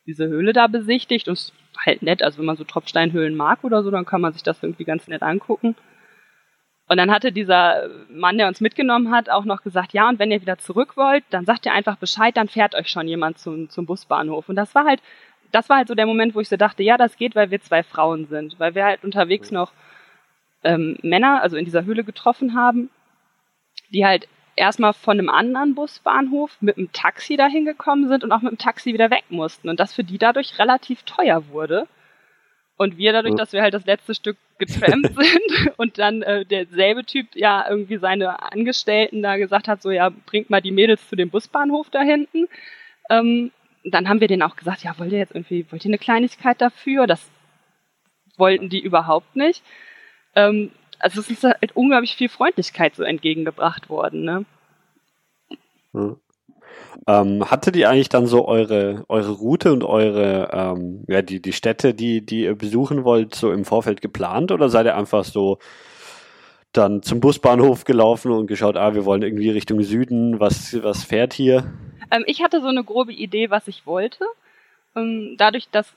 diese Höhle da besichtigt und es halt nett. Also wenn man so Tropfsteinhöhlen mag oder so, dann kann man sich das irgendwie ganz nett angucken. Und dann hatte dieser Mann, der uns mitgenommen hat, auch noch gesagt, ja, und wenn ihr wieder zurück wollt, dann sagt ihr einfach Bescheid, dann fährt euch schon jemand zum, zum Busbahnhof. Und das war halt, das war halt so der Moment, wo ich so dachte, ja, das geht, weil wir zwei Frauen sind, weil wir halt unterwegs noch ähm, Männer, also in dieser Höhle getroffen haben, die halt erstmal von einem anderen Busbahnhof mit einem Taxi dahin gekommen sind und auch mit dem Taxi wieder weg mussten. Und das für die dadurch relativ teuer wurde. Und wir dadurch, dass wir halt das letzte Stück getrampt sind und dann äh, derselbe Typ ja irgendwie seine Angestellten da gesagt hat, so ja, bringt mal die Mädels zu dem Busbahnhof da hinten. Ähm, dann haben wir denen auch gesagt, ja, wollt ihr jetzt irgendwie, wollt ihr eine Kleinigkeit dafür? Das wollten die überhaupt nicht. Ähm, also es ist halt unglaublich viel Freundlichkeit so entgegengebracht worden, ne? Hm. Ähm, hatte die eigentlich dann so eure, eure Route und eure, ähm, ja, die, die Städte, die, die ihr besuchen wollt, so im Vorfeld geplant oder seid ihr einfach so dann zum Busbahnhof gelaufen und geschaut, ah, wir wollen irgendwie Richtung Süden, was, was fährt hier? Ähm, ich hatte so eine grobe Idee, was ich wollte. Ähm, dadurch, dass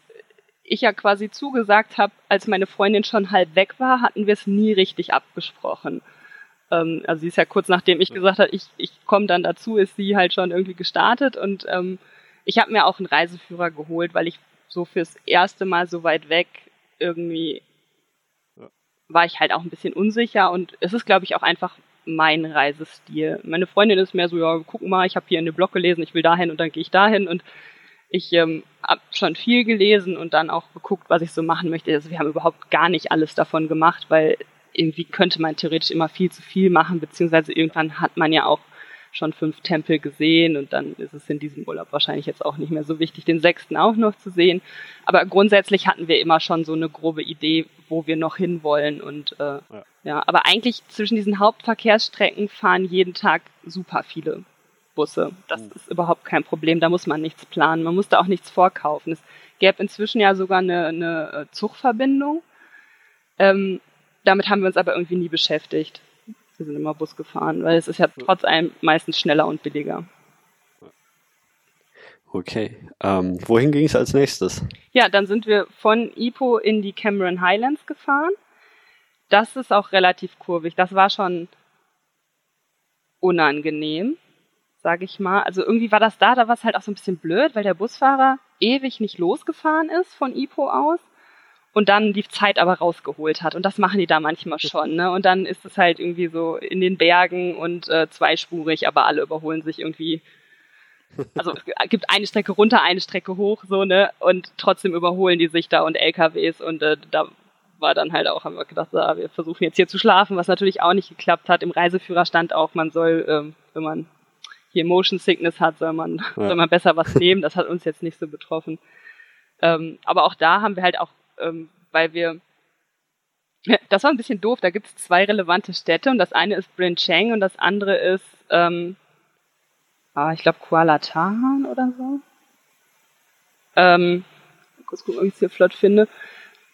ich ja quasi zugesagt habe, als meine Freundin schon halb weg war, hatten wir es nie richtig abgesprochen. Ähm, also sie ist ja kurz nachdem ich gesagt habe, ich, ich komme dann dazu, ist sie halt schon irgendwie gestartet und ähm, ich habe mir auch einen Reiseführer geholt, weil ich so fürs erste Mal so weit weg irgendwie war ich halt auch ein bisschen unsicher und es ist, glaube ich, auch einfach mein Reisestil. Meine Freundin ist mehr so, ja, guck mal, ich habe hier in dem Blog gelesen, ich will dahin und dann gehe ich dahin und ich ähm, habe schon viel gelesen und dann auch geguckt, was ich so machen möchte. Also wir haben überhaupt gar nicht alles davon gemacht, weil irgendwie könnte man theoretisch immer viel zu viel machen, beziehungsweise irgendwann hat man ja auch schon fünf Tempel gesehen und dann ist es in diesem Urlaub wahrscheinlich jetzt auch nicht mehr so wichtig, den sechsten auch noch zu sehen. Aber grundsätzlich hatten wir immer schon so eine grobe Idee, wo wir noch hinwollen und äh, ja. ja, aber eigentlich zwischen diesen Hauptverkehrsstrecken fahren jeden Tag super viele Busse. Das mhm. ist überhaupt kein Problem, da muss man nichts planen, man muss da auch nichts vorkaufen. Es gäbe inzwischen ja sogar eine, eine äh, Zugverbindung. Ähm, damit haben wir uns aber irgendwie nie beschäftigt. Wir sind immer Bus gefahren, weil es ist ja trotz allem meistens schneller und billiger. Okay. Ähm, wohin ging es als nächstes? Ja, dann sind wir von Ipo in die Cameron Highlands gefahren. Das ist auch relativ kurvig. Das war schon unangenehm, sage ich mal. Also irgendwie war das da, da war es halt auch so ein bisschen blöd, weil der Busfahrer ewig nicht losgefahren ist von Ipo aus und dann die Zeit aber rausgeholt hat. Und das machen die da manchmal schon. Ne? Und dann ist es halt irgendwie so in den Bergen und äh, zweispurig, aber alle überholen sich irgendwie. Also es gibt eine Strecke runter, eine Strecke hoch, so, ne? Und trotzdem überholen die sich da und LKWs und äh, da war dann halt auch, haben wir gedacht, ah, wir versuchen jetzt hier zu schlafen, was natürlich auch nicht geklappt hat. Im Reiseführer stand auch, man soll, ähm, wenn man hier Motion Sickness hat, soll man, ja. soll man besser was nehmen. Das hat uns jetzt nicht so betroffen. Ähm, aber auch da haben wir halt auch ähm, weil wir das war ein bisschen doof. Da gibt es zwei relevante Städte und das eine ist Bryn Cheng und das andere ist, ähm, ah, ich glaube Kuala Tahan oder so. Ähm, kurz gucken, ob ich es hier flott finde.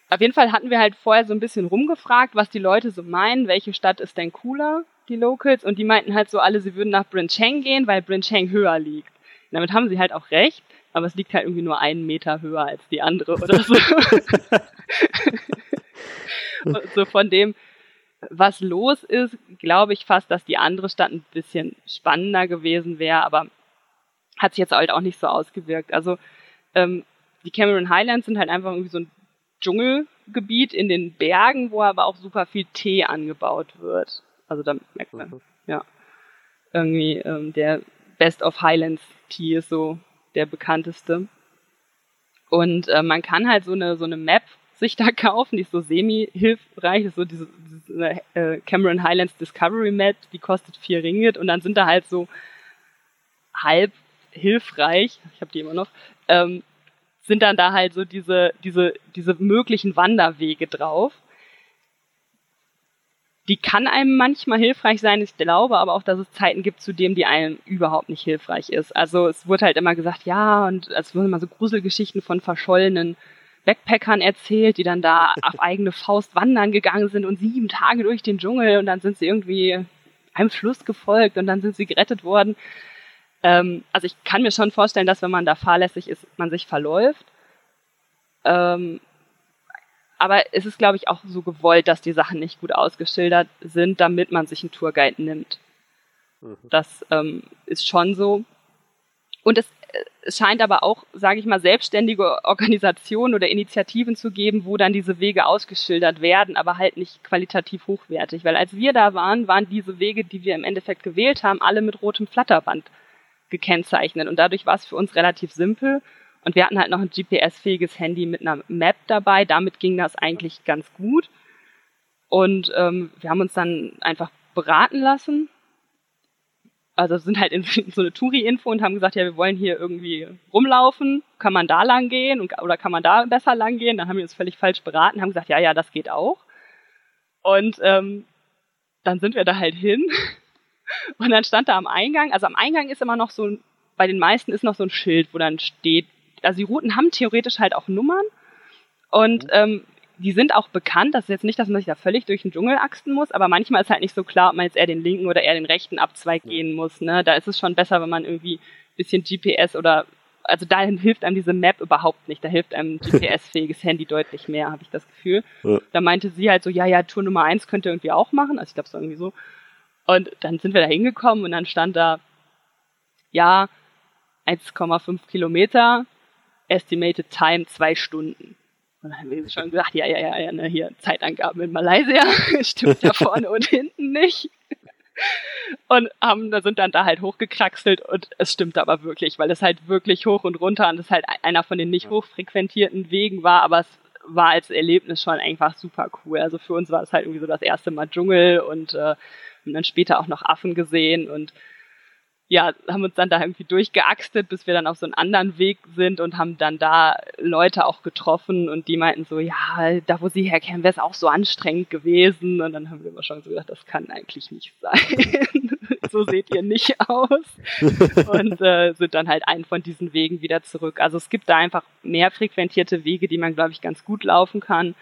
Auf jeden Fall hatten wir halt vorher so ein bisschen rumgefragt, was die Leute so meinen, welche Stadt ist denn cooler, die Locals, und die meinten halt so alle, sie würden nach Bryn Cheng gehen, weil Bryn Cheng höher liegt. Und damit haben sie halt auch recht aber es liegt halt irgendwie nur einen Meter höher als die andere oder so. so von dem, was los ist, glaube ich fast, dass die andere Stadt ein bisschen spannender gewesen wäre, aber hat sich jetzt halt auch nicht so ausgewirkt. Also ähm, die Cameron Highlands sind halt einfach irgendwie so ein Dschungelgebiet in den Bergen, wo aber auch super viel Tee angebaut wird. Also da merkt man, mhm. ja, irgendwie ähm, der Best of Highlands Tea ist so der bekannteste. Und äh, man kann halt so eine, so eine Map sich da kaufen, die ist so semi-hilfreich, ist so diese, diese äh, Cameron Highlands Discovery Map, die kostet vier Ringgit und dann sind da halt so halb hilfreich, ich habe die immer noch, ähm, sind dann da halt so diese, diese, diese möglichen Wanderwege drauf. Die kann einem manchmal hilfreich sein. Ich glaube aber auch, dass es Zeiten gibt, zu denen die einem überhaupt nicht hilfreich ist. Also es wurde halt immer gesagt, ja, und es wurden immer so Gruselgeschichten von verschollenen Backpackern erzählt, die dann da auf eigene Faust wandern gegangen sind und sieben Tage durch den Dschungel und dann sind sie irgendwie einem Fluss gefolgt und dann sind sie gerettet worden. Ähm, also ich kann mir schon vorstellen, dass wenn man da fahrlässig ist, man sich verläuft. Ähm, aber es ist, glaube ich, auch so gewollt, dass die Sachen nicht gut ausgeschildert sind, damit man sich einen Tourguide nimmt. Mhm. Das ähm, ist schon so. Und es, es scheint aber auch, sage ich mal, selbstständige Organisationen oder Initiativen zu geben, wo dann diese Wege ausgeschildert werden, aber halt nicht qualitativ hochwertig. Weil als wir da waren, waren diese Wege, die wir im Endeffekt gewählt haben, alle mit rotem Flatterband gekennzeichnet. Und dadurch war es für uns relativ simpel und wir hatten halt noch ein GPS-fähiges Handy mit einer Map dabei. Damit ging das eigentlich ganz gut. Und ähm, wir haben uns dann einfach beraten lassen. Also sind halt in so eine Touri-Info und haben gesagt, ja, wir wollen hier irgendwie rumlaufen. Kann man da lang gehen und, oder kann man da besser lang gehen? Dann haben wir uns völlig falsch beraten, haben gesagt, ja, ja, das geht auch. Und ähm, dann sind wir da halt hin. Und dann stand da am Eingang, also am Eingang ist immer noch so, bei den meisten ist noch so ein Schild, wo dann steht, also die Routen haben theoretisch halt auch Nummern und mhm. ähm, die sind auch bekannt. Das ist jetzt nicht, dass man sich da völlig durch den Dschungel axten muss, aber manchmal ist halt nicht so klar, ob man jetzt eher den linken oder eher den rechten Abzweig ja. gehen muss. Ne? Da ist es schon besser, wenn man irgendwie ein bisschen GPS oder also dahin hilft einem diese Map überhaupt nicht. Da hilft einem ein GPS-fähiges Handy deutlich mehr, habe ich das Gefühl. Ja. Da meinte sie halt so, ja, ja, Tour Nummer eins könnt ihr irgendwie auch machen. Also ich glaube so irgendwie so. Und dann sind wir da hingekommen und dann stand da, ja, 1,5 Kilometer, Estimated Time zwei Stunden. Und dann haben wir schon gesagt, ja, ja, ja, ja, ne, hier Zeitangaben in Malaysia, stimmt ja vorne und hinten nicht. Und haben, da sind dann da halt hochgekraxelt und es stimmt aber wirklich, weil es halt wirklich hoch und runter und es halt einer von den nicht hochfrequentierten Wegen war, aber es war als Erlebnis schon einfach super cool. Also für uns war es halt irgendwie so das erste Mal Dschungel und äh, haben dann später auch noch Affen gesehen und ja, haben uns dann da irgendwie durchgeaxtet, bis wir dann auf so einen anderen Weg sind und haben dann da Leute auch getroffen und die meinten so, ja, da wo sie herkehren, wäre es auch so anstrengend gewesen. Und dann haben wir immer schon so gedacht, das kann eigentlich nicht sein. so seht ihr nicht aus. Und äh, sind dann halt einen von diesen Wegen wieder zurück. Also es gibt da einfach mehr frequentierte Wege, die man, glaube ich, ganz gut laufen kann.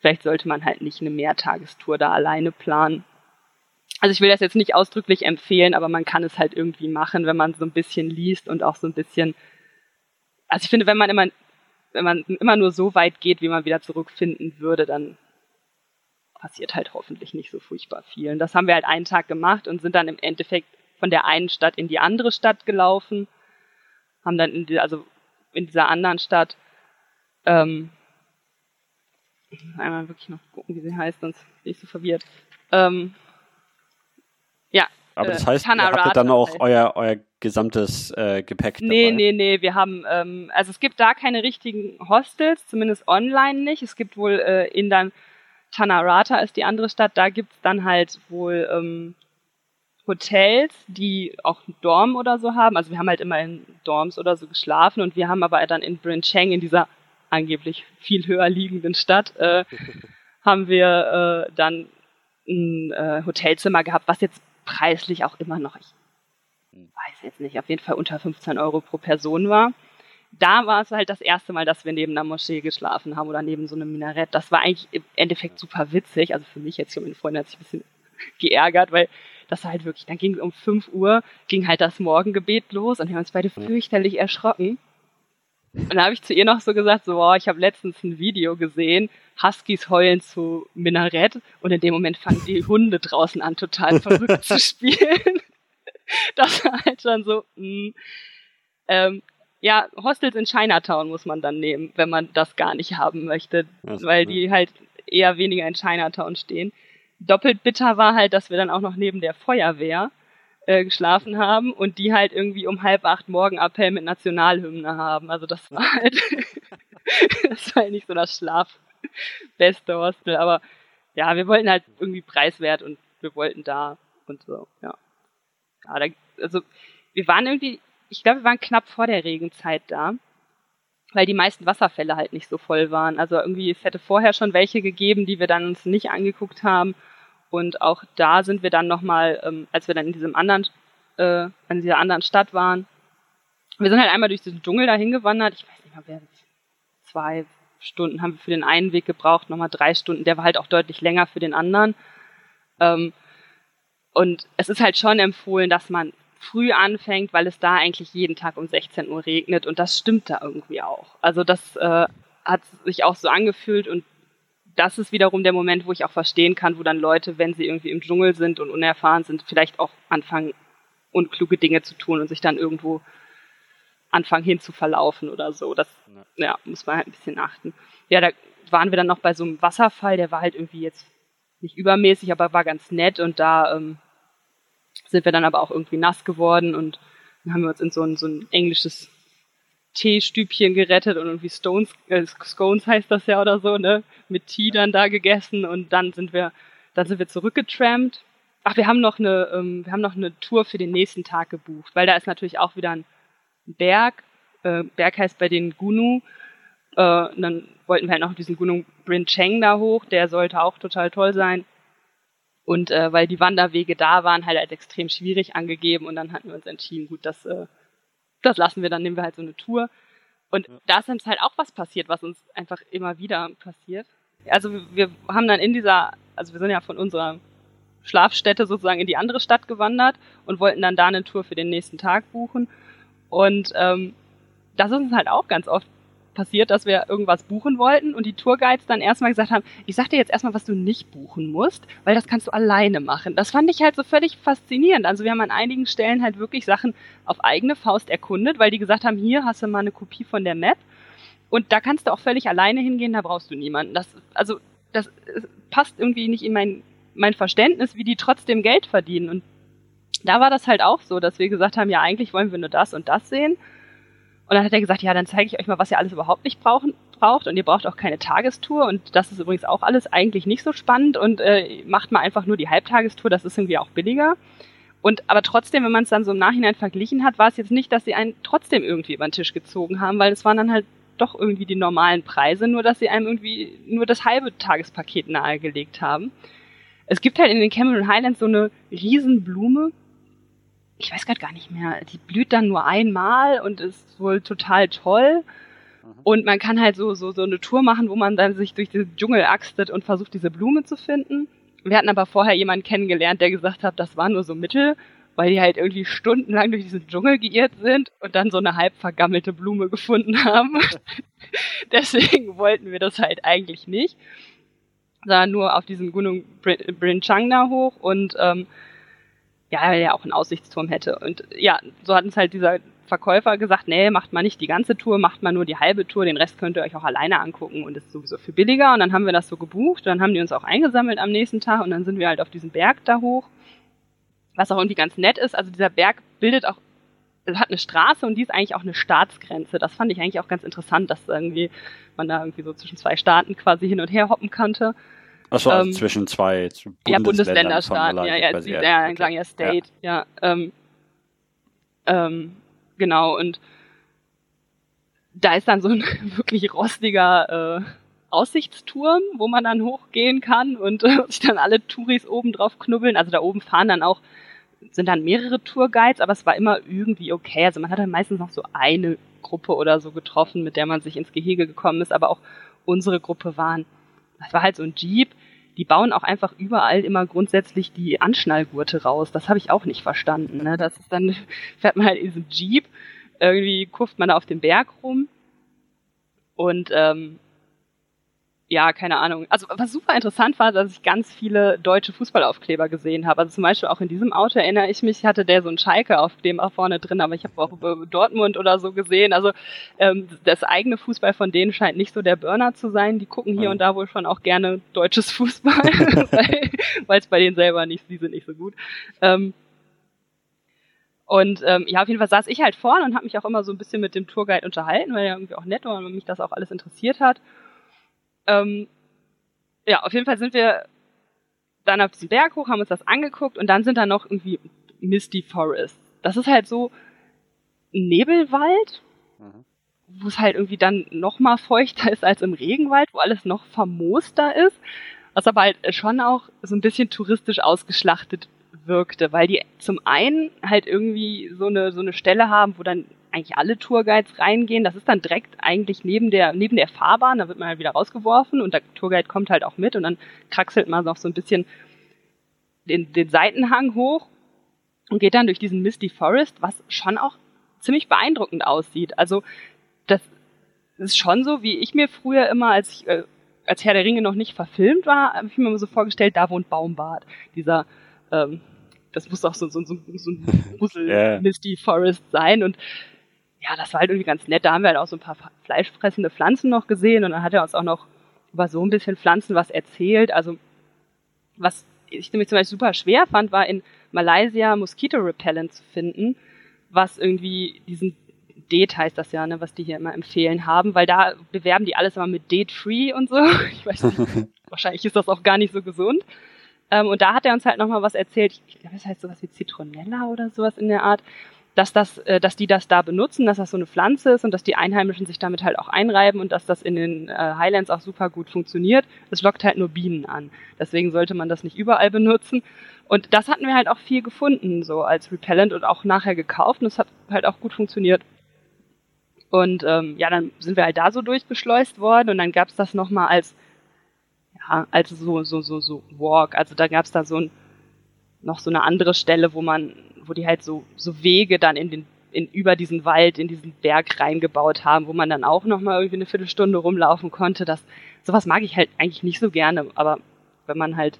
Vielleicht sollte man halt nicht eine Mehrtagestour da alleine planen. Also ich will das jetzt nicht ausdrücklich empfehlen, aber man kann es halt irgendwie machen, wenn man so ein bisschen liest und auch so ein bisschen. Also ich finde, wenn man immer, wenn man immer nur so weit geht, wie man wieder zurückfinden würde, dann passiert halt hoffentlich nicht so furchtbar viel. Und das haben wir halt einen Tag gemacht und sind dann im Endeffekt von der einen Stadt in die andere Stadt gelaufen, haben dann in die, also in dieser anderen Stadt ähm, einmal wirklich noch gucken, wie sie heißt, sonst bin ich so verwirrt. Ähm, ja. Aber das äh, heißt, äh, ihr habt dann auch euer, euer gesamtes äh, Gepäck dabei? Nee, nee, nee, wir haben, ähm, also es gibt da keine richtigen Hostels, zumindest online nicht. Es gibt wohl äh, in dann Tanarata ist die andere Stadt, da gibt's dann halt wohl ähm, Hotels, die auch Dorm oder so haben. Also wir haben halt immer in Dorms oder so geschlafen und wir haben aber dann in Bryn Cheng, in dieser angeblich viel höher liegenden Stadt, äh, haben wir äh, dann ein äh, Hotelzimmer gehabt, was jetzt preislich auch immer noch, ich weiß jetzt nicht, auf jeden Fall unter 15 Euro pro Person war. Da war es halt das erste Mal, dass wir neben einer Moschee geschlafen haben oder neben so einem Minarett. Das war eigentlich im Endeffekt super witzig. Also für mich jetzt hier, meine Freundin hat sich ein bisschen geärgert, weil das war halt wirklich, dann ging es um 5 Uhr, ging halt das Morgengebet los und wir haben uns beide fürchterlich erschrocken. Und dann habe ich zu ihr noch so gesagt, so, boah, ich habe letztens ein Video gesehen, Huskies heulen zu Minarett und in dem Moment fangen die Hunde draußen an, total verrückt zu spielen. Das war halt schon so, mh. Mm. Ähm, ja, Hostels in Chinatown muss man dann nehmen, wenn man das gar nicht haben möchte, weil die halt eher weniger in Chinatown stehen. Doppelt bitter war halt, dass wir dann auch noch neben der Feuerwehr äh, geschlafen haben und die halt irgendwie um halb acht Morgenappell mit Nationalhymne haben. Also das war halt, das war halt nicht so das schlafbeste Hostel, aber ja, wir wollten halt irgendwie preiswert und wir wollten da und so, ja. ja da, also wir waren irgendwie, ich glaube, wir waren knapp vor der Regenzeit da, weil die meisten Wasserfälle halt nicht so voll waren. Also irgendwie, es hätte vorher schon welche gegeben, die wir dann uns nicht angeguckt haben Und auch da sind wir dann nochmal, ähm, als wir dann in diesem anderen, äh, in dieser anderen Stadt waren, wir sind halt einmal durch diesen Dschungel dahin gewandert. Ich weiß nicht mal, wer zwei Stunden haben wir für den einen Weg gebraucht, nochmal drei Stunden. Der war halt auch deutlich länger für den anderen. Ähm, und es ist halt schon empfohlen, dass man früh anfängt, weil es da eigentlich jeden Tag um 16 Uhr regnet und das stimmt da irgendwie auch. Also das äh, hat sich auch so angefühlt und das ist wiederum der Moment, wo ich auch verstehen kann, wo dann Leute, wenn sie irgendwie im Dschungel sind und unerfahren sind, vielleicht auch anfangen, unkluge Dinge zu tun und sich dann irgendwo anfangen hin zu verlaufen oder so. Das ja. muss man halt ein bisschen achten. Ja, da waren wir dann noch bei so einem Wasserfall, der war halt irgendwie jetzt nicht übermäßig, aber war ganz nett und da ähm, sind wir dann aber auch irgendwie nass geworden und dann haben wir uns in so ein, so ein englisches Teestübchen gerettet und irgendwie Stones, äh, Scones heißt das ja oder so, ne, mit Tee dann da gegessen und dann sind wir, dann sind wir zurückgetrampt. Ach, wir haben noch eine, ähm, wir haben noch eine Tour für den nächsten Tag gebucht, weil da ist natürlich auch wieder ein Berg. Äh, Berg heißt bei den Gunu. Äh, dann wollten wir halt noch diesen Gunung Bryn Cheng da hoch, der sollte auch total toll sein. Und äh, weil die Wanderwege da waren, halt als extrem schwierig angegeben und dann hatten wir uns entschieden, gut, das, äh, das lassen wir, dann nehmen wir halt so eine Tour. Und ja. da ist uns halt auch was passiert, was uns einfach immer wieder passiert. Also wir haben dann in dieser, also wir sind ja von unserer Schlafstätte sozusagen in die andere Stadt gewandert und wollten dann da eine Tour für den nächsten Tag buchen. Und ähm, das ist uns halt auch ganz oft passiert, dass wir irgendwas buchen wollten und die Tourguides dann erstmal gesagt haben, ich sag dir jetzt erstmal, was du nicht buchen musst, weil das kannst du alleine machen. Das fand ich halt so völlig faszinierend. Also wir haben an einigen Stellen halt wirklich Sachen auf eigene Faust erkundet, weil die gesagt haben, hier hast du mal eine Kopie von der Map und da kannst du auch völlig alleine hingehen, da brauchst du niemanden. Das, also das passt irgendwie nicht in mein, mein Verständnis, wie die trotzdem Geld verdienen. Und da war das halt auch so, dass wir gesagt haben, ja, eigentlich wollen wir nur das und das sehen. Und dann hat er gesagt, ja, dann zeige ich euch mal, was ihr alles überhaupt nicht brauchen, braucht. Und ihr braucht auch keine Tagestour. Und das ist übrigens auch alles eigentlich nicht so spannend. Und äh, macht mal einfach nur die Halbtagestour, das ist irgendwie auch billiger. Und aber trotzdem, wenn man es dann so im Nachhinein verglichen hat, war es jetzt nicht, dass sie einen trotzdem irgendwie über den Tisch gezogen haben, weil es waren dann halt doch irgendwie die normalen Preise, nur dass sie einem irgendwie nur das halbe Tagespaket nahegelegt haben. Es gibt halt in den Cameron Highlands so eine Riesenblume, ich weiß gerade gar nicht mehr, die blüht dann nur einmal und ist wohl total toll. Mhm. Und man kann halt so, so, so eine Tour machen, wo man dann sich durch den Dschungel axtet und versucht, diese Blume zu finden. Wir hatten aber vorher jemanden kennengelernt, der gesagt hat, das war nur so Mittel, weil die halt irgendwie stundenlang durch diesen Dschungel geirrt sind und dann so eine halb vergammelte Blume gefunden haben. Deswegen wollten wir das halt eigentlich nicht, sondern nur auf diesen Gunung Bryn Chang da hoch und ähm, ja, weil er auch einen Aussichtsturm hätte. Und ja, so hat uns halt dieser Verkäufer gesagt, nee, macht mal nicht die ganze Tour, macht mal nur die halbe Tour, den Rest könnt ihr euch auch alleine angucken und ist sowieso viel billiger. Und dann haben wir das so gebucht, dann haben die uns auch eingesammelt am nächsten Tag und dann sind wir halt auf diesen Berg da hoch. Was auch irgendwie ganz nett ist, also dieser Berg bildet auch, es hat eine Straße und die ist eigentlich auch eine Staatsgrenze. Das fand ich eigentlich auch ganz interessant, dass irgendwie man da irgendwie so zwischen zwei Staaten quasi hin und her hoppen konnte. Achso, also ähm, zwischen zwei Bundesländer ja, Bundesländerstaaten, ja, ja, ja, ja, okay. sagen ja State, ja, ja ähm, ähm, genau, und da ist dann so ein wirklich rostiger äh, Aussichtsturm, wo man dann hochgehen kann und äh, sich dann alle Touris oben drauf knubbeln. Also da oben fahren dann auch, sind dann mehrere Tourguides, aber es war immer irgendwie okay. Also man hat dann meistens noch so eine Gruppe oder so getroffen, mit der man sich ins Gehege gekommen ist, aber auch unsere Gruppe waren, das war halt so ein Jeep, die bauen auch einfach überall immer grundsätzlich die Anschnallgurte raus. Das habe ich auch nicht verstanden. Ne? Das ist dann, fährt man halt in diesem Jeep, irgendwie kurft man da auf dem Berg rum und ähm, ja, keine Ahnung. Also was super interessant war, dass ich ganz viele deutsche Fußballaufkleber gesehen habe. Also zum Beispiel auch in diesem Auto erinnere ich mich, hatte der so einen Schalke auf dem auch vorne drin, aber ich habe auch Dortmund oder so gesehen. Also ähm, das eigene Fußball von denen scheint nicht so der Burner zu sein. Die gucken hier ja. und da wohl schon auch gerne deutsches Fußball, weil es bei denen selber nicht, die sind nicht so gut. Ähm, und ähm, ja, auf jeden Fall saß ich halt vorne und habe mich auch immer so ein bisschen mit dem Tourguide unterhalten, weil er irgendwie auch nett war und mich das auch alles interessiert hat. Ähm, ja, auf jeden Fall sind wir dann auf diesen Berg hoch, haben uns das angeguckt und dann sind da noch irgendwie Misty Forest. Das ist halt so ein Nebelwald, mhm. wo es halt irgendwie dann noch mal feuchter ist als im Regenwald, wo alles noch vermooster ist. Was aber halt schon auch so ein bisschen touristisch ausgeschlachtet wirkte, weil die zum einen halt irgendwie so eine, so eine Stelle haben, wo dann eigentlich alle Tourguides reingehen. Das ist dann direkt eigentlich neben der, neben der Fahrbahn, da wird man halt wieder rausgeworfen und der Tourguide kommt halt auch mit und dann kraxelt man noch so ein bisschen den, den Seitenhang hoch und geht dann durch diesen Misty Forest, was schon auch ziemlich beeindruckend aussieht. Also das ist schon so, wie ich mir früher immer, als ich, äh, als Herr der Ringe noch nicht verfilmt war, habe ich mir immer so vorgestellt, da wohnt Baumbart. Dieser, ähm, das muss auch so, so, so, so ein Grusel yeah. Misty Forest sein. Und ja, das war halt irgendwie ganz nett. Da haben wir halt auch so ein paar fleischfressende Pflanzen noch gesehen und dann hat er uns auch noch über so ein bisschen Pflanzen was erzählt. Also was ich nämlich zum Beispiel super schwer fand, war in Malaysia Mosquito Repellent zu finden, was irgendwie diesen Date heißt das ja, ne, was die hier immer empfehlen haben, weil da bewerben die alles immer mit Date Free und so. Ich weiß nicht, wahrscheinlich ist das auch gar nicht so gesund. Ähm, und da hat er uns halt nochmal was erzählt. Ich glaube, das heißt sowas wie Zitronella oder sowas in der Art dass das, äh, dass die das da benutzen, dass das so eine Pflanze ist und dass die Einheimischen sich damit halt auch einreiben und dass das in den äh, Highlands auch super gut funktioniert. Es lockt halt nur Bienen an. Deswegen sollte man das nicht überall benutzen. Und das hatten wir halt auch viel gefunden, so als Repellent und auch nachher gekauft und es hat halt auch gut funktioniert. Und ähm, ja, dann sind wir halt da so durchgeschleust worden und dann gab's das nochmal als, ja, als so, so, so, so Walk. Also da gab's da so ein, noch so eine andere Stelle, wo man wo die halt so, so Wege dann in den, in, über diesen Wald, in diesen Berg reingebaut haben, wo man dann auch nochmal irgendwie eine Viertelstunde rumlaufen konnte. Das, sowas mag ich halt eigentlich nicht so gerne, aber wenn man halt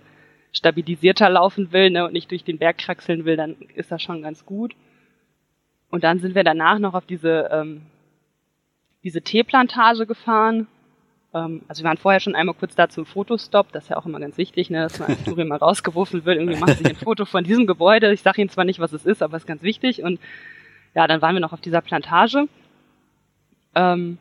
stabilisierter laufen will ne, und nicht durch den Berg kraxeln will, dann ist das schon ganz gut. Und dann sind wir danach noch auf diese, ähm, diese Teeplantage gefahren, also wir waren vorher schon einmal kurz da zum Fotostop, das ist ja auch immer ganz wichtig, ne, dass man als Touri mal rausgeworfen wird, irgendwie macht sich ein Foto von diesem Gebäude. Ich sage Ihnen zwar nicht, was es ist, aber es ist ganz wichtig. Und ja, dann waren wir noch auf dieser Plantage. Ähm,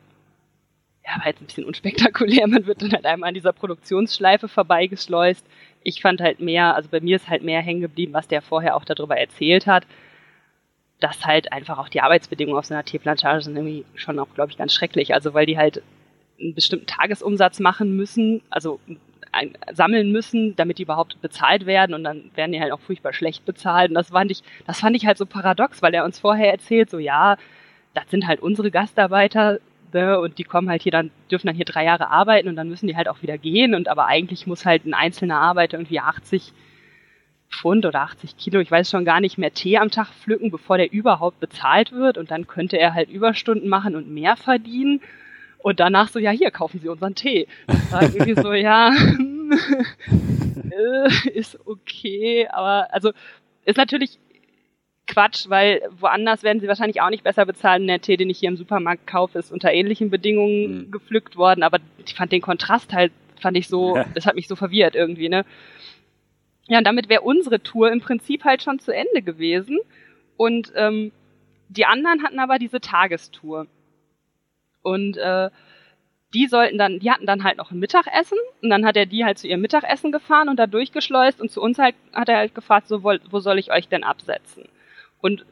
ja, war jetzt ein bisschen unspektakulär. Man wird dann halt einmal an dieser Produktionsschleife vorbeigeschleust. Ich fand halt mehr, also bei mir ist halt mehr hängen geblieben, was der vorher auch darüber erzählt hat, dass halt einfach auch die Arbeitsbedingungen auf so einer Tierplantage sind irgendwie schon auch, glaube ich, ganz schrecklich. Also weil die halt einen bestimmten Tagesumsatz machen müssen, also ein, sammeln müssen, damit die überhaupt bezahlt werden. Und dann werden die halt auch furchtbar schlecht bezahlt. Und das fand ich, das fand ich halt so paradox, weil er uns vorher erzählt, so ja, das sind halt unsere Gastarbeiter ne, und die kommen halt hier dann, dürfen dann hier drei Jahre arbeiten und dann müssen die halt auch wieder gehen. Und aber eigentlich muss halt ein einzelner Arbeiter irgendwie 80 Pfund oder 80 Kilo, ich weiß schon gar nicht mehr, Tee am Tag pflücken, bevor der überhaupt bezahlt wird. Und dann könnte er halt Überstunden machen und mehr verdienen und danach so, ja, hier, kaufen Sie unseren Tee. War irgendwie so, ja, äh, ist okay, aber also ist natürlich Quatsch, weil woanders werden sie wahrscheinlich auch nicht besser bezahlen. Der Tee, den ich hier im Supermarkt kaufe, ist unter ähnlichen Bedingungen mhm. gepflückt worden, aber ich fand den Kontrast halt, fand ich so, das hat mich so verwirrt irgendwie, ne? Ja, und damit wäre unsere Tour im Prinzip halt schon zu Ende gewesen. Und ähm, die anderen hatten aber diese Tagestour. Und äh, die sollten dann, die hatten dann halt noch ein Mittagessen und dann hat er die halt zu ihrem Mittagessen gefahren und da durchgeschleust und zu uns halt hat er halt gefragt, so wo, wo soll ich euch denn absetzen? Und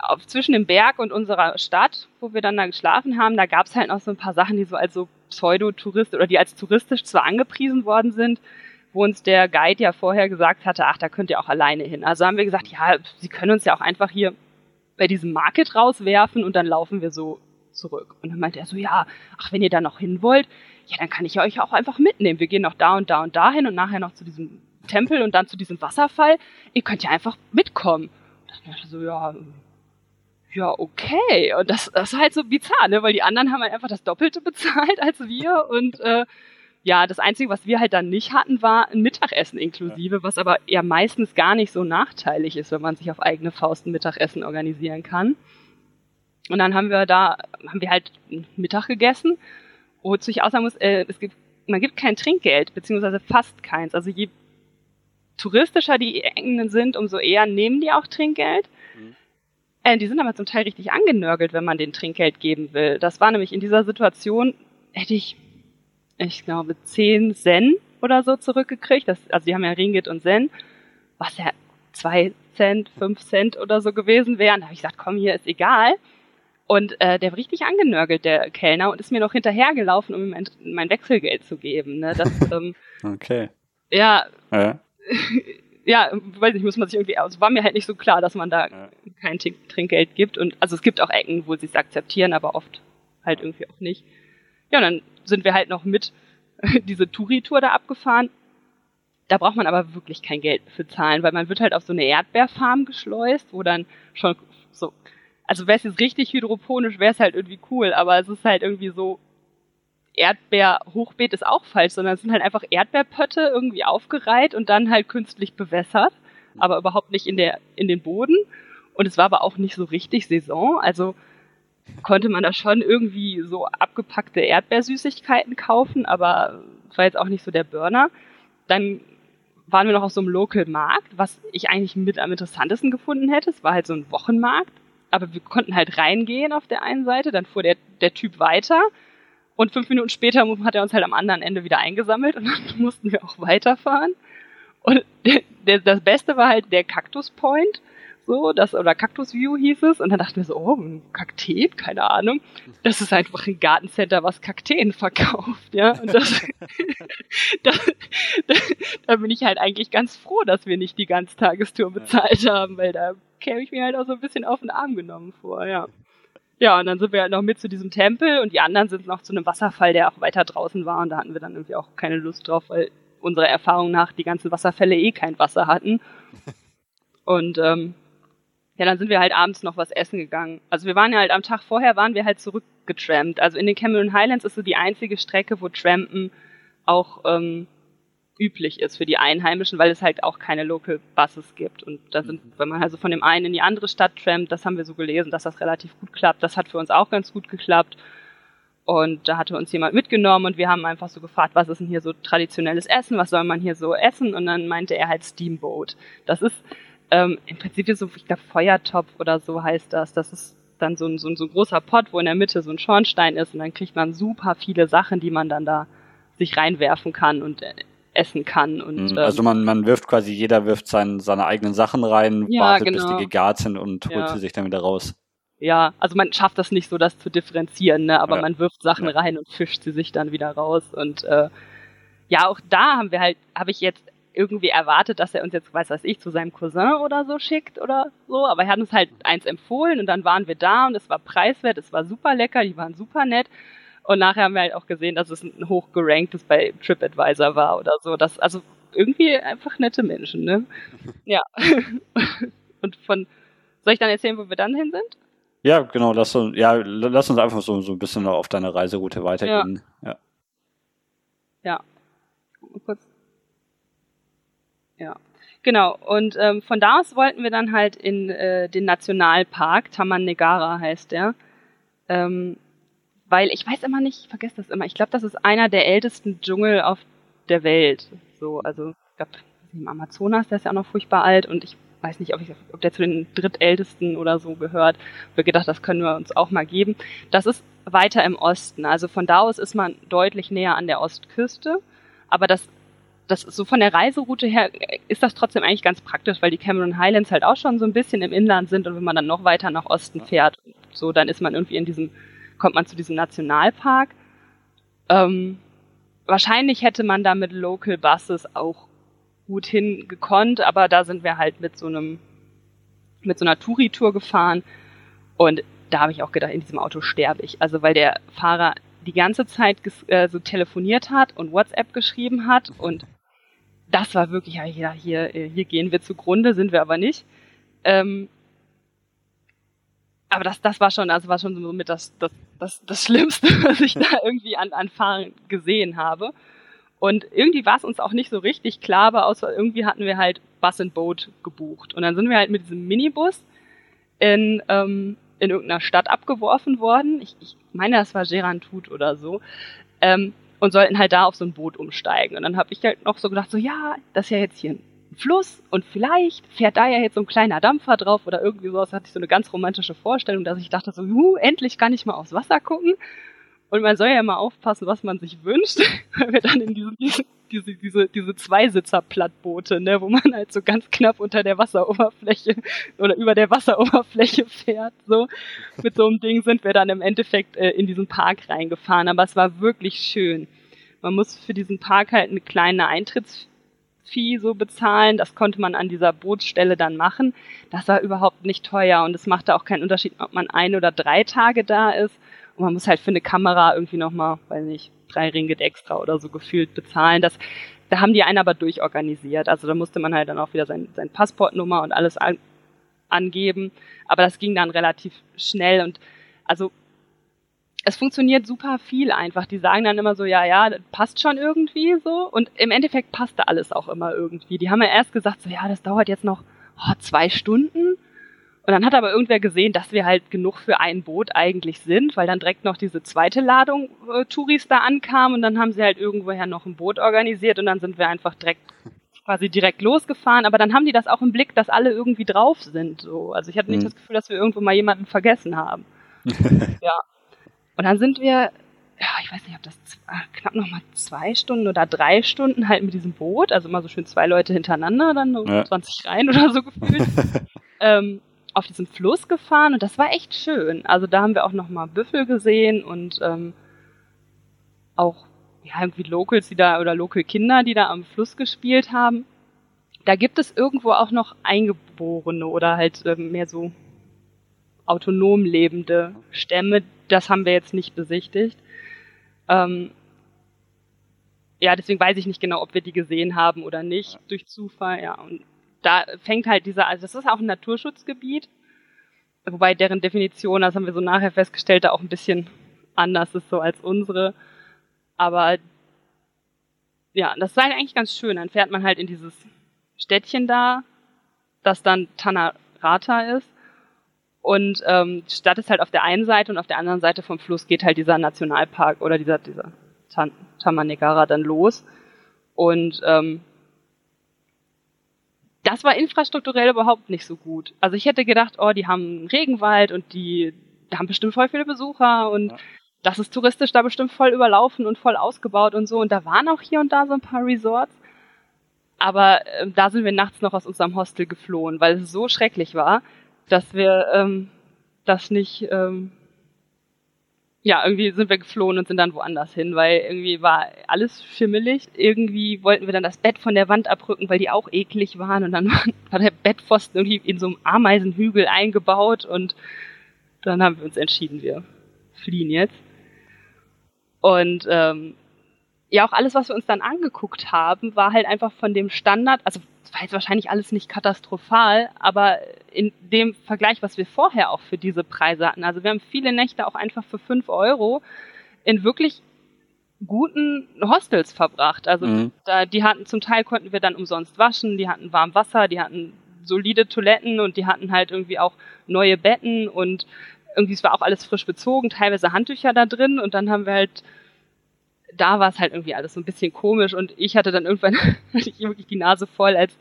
auf, zwischen dem Berg und unserer Stadt, wo wir dann da geschlafen haben, da gab's halt noch so ein paar Sachen, die so als so Pseudotourist oder die als touristisch zwar angepriesen worden sind, wo uns der Guide ja vorher gesagt hatte, ach, da könnt ihr auch alleine hin. Also haben wir gesagt, ja, Sie können uns ja auch einfach hier bei diesem Market rauswerfen und dann laufen wir so zurück. Und dann meinte er so, ja, ach, wenn ihr da noch hin wollt, ja, dann kann ich euch auch einfach mitnehmen. Wir gehen noch da und da und dahin und nachher noch zu diesem Tempel und dann zu diesem Wasserfall. Ihr könnt ja einfach mitkommen. Und dann dachte ich so, ja, ja, okay. Und das, das ist halt so bizarr, ne? Weil die anderen haben halt einfach das Doppelte bezahlt als wir. Und äh, ja, das Einzige, was wir halt dann nicht hatten, war ein Mittagessen inklusive, was aber ja meistens gar nicht so nachteilig ist, wenn man sich auf eigene Faust ein Mittagessen organisieren kann. Und dann haben wir da, haben wir halt Mittag gegessen, wozu ich auch sagen muss, äh, es gibt, man gibt kein Trinkgeld, beziehungsweise fast keins. Also je touristischer die Engländer sind, umso eher nehmen die auch Trinkgeld. Mhm. Äh, die sind aber zum Teil richtig angenörgelt, wenn man den Trinkgeld geben will. Das war nämlich in dieser Situation, hätte ich, ich glaube, 10 Zen oder so zurückgekriegt. Das, also die haben ja Ringgit und Zen, was ja zwei Cent, fünf Cent oder so gewesen wären. Da habe ich gesagt, komm, hier ist egal. Und äh, der war richtig angenörgelt, der Kellner, und ist mir noch hinterhergelaufen, um ihm mein, mein Wechselgeld zu geben. Ne? Das, ähm, okay. Ja. Ja. ja, weiß nicht, muss man sich irgendwie aus. War mir halt nicht so klar, dass man da Ja. kein Trink- Trinkgeld gibt. Und also es gibt auch Ecken, wo sie es akzeptieren, aber oft halt irgendwie auch nicht. Ja, und dann sind wir halt noch mit diese Touri-Tour da abgefahren. Da braucht man aber wirklich kein Geld für zahlen, weil man wird halt auf so eine Erdbeerfarm geschleust, wo dann schon so, also wäre es jetzt richtig hydroponisch, wäre es halt irgendwie cool, aber es ist halt irgendwie so, Erdbeerhochbeet ist auch falsch, sondern es sind halt einfach Erdbeerpötte irgendwie aufgereiht und dann halt künstlich bewässert, aber überhaupt nicht in der, in den Boden. Und es war aber auch nicht so richtig Saison, also konnte man da schon irgendwie so abgepackte Erdbeersüßigkeiten kaufen, aber es war jetzt auch nicht so der Burner. Dann waren wir noch auf so einem Local Markt, was ich eigentlich mit am interessantesten gefunden hätte. Es war halt so ein Wochenmarkt, aber wir konnten halt reingehen auf der einen Seite, dann fuhr der, der Typ weiter und fünf Minuten später hat er uns halt am anderen Ende wieder eingesammelt und dann mussten wir auch weiterfahren. Und der, der, das Beste war halt der Cactus Point, so, das, oder Cactus View hieß es. Und dann dachten wir so, oh, ein Kakteen, keine Ahnung. Das ist einfach ein Gartencenter, was Kakteen verkauft, ja. Und das, da, da, da bin ich halt eigentlich ganz froh, dass wir nicht die Ganztagestour bezahlt haben, weil da käme ich mir halt auch so ein bisschen auf den Arm genommen vor, ja. Ja, und dann sind wir halt noch mit zu diesem Tempel und die anderen sind noch zu einem Wasserfall, der auch weiter draußen war. Und da hatten wir dann irgendwie auch keine Lust drauf, weil unserer Erfahrung nach die ganzen Wasserfälle eh kein Wasser hatten. Und ähm, ja, dann sind wir halt abends noch was essen gegangen. Also wir waren ja halt am Tag vorher, waren wir halt zurückgetrampt. Also in den Cameron Highlands ist so die einzige Strecke, wo Trampen auch ähm, üblich ist für die Einheimischen, weil es halt auch keine Local Buses gibt. Und da sind, wenn man also von dem einen in die andere Stadt trampt, das haben wir so gelesen, dass das relativ gut klappt. Das hat für uns auch ganz gut geklappt. Und da hatte uns jemand mitgenommen und wir haben einfach so gefragt, was ist denn hier so traditionelles Essen, was soll man hier so essen? Und dann meinte er halt Steamboat. Das ist ähm, im Prinzip so, ich glaube, Feuertopf oder so heißt das. Das ist dann so ein, so, ein, so ein großer Pot, wo in der Mitte so ein Schornstein ist und dann kriegt man super viele Sachen, die man dann da sich reinwerfen kann und äh, essen kann. Und, Mhm. Also man, man wirft quasi, jeder wirft sein, seine eigenen Sachen rein, Ja, wartet, bis genau. die gegart sind und holt Ja. sie sich dann wieder raus. ja, also man schafft das nicht so, das zu differenzieren, ne? aber Ja. man wirft Sachen rein und fischt sie sich dann wieder raus. Und äh, ja, auch da haben wir halt, habe ich jetzt irgendwie erwartet, dass er uns jetzt, weiß was ich, zu seinem Cousin oder so schickt oder so, aber er hat uns halt eins empfohlen und dann waren wir da und es war preiswert, es war super lecker, die waren super nett. Und nachher haben wir halt auch gesehen, dass es ein hochgeranktes bei TripAdvisor war oder so. Das, also irgendwie einfach nette Menschen, ne? Ja. Und von, soll ich dann erzählen, wo wir dann hin sind? Ja, genau, lass uns, ja, lass uns einfach so, so ein bisschen auf deine Reiseroute weitergehen. Ja. Guck mal kurz. Ja. Genau, und ähm, von da aus wollten wir dann halt in äh, den Nationalpark, Taman Negara heißt der. Ähm, weil ich weiß immer nicht, ich vergesse das immer, ich glaube, das ist einer der ältesten Dschungel auf der Welt. So, also ich glaube, im Amazonas, der ist ja auch noch furchtbar alt und ich weiß nicht, ob, ich, ob der zu den drittältesten oder so gehört. Wir gedacht, das können wir uns auch mal geben. Das ist weiter im Osten, also von da aus ist man deutlich näher an der Ostküste, aber das das so von der Reiseroute her ist das trotzdem eigentlich ganz praktisch, weil die Cameron Highlands halt auch schon so ein bisschen im Inland sind und wenn man dann noch weiter nach Osten fährt, so dann ist man irgendwie in diesem, kommt man zu diesem Nationalpark. Ähm, wahrscheinlich hätte man da mit Local Buses auch gut hingekonnt, aber da sind wir halt mit so einem, mit so einer Touri-Tour gefahren und da habe ich auch gedacht, in diesem Auto sterbe ich. Also weil der Fahrer die ganze Zeit äh, so telefoniert hat und WhatsApp geschrieben hat und das war wirklich, ja, ja hier, äh, hier gehen wir zugrunde, sind wir aber nicht. Ähm, aber das, das war schon, also war schon so mit das, das, das, das Schlimmste, was ich da irgendwie an, an Fahren gesehen habe. Und irgendwie war es uns auch nicht so richtig klar, aber außer irgendwie hatten wir halt Bus and Boat gebucht. Und dann sind wir halt mit diesem Minibus in, ähm, in irgendeiner Stadt abgeworfen worden. Ich, ich meine, das war Gerantut oder so. Ähm, und sollten halt da auf so ein Boot umsteigen. Und dann habe ich halt noch so gedacht, so ja, das ist ja jetzt hier ein Fluss und vielleicht fährt da ja jetzt so ein kleiner Dampfer drauf oder irgendwie sowas. Hatte ich so eine ganz romantische Vorstellung, dass ich dachte so, juhu, endlich kann ich mal aufs Wasser gucken. Und man soll ja immer aufpassen, was man sich wünscht, weil wir dann in diesen, diesen diese, diese, diese Zweisitzer-Plattboote, ne, wo man halt so ganz knapp unter der Wasseroberfläche oder über der Wasseroberfläche fährt, so. Mit so einem Ding sind wir dann im Endeffekt äh, in diesen Park reingefahren, aber es war wirklich schön. Man muss für diesen Park halt eine kleine Eintrittsfee so bezahlen. Das konnte man an dieser Bootsstelle dann machen. Das war überhaupt nicht teuer und es machte auch keinen Unterschied, ob man ein oder drei Tage da ist. Und man muss halt für eine Kamera irgendwie nochmal, weiß nicht, drei Ringgit extra oder so gefühlt bezahlen. Das, da haben die einen aber durchorganisiert. Also da musste man halt dann auch wieder sein, sein Passportnummer und alles an, angeben. Aber das ging dann relativ schnell und also es funktioniert super viel einfach. Die sagen dann immer so, ja, ja, das passt schon irgendwie so. Und im Endeffekt passte alles auch immer irgendwie. Die haben ja erst gesagt, so, ja, das dauert jetzt noch oh, zwei Stunden. Und dann hat aber irgendwer gesehen, dass wir halt genug für ein Boot eigentlich sind, weil dann direkt noch diese zweite Ladung äh, Touris da ankam und dann haben sie halt irgendwoher noch ein Boot organisiert und dann sind wir einfach direkt quasi direkt losgefahren, aber dann haben die das auch im Blick, dass alle irgendwie drauf sind. So. Also ich hatte nicht mhm. das Gefühl, dass wir irgendwo mal jemanden vergessen haben. ja. Und dann sind wir, ja, ich weiß nicht, ob das ah, knapp noch mal zwei Stunden oder drei Stunden halt mit diesem Boot, also immer so schön zwei Leute hintereinander, dann um ja. 20 rein oder so gefühlt. ähm, auf diesen Fluss gefahren und das war echt schön. Also da haben wir auch nochmal Büffel gesehen und ähm, auch ja, irgendwie Locals, die da oder Local Kinder, die da am Fluss gespielt haben. Da gibt es irgendwo auch noch Eingeborene oder halt ähm, mehr so autonom lebende Stämme. Das haben wir jetzt nicht besichtigt. Ähm, ja, deswegen weiß ich nicht genau, ob wir die gesehen haben oder nicht durch Zufall. Ja, und da fängt halt dieser, also das ist auch ein Naturschutzgebiet, wobei deren Definition, das haben wir so nachher festgestellt, da auch ein bisschen anders ist so als unsere. Aber ja, das ist halt eigentlich ganz schön. Dann fährt man halt in dieses Städtchen da, das dann Tanarata ist. Und ähm, die Stadt ist halt auf der einen Seite und auf der anderen Seite vom Fluss geht halt dieser Nationalpark oder dieser, dieser Tamanegara dann los. Und ähm, das war infrastrukturell überhaupt nicht so gut. Also ich hätte gedacht, oh, die haben einen Regenwald und die haben bestimmt voll viele Besucher und ja. das ist touristisch da bestimmt voll überlaufen und voll ausgebaut und so. Und da waren auch hier und da so ein paar Resorts. Aber äh, da sind wir nachts noch aus unserem Hostel geflohen, weil es so schrecklich war, dass wir ähm, das nicht ähm, ja, irgendwie sind wir geflohen und sind dann woanders hin, weil irgendwie war alles schimmelig. Irgendwie wollten wir dann das Bett von der Wand abrücken, weil die auch eklig waren. Und dann war der Bettpfosten irgendwie in so einem Ameisenhügel eingebaut. Und dann haben wir uns entschieden, wir fliehen jetzt. Und ähm, ja, auch alles, was wir uns dann angeguckt haben, war halt einfach von dem Standard, also es war jetzt wahrscheinlich alles nicht katastrophal, aber in dem Vergleich, was wir vorher auch für diese Preise hatten, also wir haben viele Nächte auch einfach für fünf Euro in wirklich guten Hostels verbracht. Also mhm. da, die hatten zum Teil konnten wir dann umsonst waschen, die hatten warm Wasser, die hatten solide Toiletten und die hatten halt irgendwie auch neue Betten und irgendwie es war auch alles frisch bezogen, teilweise Handtücher da drin und dann haben wir halt da war es halt irgendwie alles so ein bisschen komisch und ich hatte dann irgendwann hatte ich wirklich die Nase voll, als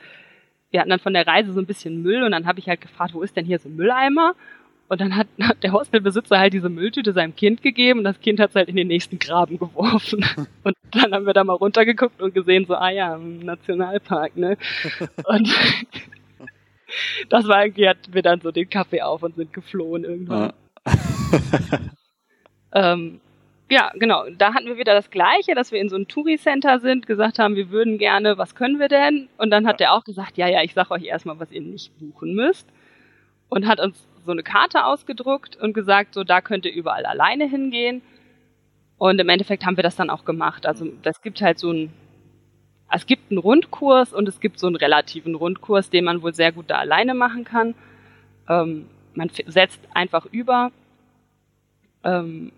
wir hatten dann von der Reise so ein bisschen Müll und dann habe ich halt gefragt, wo ist denn hier so ein Mülleimer? Und dann hat, hat der Hostelbesitzer halt diese Mülltüte seinem Kind gegeben und das Kind hat es halt in den nächsten Graben geworfen. Und dann haben wir da mal runtergeguckt und gesehen, so, ah ja, im Nationalpark, ne? Und das war irgendwie, hatten wir dann so den Kaffee auf und sind geflohen irgendwann. ähm, ja, genau. Da hatten wir wieder das Gleiche, dass wir in so einem Touri-Center sind, gesagt haben, wir würden gerne, was können wir denn? Und dann hat ja. der auch gesagt, ja, ja, ich sag euch erstmal, was ihr nicht buchen müsst. Und hat uns so eine Karte ausgedruckt und gesagt, so, da könnt ihr überall alleine hingehen. Und im Endeffekt haben wir das dann auch gemacht. Also, das gibt halt so ein, es gibt einen Rundkurs und es gibt so einen relativen Rundkurs, den man wohl sehr gut da alleine machen kann. Ähm, man setzt einfach über. Ähm,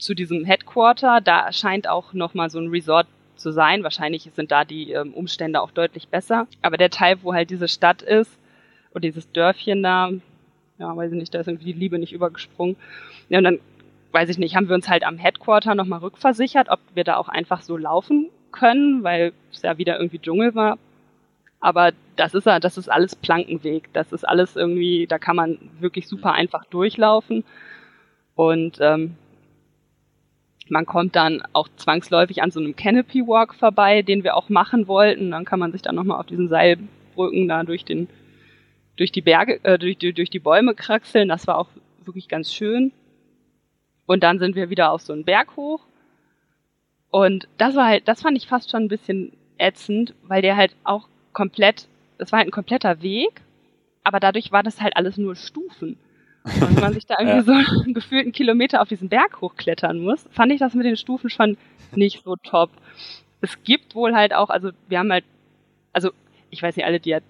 zu diesem Headquarter. Da scheint auch nochmal so ein Resort zu sein. Wahrscheinlich sind da die ähm, Umstände auch deutlich besser. Aber der Teil, wo halt diese Stadt ist, oder dieses Dörfchen da, ja, weiß ich nicht, da ist irgendwie die Liebe nicht übergesprungen. Ja, und dann, weiß ich nicht, haben wir uns halt am Headquarter nochmal rückversichert, ob wir da auch einfach so laufen können, weil es ja wieder irgendwie Dschungel war. Aber das ist ja, das ist alles Plankenweg. Das ist alles irgendwie, da kann man wirklich super einfach durchlaufen. Und ähm, man kommt dann auch zwangsläufig an so einem Canopy Walk vorbei, den wir auch machen wollten. Dann kann man sich dann nochmal auf diesen Seilbrücken da durch den, durch die Berge, äh, durch, durch, durch die Bäume kraxeln. Das war auch wirklich ganz schön. Und dann sind wir wieder auf so einen Berg hoch. Und das war halt, das fand ich fast schon ein bisschen ätzend, weil der halt auch komplett, das war halt ein kompletter Weg, aber dadurch war das halt alles nur Stufen. Und wenn man sich da irgendwie ja. so gefühlt einen Kilometer auf diesen Berg hochklettern muss, fand ich das mit den Stufen schon nicht so top. Es gibt wohl halt auch, also wir haben halt, also ich weiß nicht, alle, die ja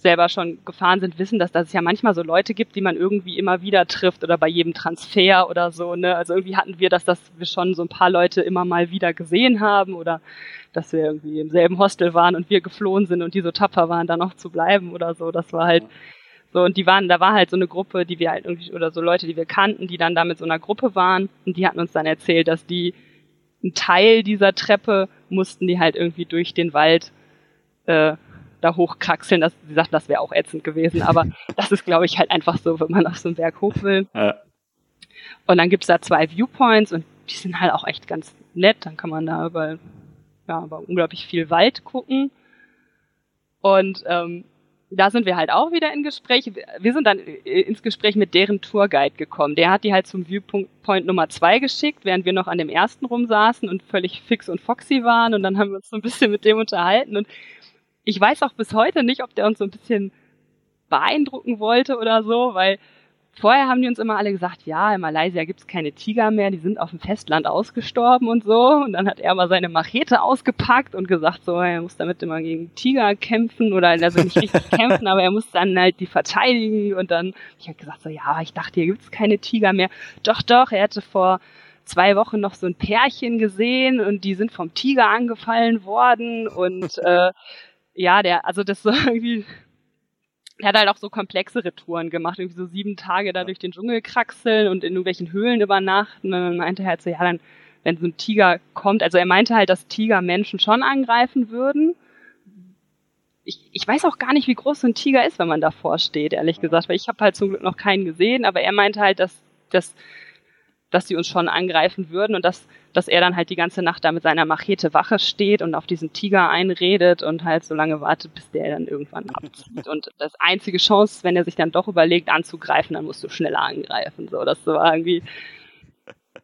selber schon gefahren sind, wissen, dass, dass es ja manchmal so Leute gibt, die man irgendwie immer wieder trifft oder bei jedem Transfer oder so. Ne? Also irgendwie hatten wir das, dass wir schon so ein paar Leute immer mal wieder gesehen haben oder dass wir irgendwie im selben Hostel waren und wir geflohen sind und die so tapfer waren, da noch zu bleiben oder so. Das war halt so, und die waren, da war halt so eine Gruppe, die wir halt irgendwie, oder so Leute, die wir kannten, die dann da mit so einer Gruppe waren und die hatten uns dann erzählt, dass die einen Teil dieser Treppe mussten die halt irgendwie durch den Wald äh, da hochkraxeln. Das, sie sagten, das wäre auch ätzend gewesen, aber das ist, glaube ich, halt einfach so, wenn man auf so einen Berg hoch will. Ja. Und dann gibt's da zwei Viewpoints und die sind halt auch echt ganz nett. Dann kann man da über, ja, über unglaublich viel Wald gucken. Und ähm, da sind wir halt auch wieder in Gespräch. Wir sind dann äh, ins Gespräch mit deren Tourguide gekommen. Der hat die halt zum Viewpoint Nummer zwei geschickt, während wir noch an dem ersten rumsaßen und völlig fix und foxy waren. Und dann haben wir uns so ein bisschen mit dem unterhalten. Und ich weiß auch bis heute nicht, ob der uns so ein bisschen beeindrucken wollte oder so, weil vorher haben die uns immer alle gesagt, ja, in Malaysia gibt's keine Tiger mehr, die sind auf dem Festland ausgestorben und so. Und dann hat er mal seine Machete ausgepackt und gesagt, so, er muss damit immer gegen Tiger kämpfen oder also nicht richtig kämpfen, aber er muss dann halt die verteidigen. Und dann ich habe gesagt, so, ja, ich dachte, hier gibt's keine Tiger mehr. Doch, doch, er hätte vor zwei Wochen noch so ein Pärchen gesehen und die sind vom Tiger angefallen worden und äh, ja, der, also das so irgendwie er hat halt auch so komplexere Touren gemacht, irgendwie so sieben Tage da durch den Dschungel kraxeln und in irgendwelchen Höhlen übernachten. Und dann meinte er halt so, ja, dann, wenn so ein Tiger kommt, also er meinte halt, dass Tiger Menschen schon angreifen würden. Ich, ich weiß auch gar nicht, wie groß so ein Tiger ist, wenn man davor steht, ehrlich gesagt, weil ich habe halt zum Glück noch keinen gesehen, aber er meinte halt, dass, dass dass sie uns schon angreifen würden und dass, dass er dann halt die ganze Nacht da mit seiner Machete Wache steht und auf diesen Tiger einredet und halt so lange wartet, bis der dann irgendwann abzieht. Und das einzige Chance, wenn er sich dann doch überlegt anzugreifen, dann musst du schneller angreifen. So, das war irgendwie,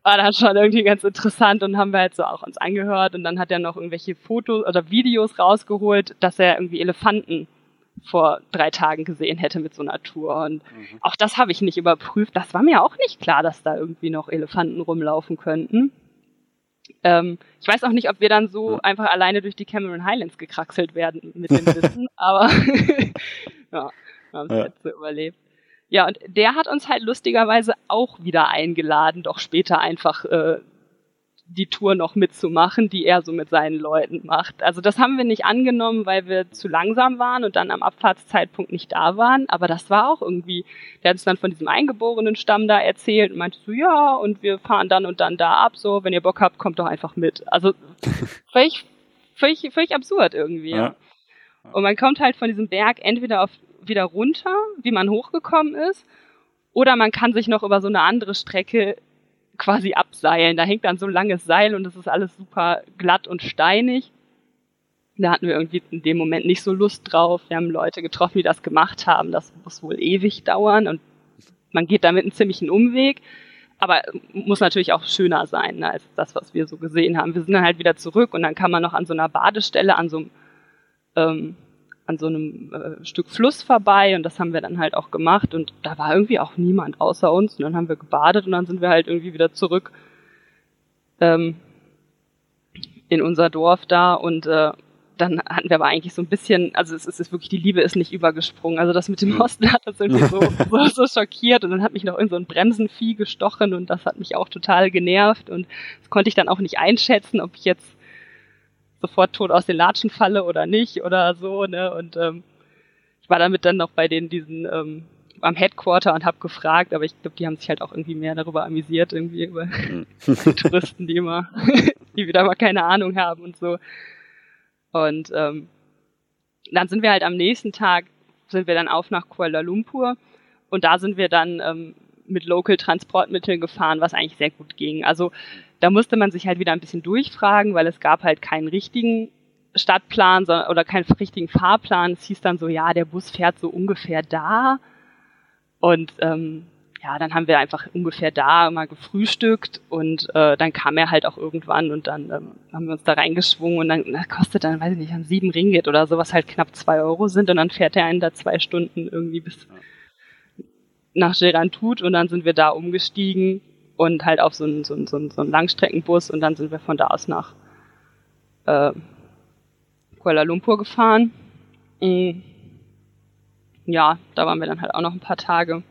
war dann schon irgendwie ganz interessant und haben wir halt so auch uns angehört und dann hat er noch irgendwelche Fotos oder Videos rausgeholt, dass er irgendwie Elefanten vor drei Tagen gesehen hätte mit so einer Tour. Und mhm. auch das habe ich nicht überprüft. Das war mir auch nicht klar, dass da irgendwie noch Elefanten rumlaufen könnten. Ähm, ich weiß auch nicht, ob wir dann so einfach alleine durch die Cameron Highlands gekraxelt werden mit dem Wissen, aber ja, wir haben es ja. jetzt so überlebt. Ja, und der hat uns halt lustigerweise auch wieder eingeladen, doch später einfach äh, die Tour noch mitzumachen, die er so mit seinen Leuten macht. Also das haben wir nicht angenommen, weil wir zu langsam waren und dann am Abfahrtszeitpunkt nicht da waren. Aber das war auch irgendwie, der hat uns dann von diesem eingeborenen Stamm da erzählt und meinte so, ja, und wir fahren dann und dann da ab, so, wenn ihr Bock habt, kommt doch einfach mit. Also völlig, völlig, völlig absurd irgendwie. Ja. Und man kommt halt von diesem Berg entweder auf, wieder runter, wie man hochgekommen ist, oder man kann sich noch über so eine andere Strecke quasi abseilen. Da hängt dann so ein langes Seil und es ist alles super glatt und steinig. Da hatten wir irgendwie in dem Moment nicht so Lust drauf. Wir haben Leute getroffen, die das gemacht haben. Das muss wohl ewig dauern und man geht damit einen ziemlichen Umweg. Aber muss natürlich auch schöner sein ne, als das, was wir so gesehen haben. Wir sind dann halt wieder zurück und dann kann man noch an so einer Badestelle, an so einem ähm, an so einem äh, Stück Fluss vorbei und das haben wir dann halt auch gemacht und da war irgendwie auch niemand außer uns und dann haben wir gebadet und dann sind wir halt irgendwie wieder zurück ähm, in unser Dorf da und äh, dann hatten wir aber eigentlich so ein bisschen, also es ist wirklich, die Liebe ist nicht übergesprungen. Also das mit dem Hostel hat das irgendwie so, so, so schockiert und dann hat mich noch in so ein Bremsenvieh gestochen und das hat mich auch total genervt und das konnte ich dann auch nicht einschätzen, ob ich jetzt sofort tot aus den Latschen falle oder nicht oder so, ne? Und ähm, ich war damit dann noch bei denen diesen ähm, am Headquarter und habe gefragt, aber ich glaube, die haben sich halt auch irgendwie mehr darüber amüsiert, irgendwie über hm. Touristen, die immer, die wieder mal keine Ahnung haben und so. Und ähm, dann sind wir halt am nächsten Tag, sind wir dann auf nach Kuala Lumpur und da sind wir dann ähm, mit Local Transportmitteln gefahren, was eigentlich sehr gut ging. Also da musste man sich halt wieder ein bisschen durchfragen, weil es gab halt keinen richtigen Stadtplan oder keinen richtigen Fahrplan. Es hieß dann so, ja, der Bus fährt so ungefähr da. Und ähm, ja, dann haben wir einfach ungefähr da mal gefrühstückt und äh, dann kam er halt auch irgendwann und dann ähm, haben wir uns da reingeschwungen und dann das kostet dann, weiß ich nicht, an sieben Ringgit oder sowas halt knapp zwei Euro sind und dann fährt er einen da zwei Stunden irgendwie bis nach Gerantut und dann sind wir da umgestiegen und halt auf so einen, so einen, so einen, so einen Langstreckenbus und dann sind wir von da aus nach äh, Kuala Lumpur gefahren. Und ja, da waren wir dann halt auch noch ein paar Tage.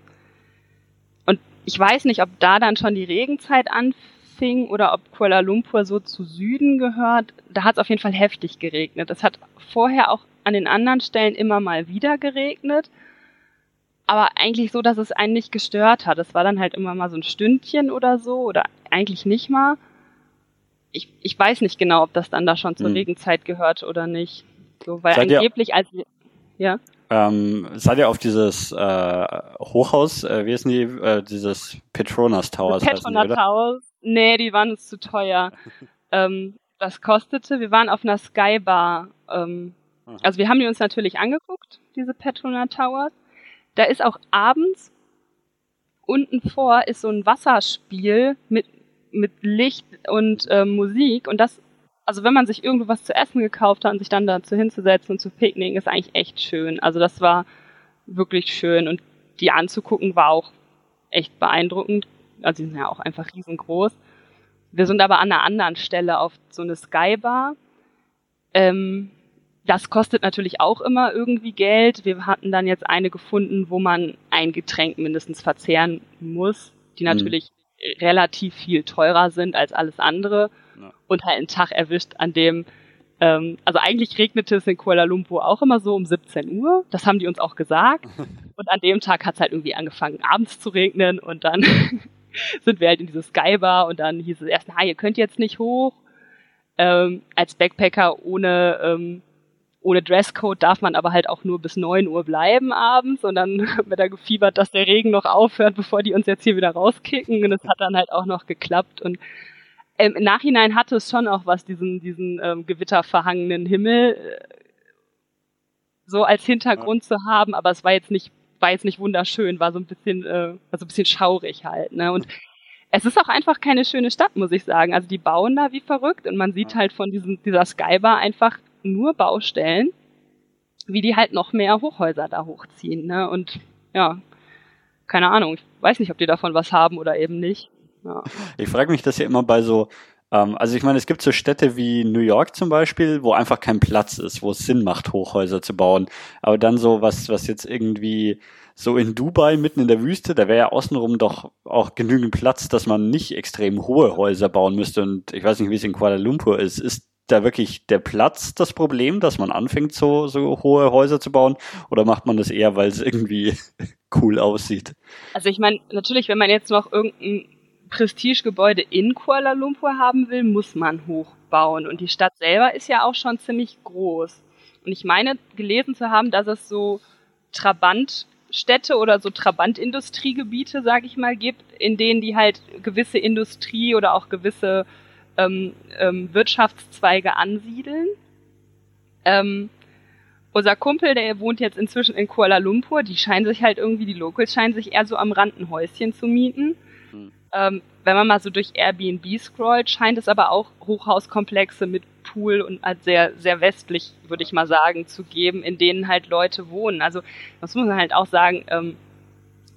Und ich weiß nicht, ob da dann schon die Regenzeit anfing oder ob Kuala Lumpur so zu Süden gehört. Da hat es auf jeden Fall heftig geregnet. Es hat vorher auch an den anderen Stellen immer mal wieder geregnet. Aber eigentlich so, dass es einen nicht gestört hat. Es war dann halt immer mal so ein Stündchen oder so oder eigentlich nicht mal. Ich, ich weiß nicht genau, ob das dann da schon zur hm. Regenzeit gehört oder nicht. So, weil Seid angeblich als ja. Ähm, seid ihr auf dieses äh, Hochhaus, äh, wie ist die, äh, dieses Petronas Towers? Petronas Towers? Nee, die waren uns zu teuer. ähm, das kostete, wir waren auf einer Skybar. Ähm, also wir haben die uns natürlich angeguckt, diese Petronas Towers. Da ist auch abends unten vor ist so ein Wasserspiel mit mit Licht und äh, Musik und das also wenn man sich irgendwo was zu essen gekauft hat und sich dann dazu hinzusetzen und zu picknicken, ist eigentlich echt schön. Also das war wirklich schön und die anzugucken war auch echt beeindruckend. Also die sind ja auch einfach riesengroß. Wir sind aber an einer anderen Stelle auf so eine Skybar. Ähm, das kostet natürlich auch immer irgendwie Geld. Wir hatten dann jetzt eine gefunden, wo man ein Getränk mindestens verzehren muss, die mhm. natürlich mhm. relativ viel teurer sind als alles andere und halt einen Tag erwischt, an dem, ähm, also eigentlich regnete es in Kuala Lumpur auch immer so um 17 Uhr. Das haben die uns auch gesagt. Und an dem Tag hat es halt irgendwie angefangen, abends zu regnen und dann sind wir halt in diese Skybar und dann hieß es erst, na, ihr könnt jetzt nicht hoch. Ähm, als Backpacker ohne ähm, ohne Dresscode darf man aber halt auch nur bis 9 Uhr bleiben abends und dann haben wir da gefiebert, dass der Regen noch aufhört, bevor die uns jetzt hier wieder rauskicken und es hat dann halt auch noch geklappt und ähm, im Nachhinein hatte es schon auch was, diesen, diesen ähm, gewitterverhangenen Himmel äh, so als Hintergrund ja. zu haben, aber es war jetzt nicht, war jetzt nicht wunderschön, war so ein bisschen, äh, war so ein bisschen schaurig halt, ne? Und es ist auch einfach keine schöne Stadt, muss ich sagen. Also die bauen da wie verrückt und man sieht halt von diesem, dieser Skybar einfach nur Baustellen, wie die halt noch mehr Hochhäuser da hochziehen, ne? Und ja, keine Ahnung, ich weiß nicht, ob die davon was haben oder eben nicht. Ja. Ich frage mich das ja immer bei so, ähm, also ich meine, es gibt so Städte wie New York zum Beispiel, wo einfach kein Platz ist, wo es Sinn macht, Hochhäuser zu bauen. Aber dann so was, was jetzt irgendwie so in Dubai mitten in der Wüste, da wäre ja außenrum doch auch genügend Platz, dass man nicht extrem hohe Häuser bauen müsste. Und ich weiß nicht, wie es in Kuala Lumpur ist. Ist da wirklich der Platz das Problem, dass man anfängt, so, so hohe Häuser zu bauen? Oder macht man das eher, weil es irgendwie cool aussieht? Also ich meine, natürlich, wenn man jetzt noch irgendein Prestigegebäude in Kuala Lumpur haben will, muss man hochbauen. Und die Stadt selber ist ja auch schon ziemlich groß. Und ich meine, gelesen zu haben, dass es so Trabantstädte oder so Trabantindustriegebiete, sage ich mal, gibt, in denen die halt gewisse Industrie oder auch gewisse ähm, ähm, Wirtschaftszweige ansiedeln. Ähm, unser Kumpel, der wohnt jetzt inzwischen in Kuala Lumpur, die scheinen sich halt irgendwie, die Locals scheinen sich eher so am Rand ein Häuschen zu mieten. Ähm, wenn man mal so durch Airbnb scrollt, scheint es aber auch Hochhauskomplexe mit Pool und halt sehr, sehr westlich, würde ich mal sagen, zu geben, in denen halt Leute wohnen. Also das muss man halt auch sagen, ähm,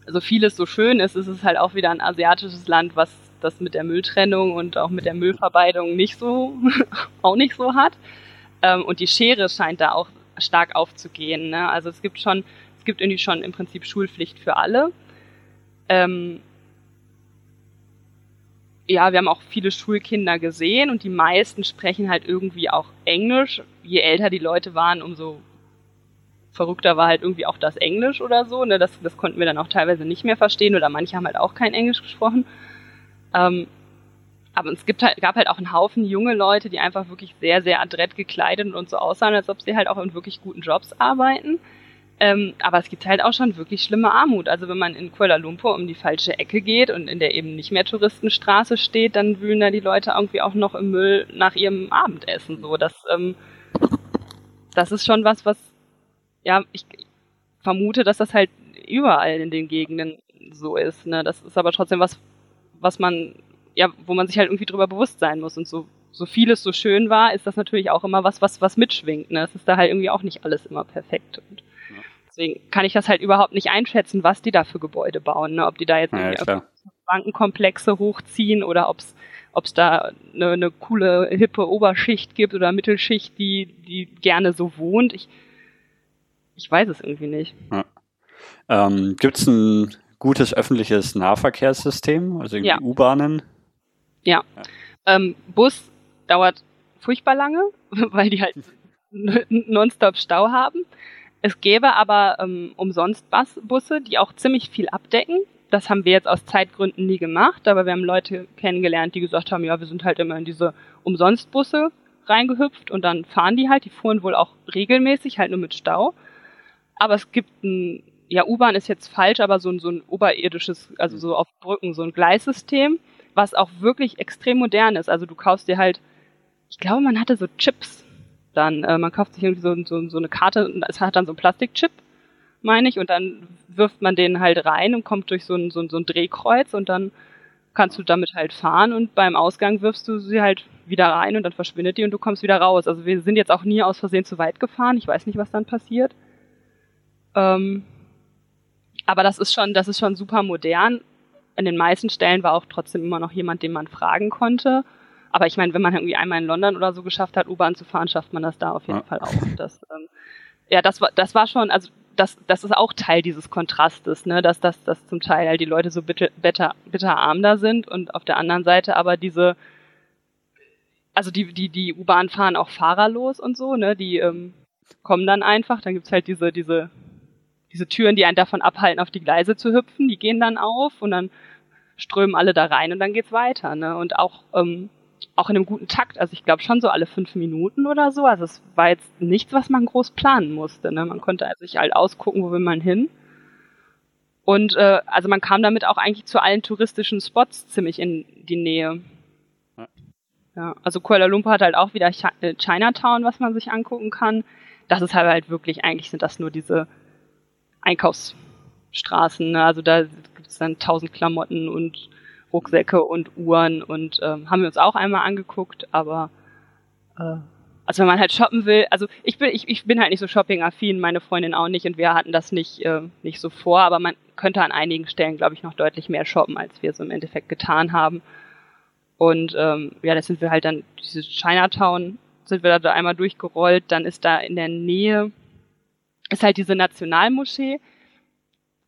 so vieles so schön ist, ist es halt auch wieder ein asiatisches Land, was das mit der Mülltrennung und auch mit der Müllvermeidung nicht so, auch nicht so hat. Ähm, und die Schere scheint da auch stark aufzugehen. Ne? Also es gibt schon, es gibt irgendwie schon im Prinzip Schulpflicht für alle. Ähm, ja, wir haben auch viele Schulkinder gesehen und die meisten sprechen halt irgendwie auch Englisch. Je älter die Leute waren, umso verrückter war halt irgendwie auch das Englisch oder so. Ne? Das, das konnten wir dann auch teilweise nicht mehr verstehen oder manche haben halt auch kein Englisch gesprochen. Ähm, aber es gibt halt, gab halt auch einen Haufen junge Leute, die einfach wirklich sehr, sehr adrett gekleidet und so aussahen, als ob sie halt auch in wirklich guten Jobs arbeiten. Ähm, aber es gibt halt auch schon wirklich schlimme Armut. Also wenn man in Kuala Lumpur um die falsche Ecke geht und in der eben nicht mehr Touristenstraße steht, dann wühlen da die Leute irgendwie auch noch im Müll nach ihrem Abendessen. So, das, ähm, das ist schon was, was, ja, ich vermute, dass das halt überall in den Gegenden so ist. Ne? Das ist aber trotzdem was, was man, ja, wo man sich halt irgendwie drüber bewusst sein muss. Und so, so vieles so schön war, ist das natürlich auch immer was, was, was mitschwingt. Ne? Es ist da halt irgendwie auch nicht alles immer perfekt. Und Deswegen kann ich das halt überhaupt nicht einschätzen, was die da für Gebäude bauen. Ne? Ob die da jetzt ja, Bankenkomplexe hochziehen oder ob es da eine, eine coole, hippe Oberschicht gibt oder Mittelschicht, die, die gerne so wohnt. Ich, ich weiß es irgendwie nicht. Ja. Ähm, gibt es ein gutes öffentliches Nahverkehrssystem, also ja. U-Bahnen? Ja. ja. Ähm, Bus dauert furchtbar lange, weil die halt nonstop Stau haben. Es gäbe aber ähm, umsonst Busse, die auch ziemlich viel abdecken. Das haben wir jetzt aus Zeitgründen nie gemacht, aber wir haben Leute kennengelernt, die gesagt haben, ja, wir sind halt immer in diese Umsonstbusse reingehüpft und dann fahren die halt. Die fuhren wohl auch regelmäßig, halt nur mit Stau. Aber es gibt ein, ja, U-Bahn ist jetzt falsch, aber so ein, so ein oberirdisches, also so auf Brücken, so ein Gleissystem, was auch wirklich extrem modern ist. Also du kaufst dir halt, ich glaube, man hatte so Chips dann, äh, man kauft sich irgendwie so, so, so eine Karte und es hat dann so ein Plastikchip, meine ich, und dann wirft man den halt rein und kommt durch so ein, so, ein, so ein Drehkreuz und dann kannst du damit halt fahren und beim Ausgang wirfst du sie halt wieder rein und dann verschwindet die und du kommst wieder raus. Also wir sind jetzt auch nie aus Versehen zu weit gefahren. Ich weiß nicht, was dann passiert. Ähm, aber das ist schon, das ist schon super modern. An den meisten Stellen war auch trotzdem immer noch jemand, den man fragen konnte. Aber ich meine, wenn man irgendwie einmal in London oder so geschafft hat, U-Bahn zu fahren, schafft man das da auf jeden ja. Fall auch. Das, ähm, ja, das war, das war schon, also das, das ist auch Teil dieses Kontrastes, ne, dass, dass, dass zum Teil halt die Leute so bitter, bitter, bitterarm da sind und auf der anderen Seite aber diese, also die, die, die U-Bahn fahren auch fahrerlos und so, ne, die ähm, kommen dann einfach, dann gibt's halt diese, diese, diese Türen, die einen davon abhalten, auf die Gleise zu hüpfen, die gehen dann auf und dann strömen alle da rein und dann geht's weiter, ne, und auch, ähm, auch in einem guten Takt. Also ich glaube schon so alle fünf Minuten oder so. Also es war jetzt nichts, was man groß planen musste. Ne? Man konnte also sich halt ausgucken, wo will man hin. Und äh, also man kam damit auch eigentlich zu allen touristischen Spots ziemlich in die Nähe. Ja, also Kuala Lumpur hat halt auch wieder äh, Chinatown, was man sich angucken kann. Das ist halt, halt wirklich, eigentlich sind das nur diese Einkaufsstraßen. Ne? Also da gibt es dann tausend Klamotten und Rucksäcke und Uhren und ähm, haben wir uns auch einmal angeguckt, aber äh, also wenn man halt shoppen will, also ich bin, ich, ich bin halt nicht so shopping-affin, meine Freundin auch nicht und wir hatten das nicht, äh, nicht so vor, aber man könnte an einigen Stellen, glaube ich, noch deutlich mehr shoppen, als wir es im Endeffekt getan haben. Und ähm, ja, da sind wir halt dann, dieses Chinatown sind wir da einmal durchgerollt, dann ist da in der Nähe, ist halt diese Nationalmoschee,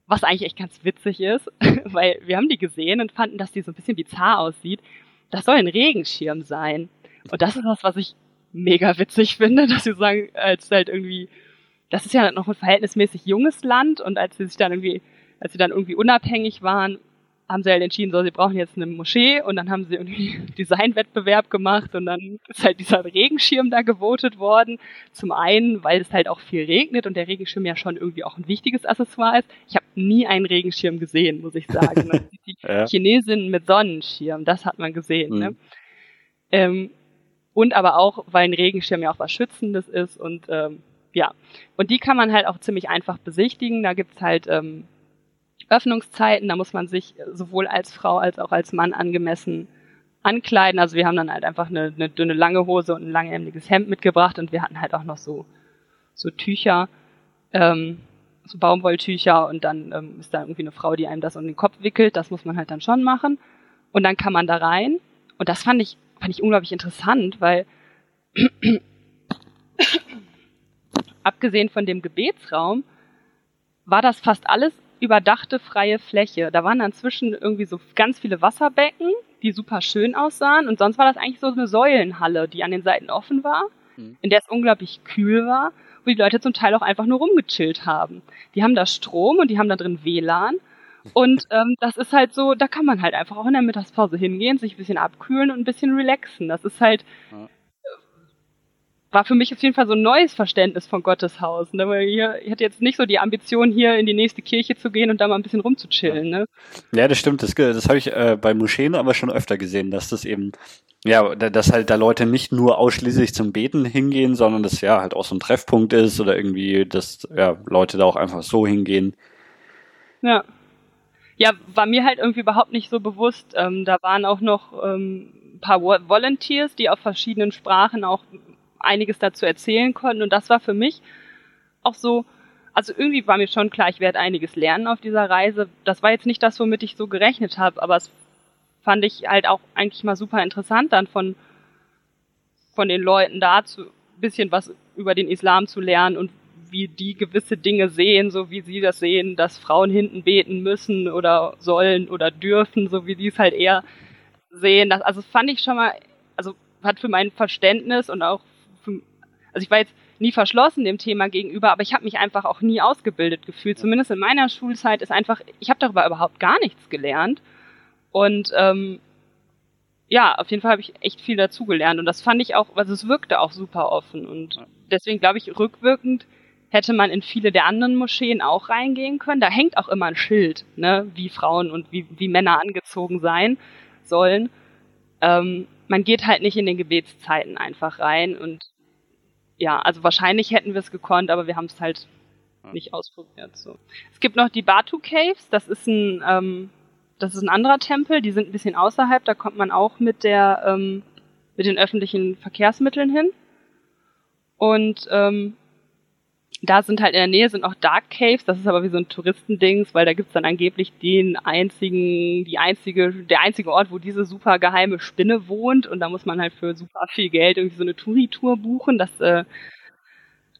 was eigentlich echt ganz witzig ist, weil wir haben die gesehen und fanden, dass die so ein bisschen bizarr aussieht. Das soll ein Regenschirm sein. Und das ist was, was ich mega witzig finde, dass sie sagen, als halt irgendwie, das ist ja noch ein verhältnismäßig junges Land und als sie sich dann irgendwie, als sie dann irgendwie unabhängig waren, haben sie halt entschieden, so, sie brauchen jetzt eine Moschee und dann haben sie irgendwie einen Designwettbewerb gemacht und dann ist halt dieser Regenschirm da gewotet worden. Zum einen, weil es halt auch viel regnet und der Regenschirm ja schon irgendwie auch ein wichtiges Accessoire ist. Ich habe nie einen Regenschirm gesehen, muss ich sagen. Die ja. Chinesinnen mit Sonnenschirm, das hat man gesehen. Mhm. Ne? Ähm, und aber auch, weil ein Regenschirm ja auch was Schützendes ist und ähm, ja. Und die kann man halt auch ziemlich einfach besichtigen. Da gibt's halt ähm, Öffnungszeiten. Da muss man sich sowohl als Frau als auch als Mann angemessen ankleiden. Also wir haben dann halt einfach eine, eine dünne lange Hose und ein langärmeliges Hemd mitgebracht und wir hatten halt auch noch so, so Tücher, ähm, so Baumwolltücher und dann ähm, ist da irgendwie eine Frau, die einem das um den Kopf wickelt. Das muss man halt dann schon machen. Und dann kann man da rein. Und das fand ich, fand ich unglaublich interessant, weil abgesehen von dem Gebetsraum war das fast alles überdachte freie Fläche. Da waren dann zwischen irgendwie so ganz viele Wasserbecken, die super schön aussahen. Und sonst war das eigentlich so eine Säulenhalle, die an den Seiten offen war, mhm. in der es unglaublich kühl war, wo die Leute zum Teil auch einfach nur rumgechillt haben. Die haben da Strom und die haben da drin WLAN. Und ähm, das ist halt so, da kann man halt einfach auch in der Mittagspause hingehen, sich ein bisschen abkühlen und ein bisschen relaxen. Das ist halt, ja. War für mich auf jeden Fall so ein neues Verständnis von Gottes Haus. Ne? Weil ich hatte jetzt nicht so die Ambition, hier in die nächste Kirche zu gehen und da mal ein bisschen rumzuchillen. Ne? Ja, das stimmt. Das, das habe ich äh, bei Moscheen aber schon öfter gesehen, dass das eben, ja, dass halt da Leute nicht nur ausschließlich zum Beten hingehen, sondern das ja halt auch so ein Treffpunkt ist oder irgendwie, dass ja, Leute da auch einfach so hingehen. Ja. Ja, war mir halt irgendwie überhaupt nicht so bewusst. Ähm, da waren auch noch ähm, ein paar Volunteers, die auf verschiedenen Sprachen auch einiges dazu erzählen konnten. Und das war für mich auch so, also irgendwie war mir schon klar, ich werde einiges lernen auf dieser Reise. Das war jetzt nicht das, womit ich so gerechnet habe, aber es fand ich halt auch eigentlich mal super interessant, dann von, von den Leuten da zu bisschen was über den Islam zu lernen und wie die gewisse Dinge sehen, so wie sie das sehen, dass Frauen hinten beten müssen oder sollen oder dürfen, so wie sie es halt eher sehen. Das, also fand ich schon mal, also hat für mein Verständnis und auch also ich war jetzt nie verschlossen dem Thema gegenüber, aber ich habe mich einfach auch nie ausgebildet gefühlt. Zumindest in meiner Schulzeit ist einfach, ich habe darüber überhaupt gar nichts gelernt. Und ähm, ja, auf jeden Fall habe ich echt viel dazugelernt. Und das fand ich auch, also es wirkte auch super offen. Und deswegen glaube ich, rückwirkend hätte man in viele der anderen Moscheen auch reingehen können. Da hängt auch immer ein Schild, ne, wie Frauen und wie, wie Männer angezogen sein sollen. Ähm, man geht halt nicht in den Gebetszeiten einfach rein und ja, also wahrscheinlich hätten wir es gekonnt, aber wir haben es halt nicht ausprobiert. So. Es gibt noch die Batu Caves, das ist ein, ähm, das ist ein anderer Tempel, die sind ein bisschen außerhalb, da kommt man auch mit der, ähm, mit den öffentlichen Verkehrsmitteln hin. Und ähm, da sind halt in der Nähe sind auch Dark Caves, das ist aber wie so ein Touristendings, weil da gibt's dann angeblich den einzigen, die einzige, der einzige Ort, wo diese super geheime Spinne wohnt und da muss man halt für super viel Geld irgendwie so eine Touri-Tour buchen. Das, äh,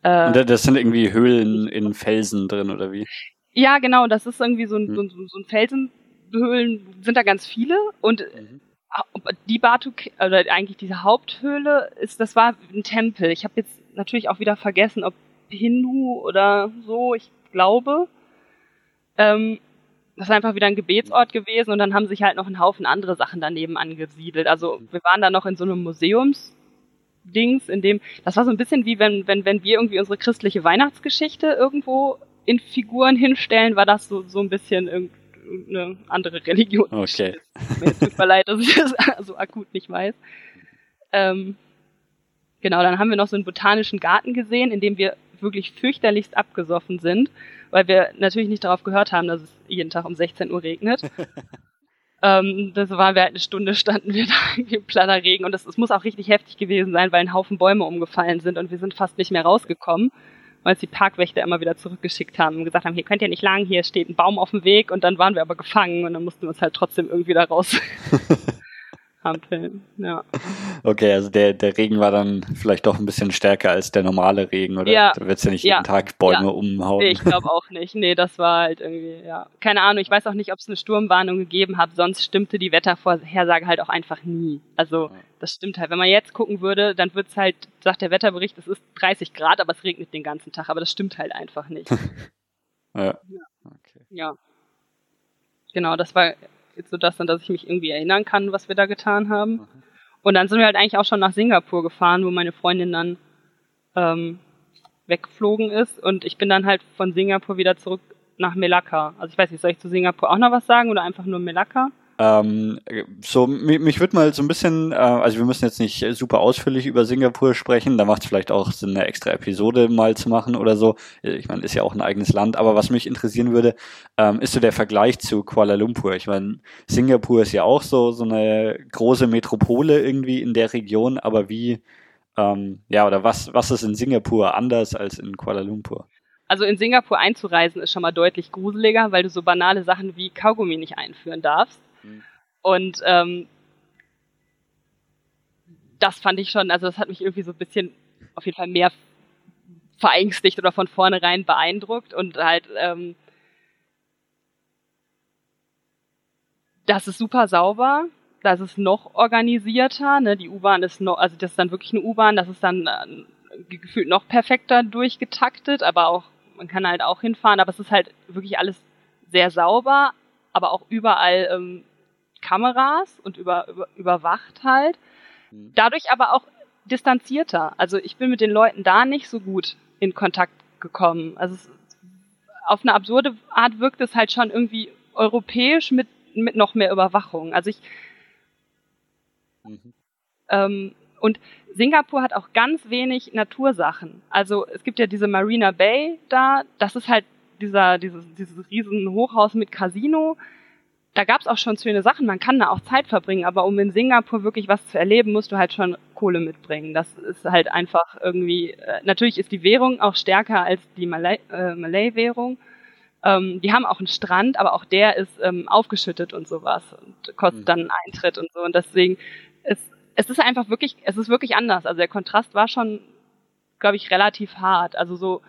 äh, das sind irgendwie Höhlen in Felsen drin, oder wie? Ja, genau, das ist irgendwie so ein, hm. so, so ein Felsenhöhlen, sind da ganz viele und mhm. die Batu, oder eigentlich diese Haupthöhle ist, das war ein Tempel. Ich habe jetzt natürlich auch wieder vergessen, ob Hindu oder so, ich glaube. Ähm, das ist einfach wieder ein Gebetsort gewesen und dann haben sich halt noch ein Haufen andere Sachen daneben angesiedelt. Also wir waren da noch in so einem Museumsdings, in dem, das war so ein bisschen wie wenn, wenn, wenn wir irgendwie unsere christliche Weihnachtsgeschichte irgendwo in Figuren hinstellen, war das so, so ein bisschen irgendeine andere Religion. Okay. Tut mir leid, dass ich das so akut nicht weiß. Ähm, genau, dann haben wir noch so einen botanischen Garten gesehen, in dem wir wirklich fürchterlichst abgesoffen sind, weil wir natürlich nicht darauf gehört haben, dass es jeden Tag um 16 Uhr regnet. ähm, das waren wir halt eine Stunde, standen wir da im platter Regen. Und es muss auch richtig heftig gewesen sein, weil ein Haufen Bäume umgefallen sind und wir sind fast nicht mehr rausgekommen, weil es die Parkwächter immer wieder zurückgeschickt haben und gesagt haben, hier könnt ihr nicht lang, hier steht ein Baum auf dem Weg. Und dann waren wir aber gefangen und dann mussten wir uns halt trotzdem irgendwie da raus Ampeln, ja. Okay, also der, der Regen war dann vielleicht doch ein bisschen stärker als der normale Regen, oder? Ja. Da wird's ja nicht jeden Tag Bäume ja. umhauen. Nee, ich glaube auch nicht. Nee, das war halt irgendwie, ja. Keine Ahnung, ich weiß auch nicht, ob es eine Sturmwarnung gegeben hat, sonst stimmte die Wettervorhersage halt auch einfach nie. Also, das stimmt halt. Wenn man jetzt gucken würde, dann wird's halt, sagt der Wetterbericht, es ist 30 Grad, aber es regnet den ganzen Tag. Aber das stimmt halt einfach nicht. ja. ja. Okay. Ja. Genau, das war so das dann, dass ich mich irgendwie erinnern kann, was wir da getan haben. Mhm. Und dann sind wir halt eigentlich auch schon nach Singapur gefahren, wo meine Freundin dann ähm, weggeflogen ist. Und ich bin dann halt von Singapur wieder zurück nach Melaka. Also ich weiß nicht, soll ich zu Singapur auch noch was sagen oder einfach nur Melaka? Ähm, so, mich, mich würde mal so ein bisschen, äh, also wir müssen jetzt nicht super ausführlich über Singapur sprechen, da macht es vielleicht auch Sinn, eine extra Episode mal zu machen oder so. Ich meine, ist ja auch ein eigenes Land, aber was mich interessieren würde, ähm, ist so der Vergleich zu Kuala Lumpur. Ich meine, Singapur ist ja auch so, so eine große Metropole irgendwie in der Region, aber wie, ähm, ja, oder was, was ist in Singapur anders als in Kuala Lumpur? Also in Singapur einzureisen ist schon mal deutlich gruseliger, weil du so banale Sachen wie Kaugummi nicht einführen darfst. Und ähm, das fand ich schon, also das hat mich irgendwie so ein bisschen auf jeden Fall mehr verängstigt oder von vornherein beeindruckt und halt ähm, das ist super sauber, das ist noch organisierter, ne? Die U-Bahn ist noch, also das ist dann wirklich eine U-Bahn, das ist dann äh, gefühlt noch perfekter durchgetaktet, aber auch man kann halt auch hinfahren, aber es ist halt wirklich alles sehr sauber, aber auch überall ähm, Kameras und über, über, überwacht halt. Mhm. Dadurch aber auch distanzierter. Also ich bin mit den Leuten da nicht so gut in Kontakt gekommen. Also es, auf eine absurde Art wirkt es halt schon irgendwie europäisch mit, mit noch mehr Überwachung. Also ich mhm. ähm, und Singapur hat auch ganz wenig Natursachen. Also es gibt ja diese Marina Bay da, das ist halt dieser, dieses, dieses riesen Hochhaus mit Casino. Da gab es auch schon schöne Sachen, man kann da auch Zeit verbringen, aber um in Singapur wirklich was zu erleben, musst du halt schon Kohle mitbringen. Das ist halt einfach irgendwie, äh, natürlich ist die Währung auch stärker als die Malay-Währung. Äh, Malay ähm, die haben auch einen Strand, aber auch der ist ähm, aufgeschüttet und sowas und kostet mhm. dann einen Eintritt und so. Und deswegen ist es ist einfach wirklich, es ist wirklich anders. Also der Kontrast war schon, glaube ich, relativ hart. Also so,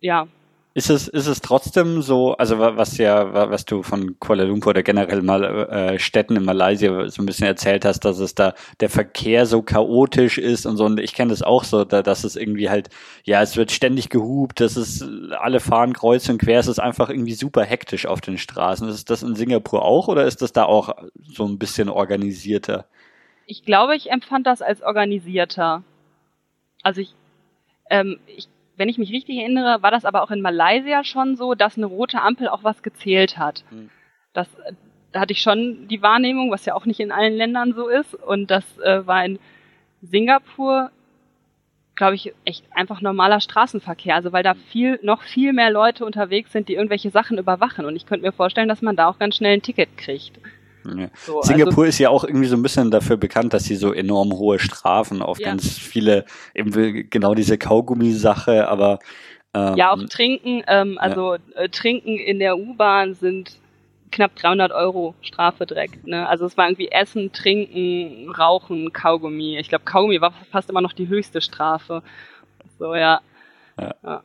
ja. Ist es, ist es trotzdem so, also was ja, was du von Kuala Lumpur oder generell mal äh, Städten in Malaysia so ein bisschen erzählt hast, dass es da der Verkehr so chaotisch ist und so. Und ich kenne das auch so, da, dass es irgendwie halt, ja, es wird ständig gehupt, dass es alle fahren kreuz und quer, es ist einfach irgendwie super hektisch auf den Straßen. Ist das in Singapur auch oder ist das da auch so ein bisschen organisierter? ich glaube, ich empfand das als organisierter. Also ich, ähm, ich, wenn ich mich richtig erinnere, war das aber auch in Malaysia schon so, dass eine rote Ampel auch was gezählt hat. Mhm. Das, da hatte ich schon die Wahrnehmung, was ja auch nicht in allen Ländern so ist. Und das äh, war in Singapur, glaube ich, echt einfach normaler Straßenverkehr. Also weil da viel, noch viel mehr Leute unterwegs sind, die irgendwelche Sachen überwachen. Und ich könnte mir vorstellen, dass man da auch ganz schnell ein Ticket kriegt. Ja. So, Singapur also, ist ja auch irgendwie so ein bisschen dafür bekannt, dass sie so enorm hohe Strafen auf ja. ganz viele, eben genau diese Kaugummi-Sache, aber ähm, ja, auch Trinken, ähm, also ja. äh, Trinken in der U-Bahn sind knapp 300 Euro Strafe direkt. Ne? Also es war irgendwie Essen, Trinken, Rauchen, Kaugummi. Ich glaube, Kaugummi war fast immer noch die höchste Strafe. So, ja. ja. ja.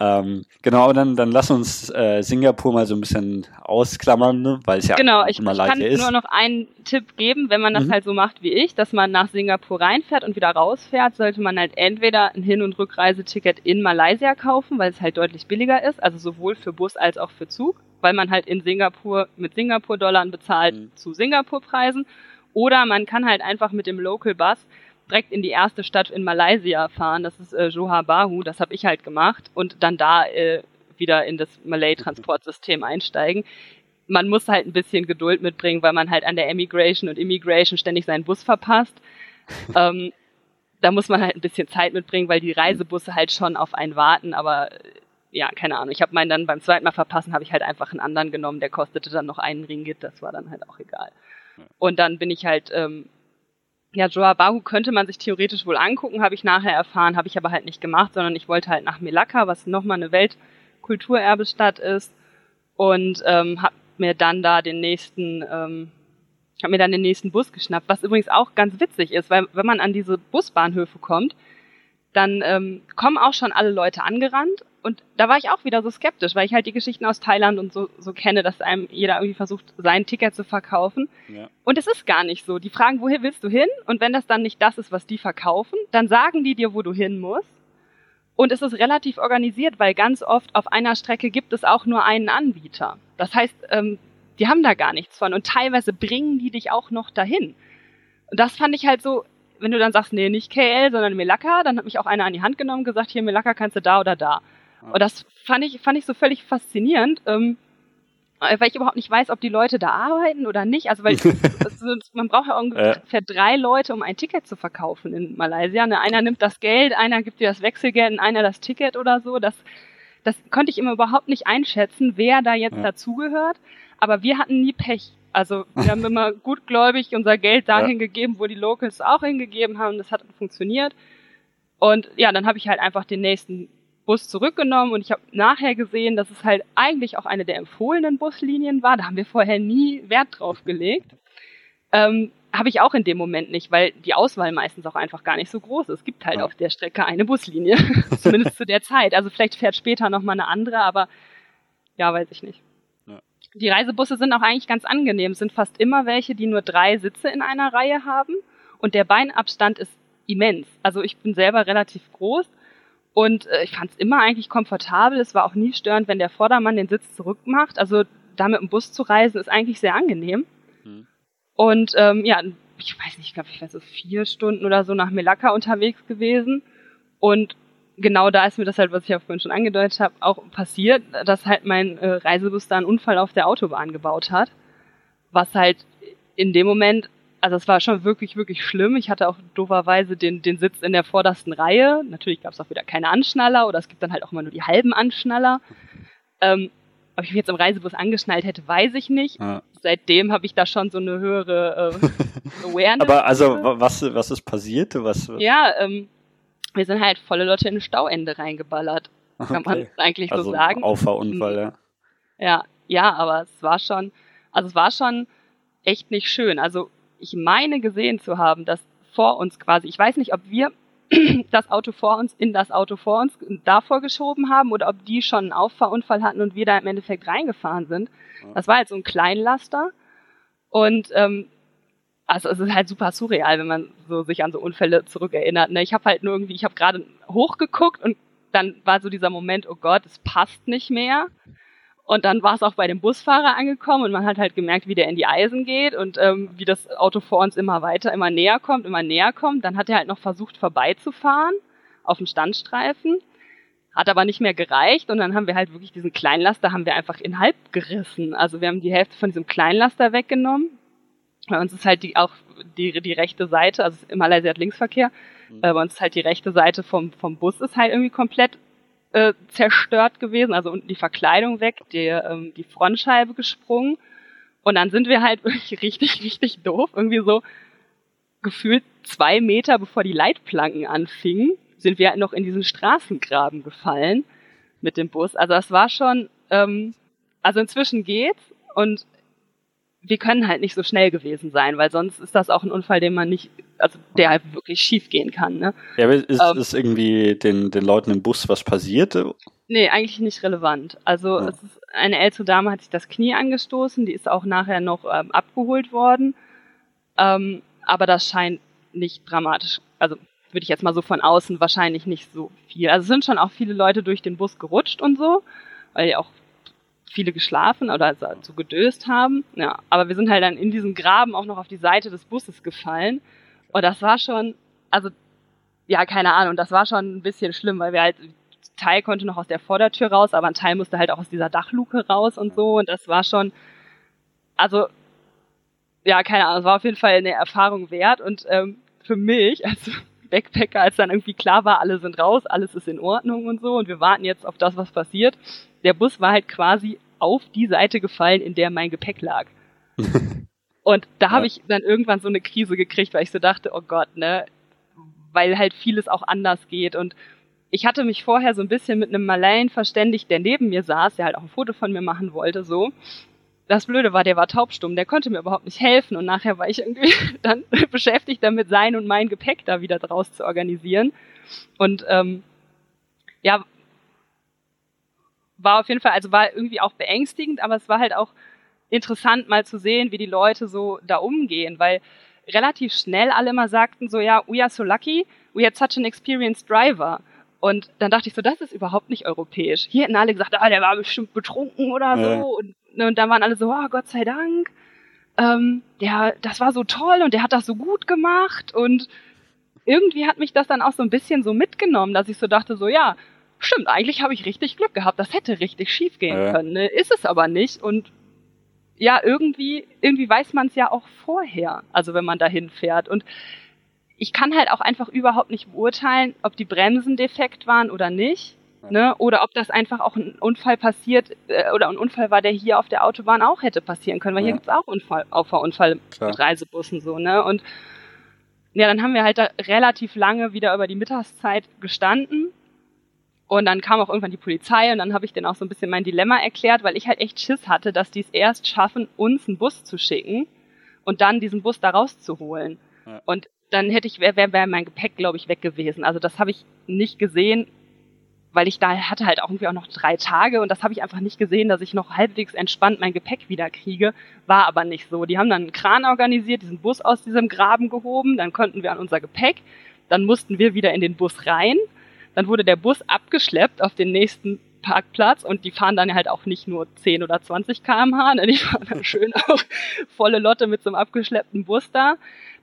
Ähm, genau, dann, dann lass uns äh, Singapur mal so ein bisschen ausklammern, ne? weil es ja genau, ich, immer ich kann ist. nur noch einen Tipp geben, wenn man das mhm. halt so macht wie ich, dass man nach Singapur reinfährt und wieder rausfährt, sollte man halt entweder ein Hin- und Rückreiseticket in Malaysia kaufen, weil es halt deutlich billiger ist, also sowohl für Bus als auch für Zug, weil man halt in Singapur mit Singapur-Dollar bezahlt mhm. zu Singapur-Preisen. Oder man kann halt einfach mit dem Local Bus direkt in die erste Stadt in Malaysia fahren, das ist äh, Johor Bahru, das habe ich halt gemacht und dann da äh, wieder in das Malay-Transportsystem einsteigen. Man muss halt ein bisschen Geduld mitbringen, weil man halt an der Emigration und Immigration ständig seinen Bus verpasst. ähm, da muss man halt ein bisschen Zeit mitbringen, weil die Reisebusse halt schon auf einen warten, aber ja, keine Ahnung. Ich habe meinen dann beim zweiten Mal verpassen, habe ich halt einfach einen anderen genommen, der kostete dann noch einen Ringgit, das war dann halt auch egal. Und dann bin ich halt ähm, ja, Joabahu könnte man sich theoretisch wohl angucken, habe ich nachher erfahren, habe ich aber halt nicht gemacht, sondern ich wollte halt nach Melaka, was nochmal eine Weltkulturerbestadt ist und ähm, habe mir dann da den nächsten, ähm, habe mir dann den nächsten Bus geschnappt, was übrigens auch ganz witzig ist, weil wenn man an diese Busbahnhöfe kommt, dann ähm, kommen auch schon alle Leute angerannt und da war ich auch wieder so skeptisch, weil ich halt die Geschichten aus Thailand und so, so kenne, dass einem jeder irgendwie versucht, sein Ticket zu verkaufen. Ja. Und es ist gar nicht so. Die fragen, woher willst du hin? Und wenn das dann nicht das ist, was die verkaufen, dann sagen die dir, wo du hin musst. Und es ist relativ organisiert, weil ganz oft auf einer Strecke gibt es auch nur einen Anbieter. Das heißt, ähm, die haben da gar nichts von. Und teilweise bringen die dich auch noch dahin. Und das fand ich halt so, wenn du dann sagst, nee, nicht KL, sondern Melaka, dann hat mich auch einer an die Hand genommen und gesagt, hier Melaka kannst du da oder da. Und das fand ich, fand ich so völlig faszinierend, ähm, weil ich überhaupt nicht weiß, ob die Leute da arbeiten oder nicht. Also weil also, man braucht ja ungefähr drei Leute, um ein Ticket zu verkaufen in Malaysia. Ne? Einer nimmt das Geld, einer gibt dir das Wechselgeld und einer das Ticket oder so. Das, das konnte ich immer überhaupt nicht einschätzen, wer da jetzt ja. dazugehört. Aber wir hatten nie Pech. Also wir haben immer gutgläubig unser Geld dahin ja. gegeben, wo die Locals auch hingegeben haben. Das hat funktioniert. Und ja, dann habe ich halt einfach den nächsten Bus zurückgenommen und ich habe nachher gesehen, dass es halt eigentlich auch eine der empfohlenen Buslinien war. Da haben wir vorher nie Wert drauf gelegt. Ähm, habe ich auch in dem Moment nicht, weil die Auswahl meistens auch einfach gar nicht so groß ist. Es gibt halt ja. auf der Strecke eine Buslinie, zumindest zu der Zeit. Also vielleicht fährt später noch mal eine andere, aber ja, weiß ich nicht. Ja. Die Reisebusse sind auch eigentlich ganz angenehm. Es sind fast immer welche, die nur drei Sitze in einer Reihe haben und der Beinabstand ist immens. Also ich bin selber relativ groß und äh, ich fand es immer eigentlich komfortabel. Es war auch nie störend, wenn der Vordermann den Sitz zurückmacht. Also da mit dem Bus zu reisen ist eigentlich sehr angenehm. Mhm. Und ähm, ja, ich weiß nicht, ich glaube, ich war so vier Stunden oder so nach Melaka unterwegs gewesen. Und genau da ist mir das halt, was ich ja vorhin schon angedeutet habe, auch passiert, dass halt mein äh, Reisebus da einen Unfall auf der Autobahn gebaut hat. Was halt in dem Moment, also es war schon wirklich, wirklich schlimm. Ich hatte auch dooferweise den, den Sitz in der vordersten Reihe. Natürlich gab es auch wieder keine Anschnaller oder es gibt dann halt auch immer nur die halben Anschnaller. Ähm, ob ich mich jetzt im Reisebus angeschnallt hätte, weiß ich nicht. Ja. Seitdem habe ich da schon so eine höhere äh, Awareness. Aber also was, was ist passiert? Was? Ja, ähm, wir sind halt volle Leute in ein Stauende reingeballert. Okay. Kann man eigentlich also so sagen. Auffahrunfall, ja. Ja, ja, aber es war schon, also es war schon echt nicht schön. Also ich meine gesehen zu haben, dass vor uns quasi, ich weiß nicht, ob wir das Auto vor uns in das Auto vor uns davor geschoben haben oder ob die schon einen Auffahrunfall hatten und wir da im Endeffekt reingefahren sind. Das war halt so ein Kleinlaster und ähm, also es ist halt super surreal, wenn man so sich an so Unfälle zurückerinnert. Ne? Ich habe halt nur irgendwie, ich habe gerade hochgeguckt und dann war so dieser Moment, oh Gott, es passt nicht mehr. Und dann war es auch bei dem Busfahrer angekommen und man hat halt gemerkt, wie der in die Eisen geht und ähm, wie das Auto vor uns immer weiter, immer näher kommt, immer näher kommt. Dann hat er halt noch versucht vorbeizufahren auf dem Standstreifen, hat aber nicht mehr gereicht und dann haben wir halt wirklich diesen Kleinlaster haben wir einfach in halb gerissen. Also wir haben die Hälfte von diesem Kleinlaster weggenommen. Bei uns ist halt die auch die, die rechte Seite, also im Malaysia hat Linksverkehr, mhm. bei uns ist halt die rechte Seite vom, vom Bus ist halt irgendwie komplett äh, zerstört gewesen, also unten die Verkleidung weg, die, ähm, die Frontscheibe gesprungen. Und dann sind wir halt wirklich richtig, richtig doof. Irgendwie so gefühlt zwei Meter bevor die Leitplanken anfingen, sind wir halt noch in diesen Straßengraben gefallen mit dem Bus. Also das war schon, ähm, also inzwischen geht's und wir können halt nicht so schnell gewesen sein, weil sonst ist das auch ein Unfall, den man nicht, also der halt wirklich schief gehen kann. Ne? Ja, aber ist, ähm, ist irgendwie den, den Leuten im Bus was passiert? Nee, eigentlich nicht relevant. Also ja. es ist, eine ältere Dame hat sich das Knie angestoßen, die ist auch nachher noch ähm, abgeholt worden. Ähm, aber das scheint nicht dramatisch, also würde ich jetzt mal so von außen wahrscheinlich nicht so viel. Also es sind schon auch viele Leute durch den Bus gerutscht und so, weil ja auch viele geschlafen oder so also gedöst haben. Ja, aber wir sind halt dann in diesem Graben auch noch auf die Seite des Busses gefallen. Und das war schon, also, ja, keine Ahnung, das war schon ein bisschen schlimm, weil wir halt, Teil konnte noch aus der Vordertür raus, aber ein Teil musste halt auch aus dieser Dachluke raus und so. Und das war schon, also, ja, keine Ahnung, es war auf jeden Fall eine Erfahrung wert. Und ähm, für mich, als Backpacker, als dann irgendwie klar war, alle sind raus, alles ist in Ordnung und so und wir warten jetzt auf das, was passiert, der Bus war halt quasi auf die Seite gefallen, in der mein Gepäck lag. und da habe ich dann irgendwann so eine Krise gekriegt, weil ich so dachte, oh Gott, ne, weil halt vieles auch anders geht und ich hatte mich vorher so ein bisschen mit einem Malayen verständigt, der neben mir saß, der halt auch ein Foto von mir machen wollte, so. Das Blöde war, der war taubstumm, der konnte mir überhaupt nicht helfen und nachher war ich irgendwie dann beschäftigt damit, sein und mein Gepäck da wieder draus zu organisieren. Und ähm, ja, war auf jeden Fall, also war irgendwie auch beängstigend, aber es war halt auch interessant mal zu sehen, wie die Leute so da umgehen, weil relativ schnell alle immer sagten so, ja, we are so lucky, we had such an experienced driver. Und dann dachte ich so, das ist überhaupt nicht europäisch. Hier hätten alle gesagt, ah, der war bestimmt betrunken oder ja. so. Und, ne, und dann waren alle so, oh, Gott sei Dank. Ähm, der, das war so toll und der hat das so gut gemacht. Und irgendwie hat mich das dann auch so ein bisschen so mitgenommen, dass ich so dachte, so, ja, stimmt, eigentlich habe ich richtig Glück gehabt. Das hätte richtig schief gehen ja. können. Ne? Ist es aber nicht. Und ja, irgendwie, irgendwie weiß man es ja auch vorher, also wenn man dahin fährt. Und ich kann halt auch einfach überhaupt nicht beurteilen, ob die Bremsen defekt waren oder nicht. Ne? Oder ob das einfach auch ein Unfall passiert äh, oder ein Unfall war, der hier auf der Autobahn auch hätte passieren können, weil ja. hier gibt's auch Unfall, Auffahrunfall Klar. mit Reisebussen so, ne? Und ja, dann haben wir halt da relativ lange wieder über die Mittagszeit gestanden und dann kam auch irgendwann die Polizei und dann habe ich denen auch so ein bisschen mein Dilemma erklärt, weil ich halt echt Schiss hatte, dass die es erst schaffen, uns einen Bus zu schicken und dann diesen Bus da rauszuholen. Ja. Und dann hätte ich, wäre wär, wär mein Gepäck, glaube ich, weg gewesen. Also das habe ich nicht gesehen, weil ich da hatte halt auch irgendwie auch noch drei Tage und das habe ich einfach nicht gesehen, dass ich noch halbwegs entspannt mein Gepäck wieder kriege. War aber nicht so. Die haben dann einen Kran organisiert, diesen Bus aus diesem Graben gehoben, dann konnten wir an unser Gepäck, dann mussten wir wieder in den Bus rein dann wurde der Bus abgeschleppt auf den nächsten Parkplatz und die fahren dann halt auch nicht nur 10 oder 20 kmh, ne? die fahren dann schön auch volle Lotte mit so einem abgeschleppten Bus da.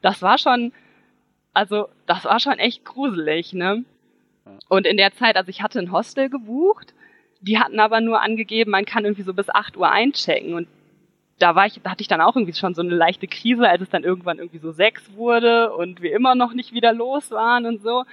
das war schon, also das war schon echt gruselig, ne? Und in der Zeit, also ich hatte ein Hostel gebucht, die hatten aber nur angegeben, man kann irgendwie so bis 8 Uhr einchecken und da war ich, da hatte ich dann auch irgendwie schon so eine leichte Krise, als es dann irgendwann irgendwie so sechs wurde und wir immer noch nicht wieder los waren und so.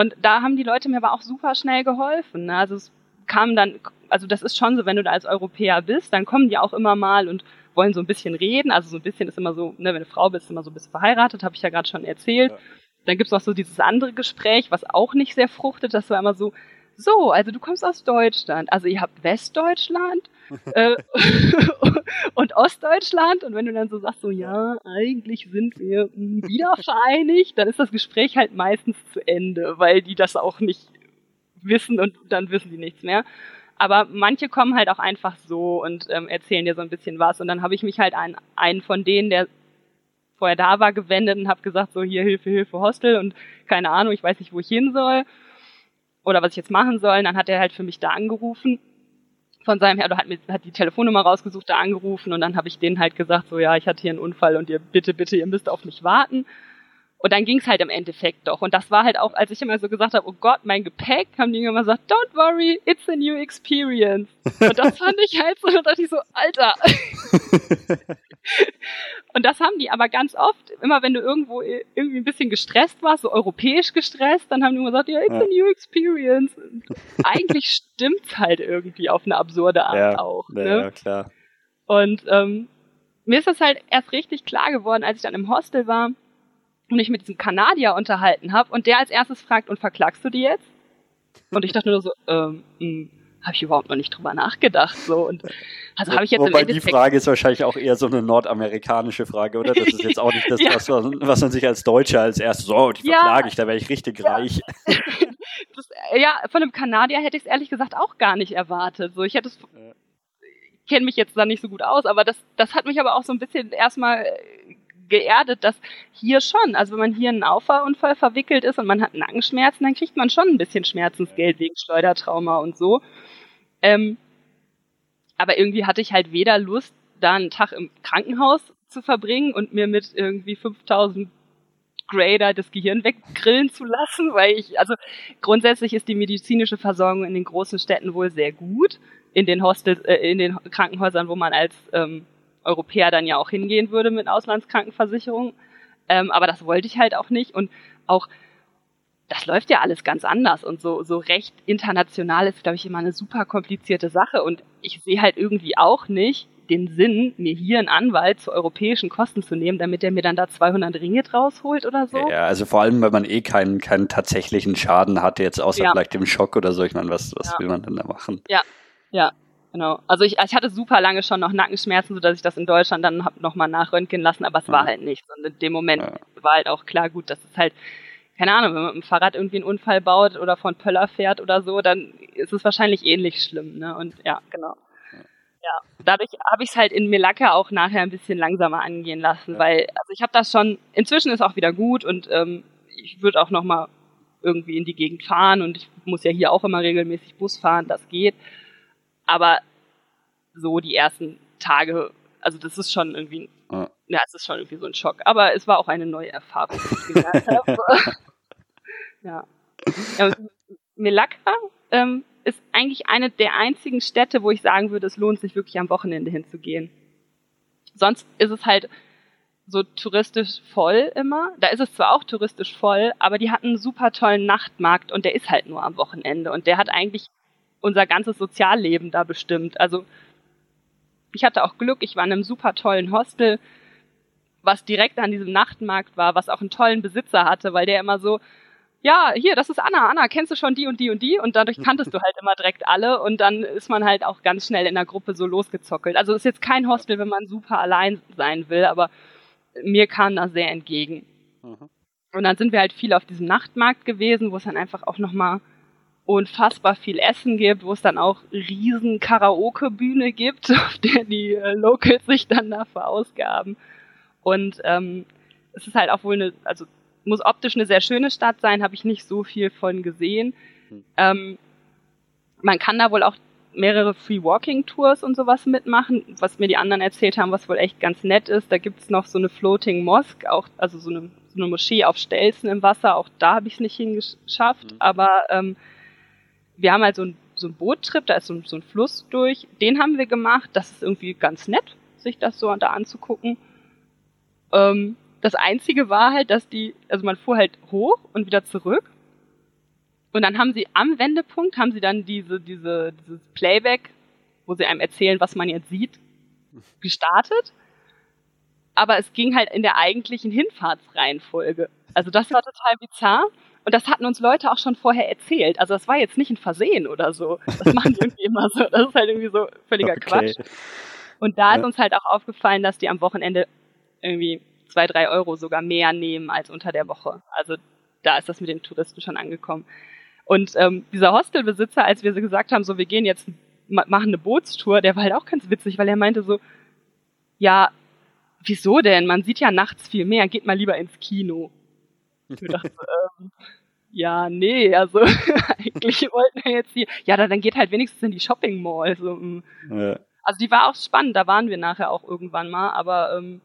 Und da haben die Leute mir aber auch super schnell geholfen. Ne? Also es kam dann, also das ist schon so, wenn du da als Europäer bist, dann kommen die auch immer mal und wollen so ein bisschen reden. Also so ein bisschen ist immer so, ne, wenn du Frau bist, immer so ein bisschen verheiratet, habe ich ja gerade schon erzählt. Ja. Dann gibt's auch so dieses andere Gespräch, was auch nicht sehr fruchtet. Das war immer so, so, also du kommst aus Deutschland. Also ihr habt Westdeutschland äh, und Ostdeutschland. Und wenn du dann so sagst, so ja, eigentlich sind wir wieder vereinigt, dann ist das Gespräch halt meistens zu Ende, weil die das auch nicht wissen und dann wissen die nichts mehr. Aber manche kommen halt auch einfach so und ähm, erzählen dir so ein bisschen was. Und dann habe ich mich halt an einen von denen, der vorher da war, gewendet und habe gesagt, so hier Hilfe, Hilfe, Hostel und keine Ahnung, ich weiß nicht, wo ich hin soll oder was ich jetzt machen soll. Und dann hat er halt für mich da angerufen von seinem her, oder hat, mir, hat die Telefonnummer rausgesucht, da angerufen und dann habe ich denen halt gesagt, so ja, ich hatte hier einen Unfall und ihr bitte, bitte, ihr müsst auf mich warten. Und dann ging's halt im Endeffekt doch. Und das war halt auch, als ich immer so gesagt habe, oh Gott, mein Gepäck, haben die immer gesagt, don't worry, it's a new experience. Und das fand ich halt so, da dachte ich so, Alter. und das haben die aber ganz oft, immer wenn du irgendwo irgendwie ein bisschen gestresst warst, so europäisch gestresst, dann haben die immer gesagt, ja, it's ja. a new experience. Und eigentlich stimmt's halt irgendwie auf eine absurde Art ja, auch. Ne? Ja, klar. Und ähm, mir ist das halt erst richtig klar geworden, als ich dann im Hostel war und ich mit diesem Kanadier unterhalten habe und der als erstes fragt, und verklagst du die jetzt? Und ich dachte nur so, ähm, hm, habe ich überhaupt noch nicht drüber nachgedacht. So und also habe ich jetzt Wobei die Frage ist wahrscheinlich auch eher so eine nordamerikanische Frage, oder? Das ist jetzt auch nicht das, ja. was, was, man sich als Deutscher als erstes so, die verklage ja. ich, da wäre ich richtig ja. reich. Das, ja, von einem Kanadier hätte ich es ehrlich gesagt auch gar nicht erwartet. So, ich hätte es ich kenne mich jetzt da nicht so gut aus, aber das, das hat mich aber auch so ein bisschen erstmal geerdet, dass hier schon, also wenn man hier einen Auffahrunfall verwickelt ist und man hat Nackenschmerzen, dann kriegt man schon ein bisschen Schmerzensgeld wegen Schleudertrauma und so. Ähm, aber irgendwie hatte ich halt weder Lust, da einen Tag im Krankenhaus zu verbringen und mir mit irgendwie 5000 Grader das Gehirn weggrillen zu lassen, weil ich, also grundsätzlich ist die medizinische Versorgung in den großen Städten wohl sehr gut. In den Hostels, äh, in den Krankenhäusern, wo man als ähm, Europäer dann ja auch hingehen würde mit Auslandskrankenversicherung. Ähm, aber das wollte ich halt auch nicht. Und auch, das läuft ja alles ganz anders. Und so, so recht international ist, glaube ich, immer eine super komplizierte Sache. Und ich sehe halt irgendwie auch nicht den Sinn, mir hier einen Anwalt zu europäischen Kosten zu nehmen, damit er mir dann da 200 Ringe draus holt oder so. Ja, also vor allem, weil man eh keinen, keinen tatsächlichen Schaden hatte, jetzt außer ja. vielleicht dem Schock oder so. Ich meine, was, was ja. will man denn da machen? Ja, ja. Genau. Also ich, ich hatte super lange schon noch Nackenschmerzen, sodass ich das in Deutschland dann hab noch mal nachröntgen lassen, aber es war halt nichts. Und in dem Moment ja. war halt auch klar, gut, das ist halt, keine Ahnung, wenn man mit dem Fahrrad irgendwie einen Unfall baut oder von Pöller fährt oder so, dann ist es wahrscheinlich ähnlich schlimm. Ne? Und ja, genau. Ja, dadurch habe ich es halt in Melaka auch nachher ein bisschen langsamer angehen lassen, ja. weil also ich habe das schon. Inzwischen ist auch wieder gut und ähm, ich würde auch noch mal irgendwie in die Gegend fahren und ich muss ja hier auch immer regelmäßig Bus fahren, das geht. Aber so die ersten Tage, also das ist schon irgendwie, ja. ja, es ist schon irgendwie so ein Schock. Aber es war auch eine neue Erfahrung, die ich gemerkt habe. ja. ja Melaka ähm, ist eigentlich eine der einzigen Städte, wo ich sagen würde, es lohnt sich wirklich am Wochenende hinzugehen. Sonst ist es halt so touristisch voll immer. Da ist es zwar auch touristisch voll, aber die hatten einen super tollen Nachtmarkt und der ist halt nur am Wochenende und der hat eigentlich unser ganzes Sozialleben da bestimmt. Also ich hatte auch Glück, ich war in einem super tollen Hostel, was direkt an diesem Nachtmarkt war, was auch einen tollen Besitzer hatte, weil der immer so, ja, hier, das ist Anna, Anna, kennst du schon die und die und die? Und dadurch kanntest du halt immer direkt alle und dann ist man halt auch ganz schnell in der Gruppe so losgezockelt. Also ist jetzt kein Hostel, wenn man super allein sein will, aber mir kam das sehr entgegen. Mhm. Und dann sind wir halt viel auf diesem Nachtmarkt gewesen, wo es dann einfach auch nochmal unfassbar viel Essen gibt, wo es dann auch riesen Karaoke-Bühne gibt, auf der die äh, Locals sich dann da verausgaben. Und ähm, es ist halt auch wohl eine, also muss optisch eine sehr schöne Stadt sein, habe ich nicht so viel von gesehen. Hm. Ähm, man kann da wohl auch mehrere Free Walking Tours und sowas mitmachen, was mir die anderen erzählt haben, was wohl echt ganz nett ist. Da gibt's noch so eine Floating Mosque, auch, also so eine, so eine Moschee auf Stelzen im Wasser, auch da habe ich es nicht hingeschafft, mhm. aber ähm, wir haben halt so ein so ein Boottrip, da ist so, so ein Fluss durch, den haben wir gemacht. Das ist irgendwie ganz nett, sich das so da anzugucken. Ähm, das Einzige war halt, dass die, also man fuhr halt hoch und wieder zurück. Und dann haben sie am Wendepunkt, haben sie dann diese, diese, dieses Playback, wo sie einem erzählen, was man jetzt sieht, gestartet. Aber es ging halt in der eigentlichen Hinfahrtsreihenfolge. Also das war total bizarr. Und das hatten uns Leute auch schon vorher erzählt. Also das war jetzt nicht ein Versehen oder so. Das machen die irgendwie immer so. Das ist halt irgendwie so völliger okay. Quatsch. Und da ja. ist uns halt auch aufgefallen, dass die am Wochenende irgendwie zwei, drei Euro sogar mehr nehmen als unter der Woche. Also da ist das mit den Touristen schon angekommen. Und ähm, dieser Hostelbesitzer, als wir so gesagt haben, so wir gehen jetzt machen eine Bootstour, der war halt auch ganz witzig, weil er meinte so, ja, wieso denn? Man sieht ja nachts viel mehr, geht mal lieber ins Kino. Ich dachte, ähm, ja, nee, also eigentlich wollten wir jetzt hier, ja, dann geht halt wenigstens in die Shopping Mall. So, mm. ja. Also die war auch spannend, da waren wir nachher auch irgendwann mal, aber ähm,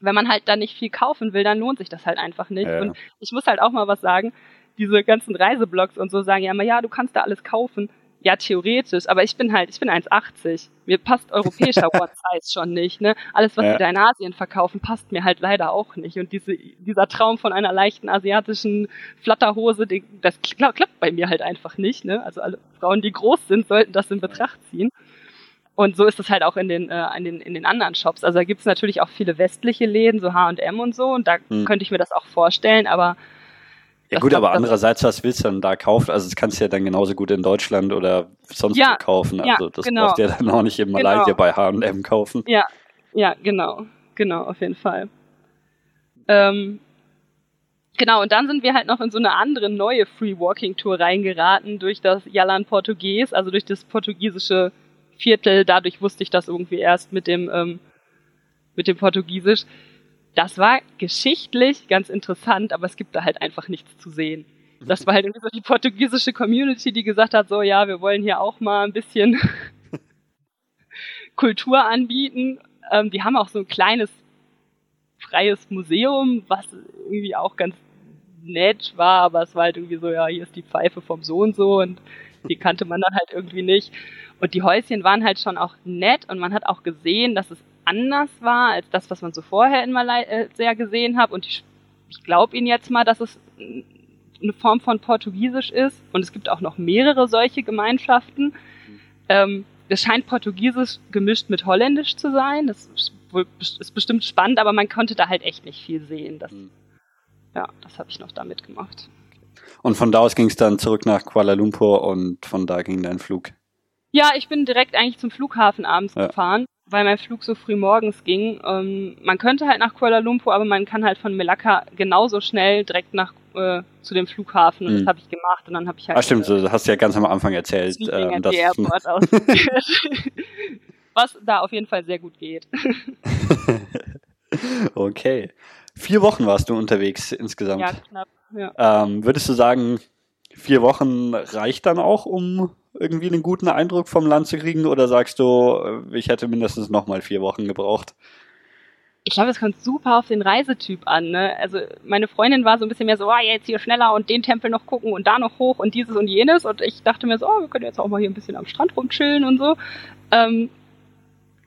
wenn man halt da nicht viel kaufen will, dann lohnt sich das halt einfach nicht. Ja. Und ich muss halt auch mal was sagen, diese ganzen Reiseblogs und so sagen ja immer, ja, du kannst da alles kaufen. Ja, theoretisch, aber ich bin halt, ich bin 1,80. Mir passt europäischer One-Size schon nicht, ne? Alles, was ja. die da in Asien verkaufen, passt mir halt leider auch nicht. Und diese, dieser Traum von einer leichten asiatischen Flatterhose, die, das klappt bei mir halt einfach nicht, ne? Also alle Frauen, die groß sind, sollten das in Betracht ziehen. Und so ist es halt auch in den, äh, in den, in den anderen Shops. Also da gibt es natürlich auch viele westliche Läden, so H&M und so, und da hm. könnte ich mir das auch vorstellen, aber ja gut, aber andererseits, was willst du denn da kaufen? Also das kannst du ja dann genauso gut in Deutschland oder sonst ja, wo kaufen. Also ja, das genau. brauchst du ja dann auch nicht in Malaysia genau. bei H&M kaufen. Ja, ja, genau. Genau, auf jeden Fall. Ähm, genau, und dann sind wir halt noch in so eine andere neue Free Walking Tour reingeraten durch das Jalan Portugues, also durch das portugiesische Viertel. Dadurch wusste ich das irgendwie erst mit dem, ähm, mit dem Portugiesisch das war geschichtlich ganz interessant, aber es gibt da halt einfach nichts zu sehen. Das war halt irgendwie so die portugiesische Community, die gesagt hat, so ja, wir wollen hier auch mal ein bisschen Kultur anbieten. Ähm, die haben auch so ein kleines freies Museum, was irgendwie auch ganz nett war, aber es war halt irgendwie so, ja, hier ist die Pfeife vom so und so und die kannte man dann halt irgendwie nicht. Und die Häuschen waren halt schon auch nett und man hat auch gesehen, dass es anders war als das, was man so vorher in Malaysia gesehen hat. Und ich, ich glaube Ihnen jetzt mal, dass es eine Form von Portugiesisch ist. Und es gibt auch noch mehrere solche Gemeinschaften. Ähm, es scheint Portugiesisch gemischt mit Holländisch zu sein. Das ist bestimmt spannend, aber man konnte da halt echt nicht viel sehen. Das, hm. ja, das habe ich noch damit gemacht. Und von da aus ging es dann zurück nach Kuala Lumpur und von da ging dein Flug. Ja, ich bin direkt eigentlich zum Flughafen abends ja. gefahren weil mein Flug so früh morgens ging. Ähm, man könnte halt nach Kuala Lumpur, aber man kann halt von Melaka genauso schnell direkt nach äh, zu dem Flughafen und mhm. das habe ich gemacht und dann habe ich halt. Ah, stimmt, äh, du hast ja ganz am Anfang erzählt. Ähm, das Airport Was da auf jeden Fall sehr gut geht. okay. Vier Wochen warst du unterwegs insgesamt. Ja, knapp. Ja. Ähm, würdest du sagen, vier Wochen reicht dann auch, um irgendwie einen guten Eindruck vom Land zu kriegen? Oder sagst du, äh, ich hätte mindestens nochmal vier Wochen gebraucht? Ich glaube, es kommt super auf den Reisetyp an. Ne? Also meine Freundin war so ein bisschen mehr so, oh, jetzt hier schneller und den Tempel noch gucken und da noch hoch und dieses und jenes. Und ich dachte mir so, oh, wir können jetzt auch mal hier ein bisschen am Strand rumchillen und so. Ähm,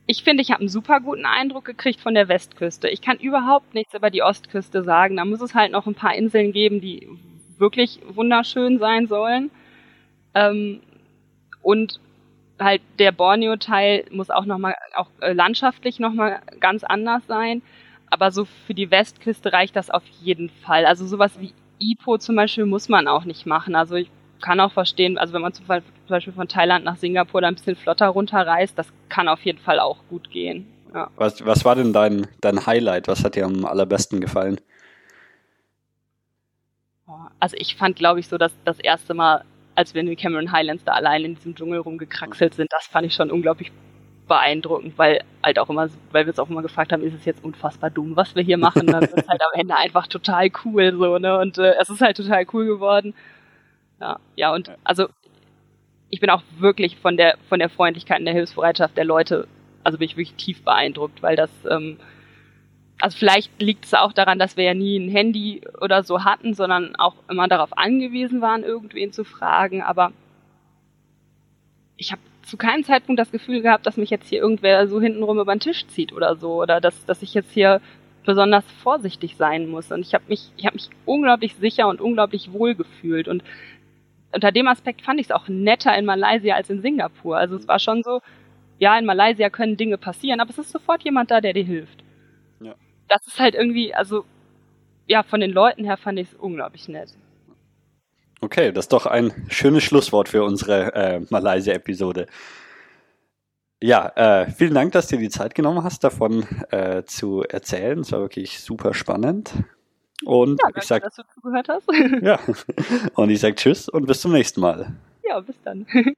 ich finde, ich habe einen super guten Eindruck gekriegt von der Westküste. Ich kann überhaupt nichts über die Ostküste sagen. Da muss es halt noch ein paar Inseln geben, die wirklich wunderschön sein sollen. Ähm, und halt der Borneo-Teil muss auch nochmal, auch äh, landschaftlich nochmal ganz anders sein. Aber so für die Westküste reicht das auf jeden Fall. Also sowas wie Ipoh zum Beispiel muss man auch nicht machen. Also ich kann auch verstehen, also wenn man zum Beispiel von Thailand nach Singapur da ein bisschen flotter runterreist, das kann auf jeden Fall auch gut gehen. Ja. Was, was war denn dein, dein Highlight? Was hat dir am allerbesten gefallen? Also ich fand, glaube ich, so, dass das erste Mal als wir in den Cameron Highlands da allein in diesem Dschungel rumgekraxelt sind, das fand ich schon unglaublich beeindruckend, weil halt auch immer, weil wir uns auch immer gefragt haben, ist es jetzt unfassbar dumm, was wir hier machen? Dann ist es halt am Ende einfach total cool so, ne? Und äh, es ist halt total cool geworden. Ja, ja, und also ich bin auch wirklich von der, von der Freundlichkeit und der Hilfsbereitschaft der Leute, also bin ich wirklich tief beeindruckt, weil das, ähm, also vielleicht liegt es auch daran, dass wir ja nie ein Handy oder so hatten, sondern auch immer darauf angewiesen waren, irgendwen zu fragen. Aber ich habe zu keinem Zeitpunkt das Gefühl gehabt, dass mich jetzt hier irgendwer so hintenrum über den Tisch zieht oder so. Oder dass, dass ich jetzt hier besonders vorsichtig sein muss. Und ich habe mich, ich habe mich unglaublich sicher und unglaublich wohl gefühlt. Und unter dem Aspekt fand ich es auch netter in Malaysia als in Singapur. Also es war schon so, ja, in Malaysia können Dinge passieren, aber es ist sofort jemand da, der dir hilft. Das ist halt irgendwie, also ja, von den Leuten her fand ich es unglaublich nett. Okay, das ist doch ein schönes Schlusswort für unsere äh, Malaysia-Episode. Ja, äh, vielen Dank, dass du dir die Zeit genommen hast, davon äh, zu erzählen. Es war wirklich super spannend. Und ja, danke, ich sag, dass du zugehört hast. ja. Und ich sage Tschüss und bis zum nächsten Mal. Ja, bis dann.